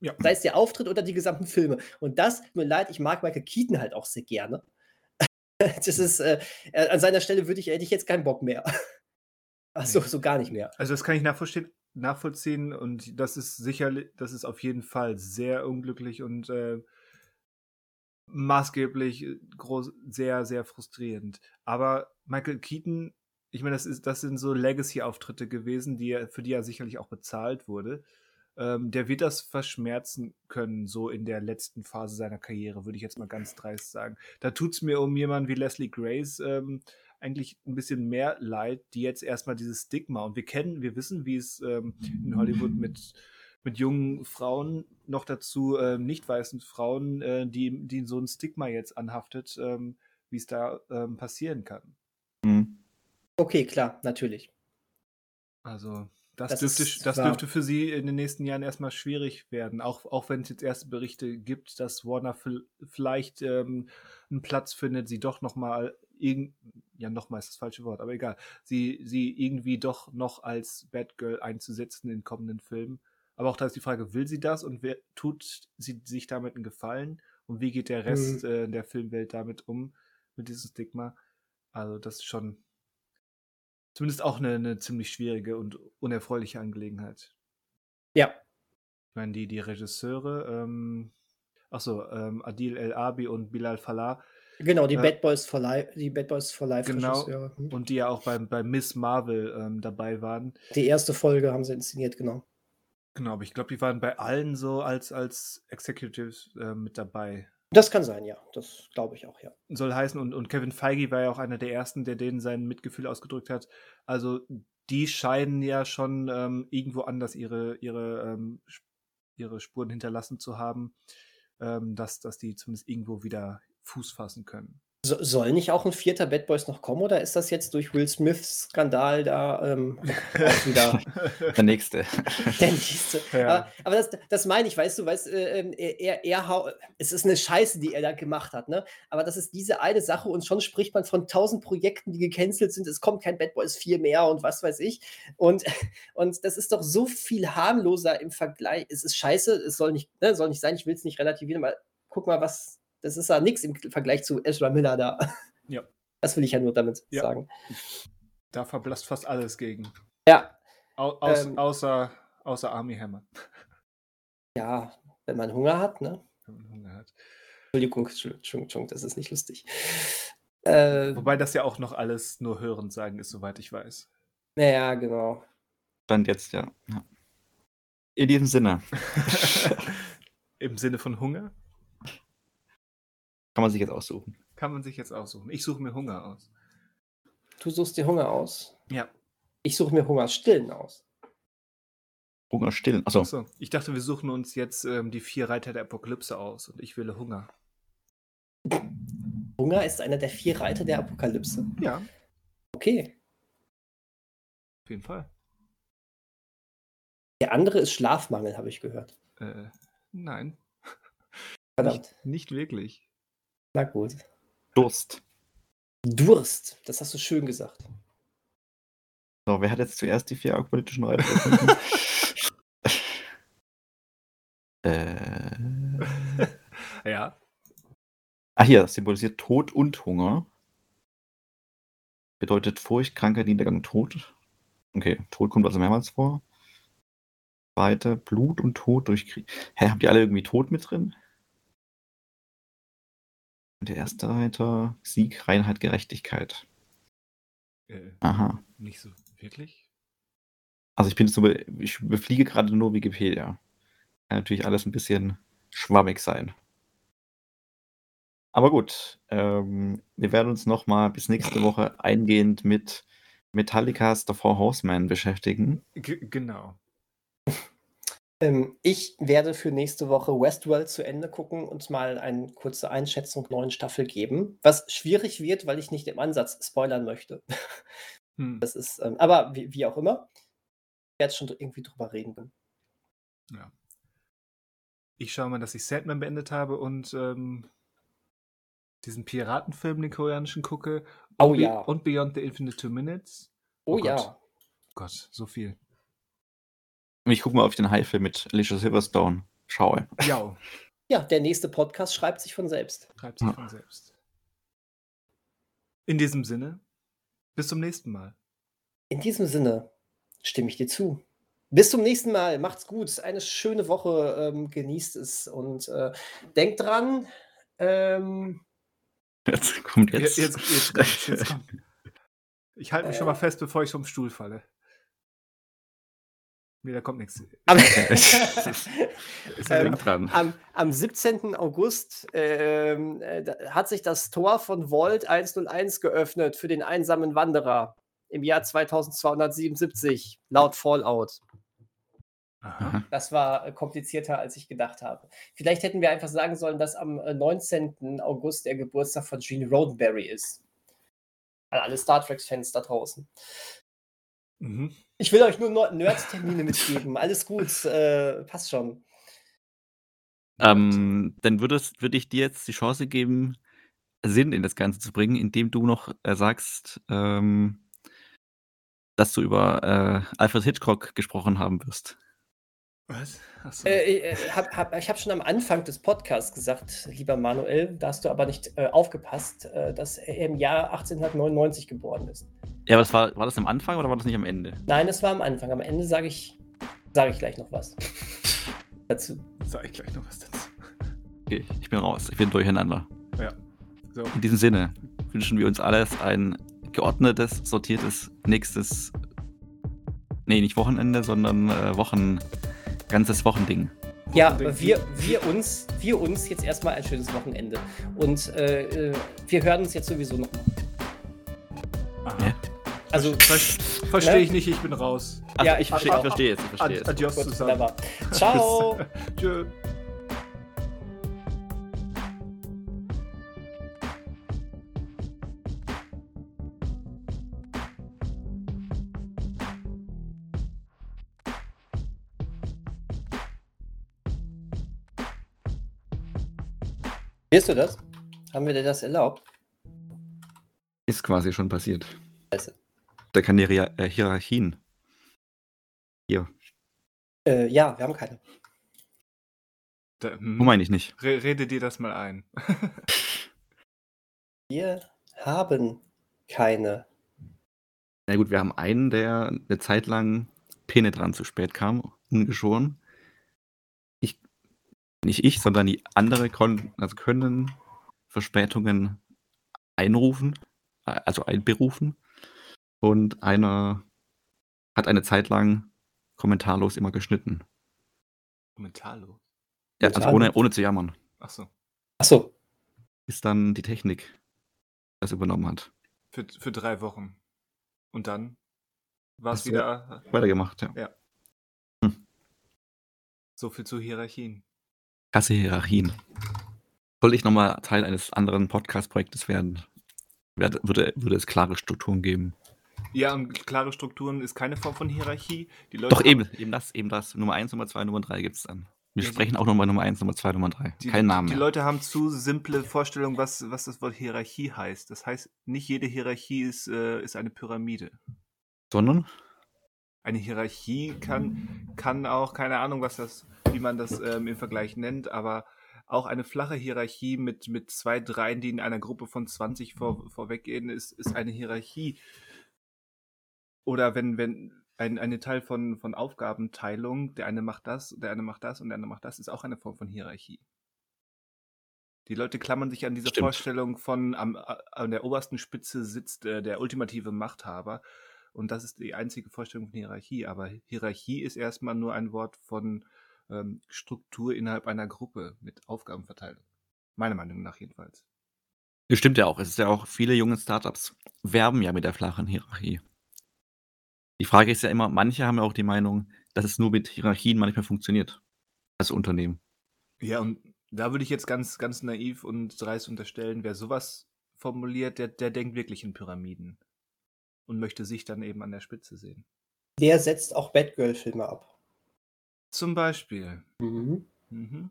Ja. Sei es der Auftritt oder die gesamten Filme. Und das, mir leid, ich mag Michael Keaton halt auch sehr gerne. das ist, äh, an seiner Stelle würde ich, hätte ich jetzt keinen Bock mehr. Ach so, so gar nicht mehr. Also das kann ich nachvollziehen, nachvollziehen und das ist sicherlich, das ist auf jeden Fall sehr unglücklich und äh, maßgeblich äh, groß, sehr, sehr frustrierend. Aber Michael Keaton, ich meine, das, ist, das sind so Legacy-Auftritte gewesen, die er, für die er sicherlich auch bezahlt wurde. Ähm, der wird das verschmerzen können, so in der letzten Phase seiner Karriere, würde ich jetzt mal ganz dreist sagen. Da tut es mir um jemanden wie Leslie Grace ähm, eigentlich ein bisschen mehr leid, die jetzt erstmal dieses Stigma und wir kennen, wir wissen, wie es ähm, in Hollywood mit mit jungen Frauen, noch dazu äh, nicht weißen Frauen, äh, die, die so ein Stigma jetzt anhaftet, ähm, wie es da ähm, passieren kann. Mhm. Okay, klar, natürlich. Also, das, das dürfte, das dürfte für sie in den nächsten Jahren erstmal schwierig werden, auch, auch wenn es jetzt erste Berichte gibt, dass Warner vielleicht ähm, einen Platz findet, sie doch nochmal ja, nochmal ist das falsche Wort, aber egal, sie, sie irgendwie doch noch als Batgirl einzusetzen in kommenden Filmen. Aber auch da ist die Frage, will sie das und wer tut sie sich damit einen Gefallen? Und wie geht der Rest mhm. äh, der Filmwelt damit um, mit diesem Stigma? Also, das ist schon zumindest auch eine, eine ziemlich schwierige und unerfreuliche Angelegenheit. Ja. Ich meine, die, die Regisseure, ähm, achso, ähm, Adil El Abi und Bilal Falah, Genau, die äh, Bad Boys for Life, die Bad Boys for Life genau, hm. Und die ja auch bei, bei Miss Marvel ähm, dabei waren. Die erste Folge haben sie inszeniert, genau. Genau, aber ich glaube, die waren bei allen so als, als Executives äh, mit dabei. Das kann sein, ja. Das glaube ich auch, ja. Soll heißen, und, und Kevin Feige war ja auch einer der ersten, der denen sein Mitgefühl ausgedrückt hat. Also, die scheinen ja schon ähm, irgendwo anders ihre, ihre, ähm, ihre Spuren hinterlassen zu haben, ähm, dass, dass die zumindest irgendwo wieder Fuß fassen können. So, soll nicht auch ein vierter Bad Boys noch kommen oder ist das jetzt durch Will Smiths Skandal da ähm, wieder der nächste? Der nächste. Ja. Aber, aber, das, das meine ich, weißt du, weißt, äh, ähm, er, er, es ist eine Scheiße, die er da gemacht hat, ne? Aber das ist diese eine Sache und schon spricht man von tausend Projekten, die gecancelt sind. Es kommt kein Bad Boys 4 mehr und was weiß ich. Und, und das ist doch so viel harmloser im Vergleich. Es ist scheiße, es soll nicht, ne, soll nicht sein, ich will es nicht relativieren, aber guck mal, was das ist ja nichts im Vergleich zu Ezra Miller da. Ja. Das will ich ja nur damit ja. sagen. Da verblasst fast alles gegen. Ja. Au aus, ähm, außer, außer Army Hammer. Ja, wenn man Hunger hat, ne? Wenn man Hunger hat. Entschuldigung, Entschuldigung, das ist nicht lustig. Äh, Wobei das ja auch noch alles nur hören sagen ist, soweit ich weiß. Naja, genau. Stand jetzt, ja. ja. In diesem Sinne. Im Sinne von Hunger? Kann man sich jetzt aussuchen. Kann man sich jetzt aussuchen. Ich suche mir Hunger aus. Du suchst dir Hunger aus? Ja. Ich suche mir Hungerstillen aus. Hungerstillen? Achso. Achso. Ich dachte, wir suchen uns jetzt ähm, die vier Reiter der Apokalypse aus und ich wähle Hunger. Hunger ist einer der vier Reiter der Apokalypse? Ja. Okay. Auf jeden Fall. Der andere ist Schlafmangel, habe ich gehört. Äh, nein. Verdammt. Nicht, nicht wirklich. Na gut. Durst. Durst, das hast du schön gesagt. So, wer hat jetzt zuerst die vier politischen Reiter? äh. ja. Ah, hier, symbolisiert Tod und Hunger. Bedeutet Furcht, Krankheit, Niedergang, Tod. Okay, Tod kommt also mehrmals vor. Zweite, Blut und Tod durch Krieg. Hä, habt ihr alle irgendwie Tod mit drin? Der erste Reiter, Sieg, Reinheit, Gerechtigkeit. Äh, Aha. Nicht so wirklich? Also ich bin so, ich befliege gerade nur Wikipedia. Kann natürlich alles ein bisschen schwammig sein. Aber gut, ähm, wir werden uns noch mal bis nächste Woche eingehend mit Metallicas The Four Horsemen beschäftigen. G genau. Ähm, ich werde für nächste Woche Westworld zu Ende gucken und mal eine kurze Einschätzung der neuen Staffel geben. Was schwierig wird, weil ich nicht im Ansatz spoilern möchte. Hm. Das ist, ähm, aber wie, wie, auch immer, ich werde schon irgendwie drüber reden. Ja. Ich schaue mal, dass ich Sandman beendet habe und ähm, diesen Piratenfilm, den koreanischen gucke. Oh ja. Und Beyond the Infinite Two Minutes. Oh, oh ja. Gott. Gott, so viel. Ich gucke mal auf den High-Film mit Alicia Silverstone. Schaue. Ja. Ja, der nächste Podcast schreibt sich von selbst. Schreibt sich ja. von selbst. In diesem Sinne, bis zum nächsten Mal. In diesem Sinne stimme ich dir zu. Bis zum nächsten Mal. Macht's gut. Eine schöne Woche. Ähm, genießt es und äh, denkt dran. Ähm, jetzt kommt jetzt. jetzt, jetzt, jetzt, jetzt kommt. Ich halte mich äh, schon mal fest, bevor ich vom Stuhl falle. Nee, da kommt nichts. Am, ähm, dran. Am, am 17. August ähm, äh, hat sich das Tor von Vault 101 geöffnet für den einsamen Wanderer im Jahr 2277, laut Fallout. Aha. Das war äh, komplizierter, als ich gedacht habe. Vielleicht hätten wir einfach sagen sollen, dass am 19. Äh, August der Geburtstag von Gene Roddenberry ist. An alle Star Trek-Fans da draußen. Mhm. Ich will euch nur Nerd-Termine mitgeben. Alles gut, äh, passt schon. Ähm, dann würde würd ich dir jetzt die Chance geben, Sinn in das Ganze zu bringen, indem du noch äh, sagst, ähm, dass du über äh, Alfred Hitchcock gesprochen haben wirst. Was? So. Äh, ich äh, habe hab, hab schon am Anfang des Podcasts gesagt, lieber Manuel, da hast du aber nicht äh, aufgepasst, äh, dass er im Jahr 1899 geboren ist. Ja, aber das war, war das am Anfang oder war das nicht am Ende? Nein, es war am Anfang. Am Ende sage ich, sage ich gleich noch was dazu. Sage ich gleich noch was dazu. Okay, ich bin raus. Ich bin durcheinander. Ja. So. In diesem Sinne wünschen wir uns alles ein geordnetes, sortiertes nächstes, nee, nicht Wochenende, sondern äh, Wochen ganzes Wochending. Ja, wir, wir, uns, wir uns jetzt erstmal ein schönes Wochenende. Und äh, äh wir hören uns jetzt sowieso noch Ja. Also, verstehe ne? ich nicht, ich bin raus. Ach, ja, ich verstehe versteh jetzt. Ich verstehe jetzt. Adios zusammen. Ciao. Tschüss. Hörst du das? Haben wir dir das erlaubt? Ist quasi schon passiert. Scheiße. Da kann die äh, Hierarchien. Hier. Äh, ja, wir haben keine. Da, hm, meine ich nicht. Re rede dir das mal ein. wir haben keine. Na gut, wir haben einen, der eine Zeit lang penetrant zu spät kam, ungeschoren nicht ich, sondern die andere kon also können Verspätungen einrufen, äh, also einberufen. Und einer hat eine Zeit lang kommentarlos immer geschnitten. Kommentarlos? Ja, also ohne, ohne zu jammern. Ach so. Ach so. Bis dann die Technik das übernommen hat. Für, für drei Wochen. Und dann war es wieder. Weitergemacht, ja. ja. Hm. So viel zu Hierarchien. Krasse Hierarchien. Soll ich nochmal Teil eines anderen Podcast-Projektes werden, würde, würde es klare Strukturen geben. Ja, und klare Strukturen ist keine Form von Hierarchie. Doch, eben, eben das, eben das. Nummer 1, Nummer 2, Nummer 3 gibt es dann. Wir ja, sprechen auch nochmal Nummer 1, Nummer 2, Nummer 3. Kein Name. Die mehr. Leute haben zu simple Vorstellungen, was, was das Wort Hierarchie heißt. Das heißt, nicht jede Hierarchie ist, äh, ist eine Pyramide. Sondern? Eine Hierarchie kann, kann auch, keine Ahnung, was das, wie man das ähm, im Vergleich nennt, aber auch eine flache Hierarchie mit, mit zwei, dreien, die in einer Gruppe von 20 vor, vorweggehen, ist, ist eine Hierarchie. Oder wenn, wenn ein, eine Teil von, von Aufgabenteilung, der eine macht das, der eine macht das und der andere macht das, ist auch eine Form von Hierarchie. Die Leute klammern sich an diese Stimmt. Vorstellung von am, an der obersten Spitze sitzt äh, der ultimative Machthaber. Und das ist die einzige Vorstellung von Hierarchie. Aber Hierarchie ist erstmal nur ein Wort von ähm, Struktur innerhalb einer Gruppe mit Aufgabenverteilung. Meiner Meinung nach jedenfalls. Das stimmt ja auch. Es ist ja auch, viele junge Startups werben ja mit der flachen Hierarchie. Die Frage ist ja immer, manche haben ja auch die Meinung, dass es nur mit Hierarchien manchmal funktioniert. Als Unternehmen. Ja, und da würde ich jetzt ganz, ganz naiv und dreist unterstellen, wer sowas formuliert, der, der denkt wirklich in Pyramiden. Und möchte sich dann eben an der Spitze sehen. Der setzt auch Batgirl-Filme ab. Zum Beispiel. Mhm. Mhm.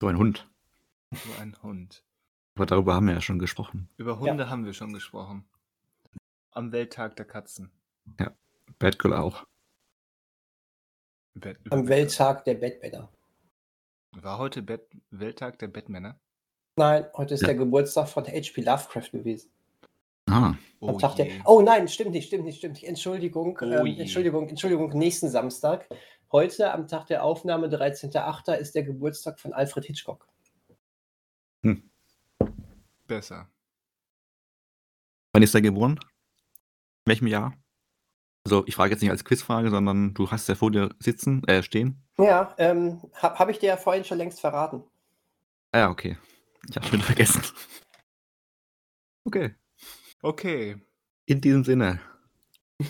So ein Hund. So ein Hund. Aber darüber haben wir ja schon gesprochen. Über Hunde ja. haben wir schon gesprochen. Am Welttag der Katzen. Ja, Batgirl auch. Bat Am Welttag der Batmänner. War heute Bat Welttag der Batmänner? Nein, heute ist ja. der Geburtstag von H.P. Lovecraft gewesen. Ah. Oh, der, oh, nein, stimmt nicht, stimmt nicht, stimmt nicht. Entschuldigung, oh ähm, Entschuldigung, Entschuldigung, nächsten Samstag. Heute, am Tag der Aufnahme, 13.08., ist der Geburtstag von Alfred Hitchcock. Hm. Besser. Wann ist er geboren? In welchem Jahr? Also ich frage jetzt nicht als Quizfrage, sondern du hast ja vor dir sitzen, äh, stehen. Ja, ähm, habe hab ich dir ja vorhin schon längst verraten. Ah ja, okay. Ich habe schon vergessen. Okay. Okay. In diesem Sinne.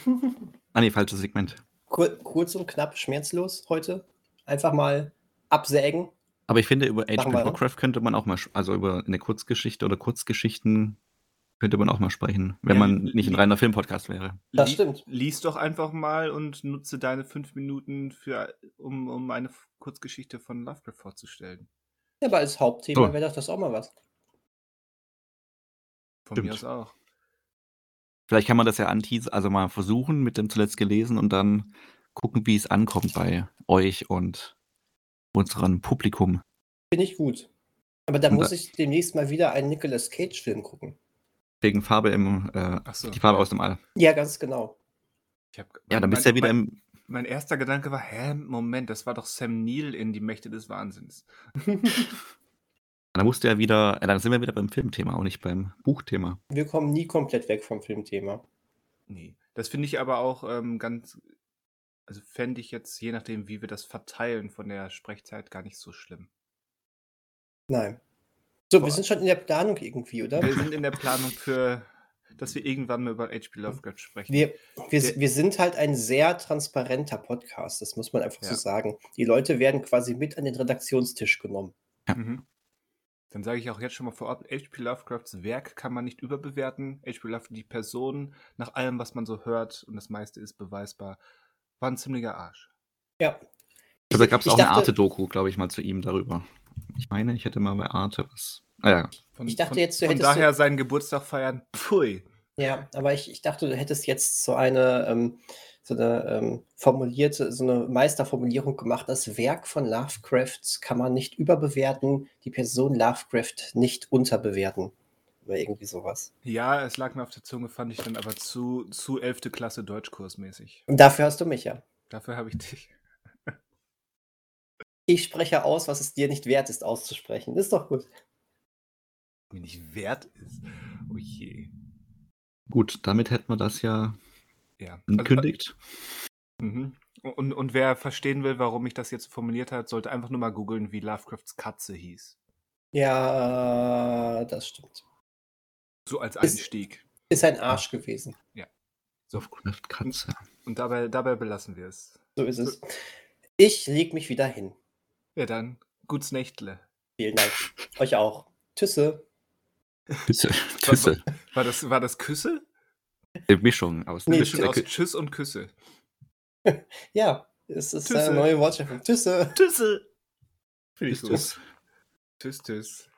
ah nee, falsches Segment. Kur kurz und knapp, schmerzlos heute. Einfach mal absägen. Aber ich finde, über H.P. Lovecraft könnte man auch mal, also über eine Kurzgeschichte oder Kurzgeschichten könnte man auch mal sprechen, wenn ja, man nicht ein reiner Filmpodcast wäre. Das stimmt. Lies doch einfach mal und nutze deine fünf Minuten, für, um, um eine Kurzgeschichte von Lovecraft vorzustellen. Ja, aber als Hauptthema so. wäre doch das auch mal was. Von stimmt. mir aus auch. Vielleicht kann man das ja anteasen, also mal versuchen mit dem zuletzt gelesen und dann gucken, wie es ankommt bei euch und unserem Publikum. Finde ich gut. Aber da muss ich demnächst mal wieder einen Nicolas Cage-Film gucken. Wegen Farbe im, äh, so. die Farbe aus dem All. Ja, ganz genau. Hab, ja, dann bist du ja wieder mein, im. Mein erster Gedanke war, hä, Moment, das war doch Sam Neill in Die Mächte des Wahnsinns. dann musst du ja wieder, dann sind wir wieder beim Filmthema und nicht beim Buchthema. Wir kommen nie komplett weg vom Filmthema. Nee. Das finde ich aber auch ähm, ganz, also fände ich jetzt, je nachdem, wie wir das verteilen von der Sprechzeit, gar nicht so schlimm. Nein. So, Boah. wir sind schon in der Planung irgendwie, oder? Wir sind in der Planung für, dass wir irgendwann mal über H.P. Lovecraft sprechen. Wir, wir, wir sind halt ein sehr transparenter Podcast, das muss man einfach ja. so sagen. Die Leute werden quasi mit an den Redaktionstisch genommen. Ja. Mhm. Dann sage ich auch jetzt schon mal vorab, H.P. Lovecrafts Werk kann man nicht überbewerten. H.P. Lovecraft, die Person, nach allem, was man so hört, und das meiste ist beweisbar, war ein ziemlicher Arsch. Ja. Also, da gab es auch dachte, eine Arte-Doku, glaube ich, mal zu ihm darüber. Ich meine, ich hätte mal bei Arte was. Ah, ja. Von, ich dachte von, jetzt, du hättest. Von daher du, seinen Geburtstag feiern. Pfui. Ja, aber ich, ich dachte, du hättest jetzt so eine, ähm, so eine ähm, formulierte, so eine Meisterformulierung gemacht. Das Werk von Lovecraft kann man nicht überbewerten, die Person Lovecraft nicht unterbewerten. Oder irgendwie sowas. Ja, es lag mir auf der Zunge, fand ich dann aber zu, zu 11. Klasse Deutschkursmäßig. Und dafür hast du mich ja. Dafür habe ich dich. Ich spreche aus, was es dir nicht wert ist, auszusprechen. Ist doch gut. Mir nicht wert ist. Oh je. Gut, damit hätten wir das ja, ja. angekündigt. Also, mhm. Und, und wer verstehen will, warum ich das jetzt formuliert habe, sollte einfach nur mal googeln, wie Lovecrafts Katze hieß. Ja, das stimmt. So als Einstieg. Ist, ist ein Arsch gewesen. Ja. Lovecraft Katze. Und dabei, dabei belassen wir es. So ist es. Ich leg mich wieder hin. Ja, dann guts Nächtle. Vielen Dank. Euch auch. Tschüsse. Tschüsse. Tschüsse. War, war, das, war das Küsse? Eine Mischung aus, nee, Mischung aus Tschüss und Küsse. ja, es ist Tüsse. eine neue Wortschöpfung. Tschüsse. Tschüsse. Finde ich tschüss, tschüss. Tschüss, tschüss.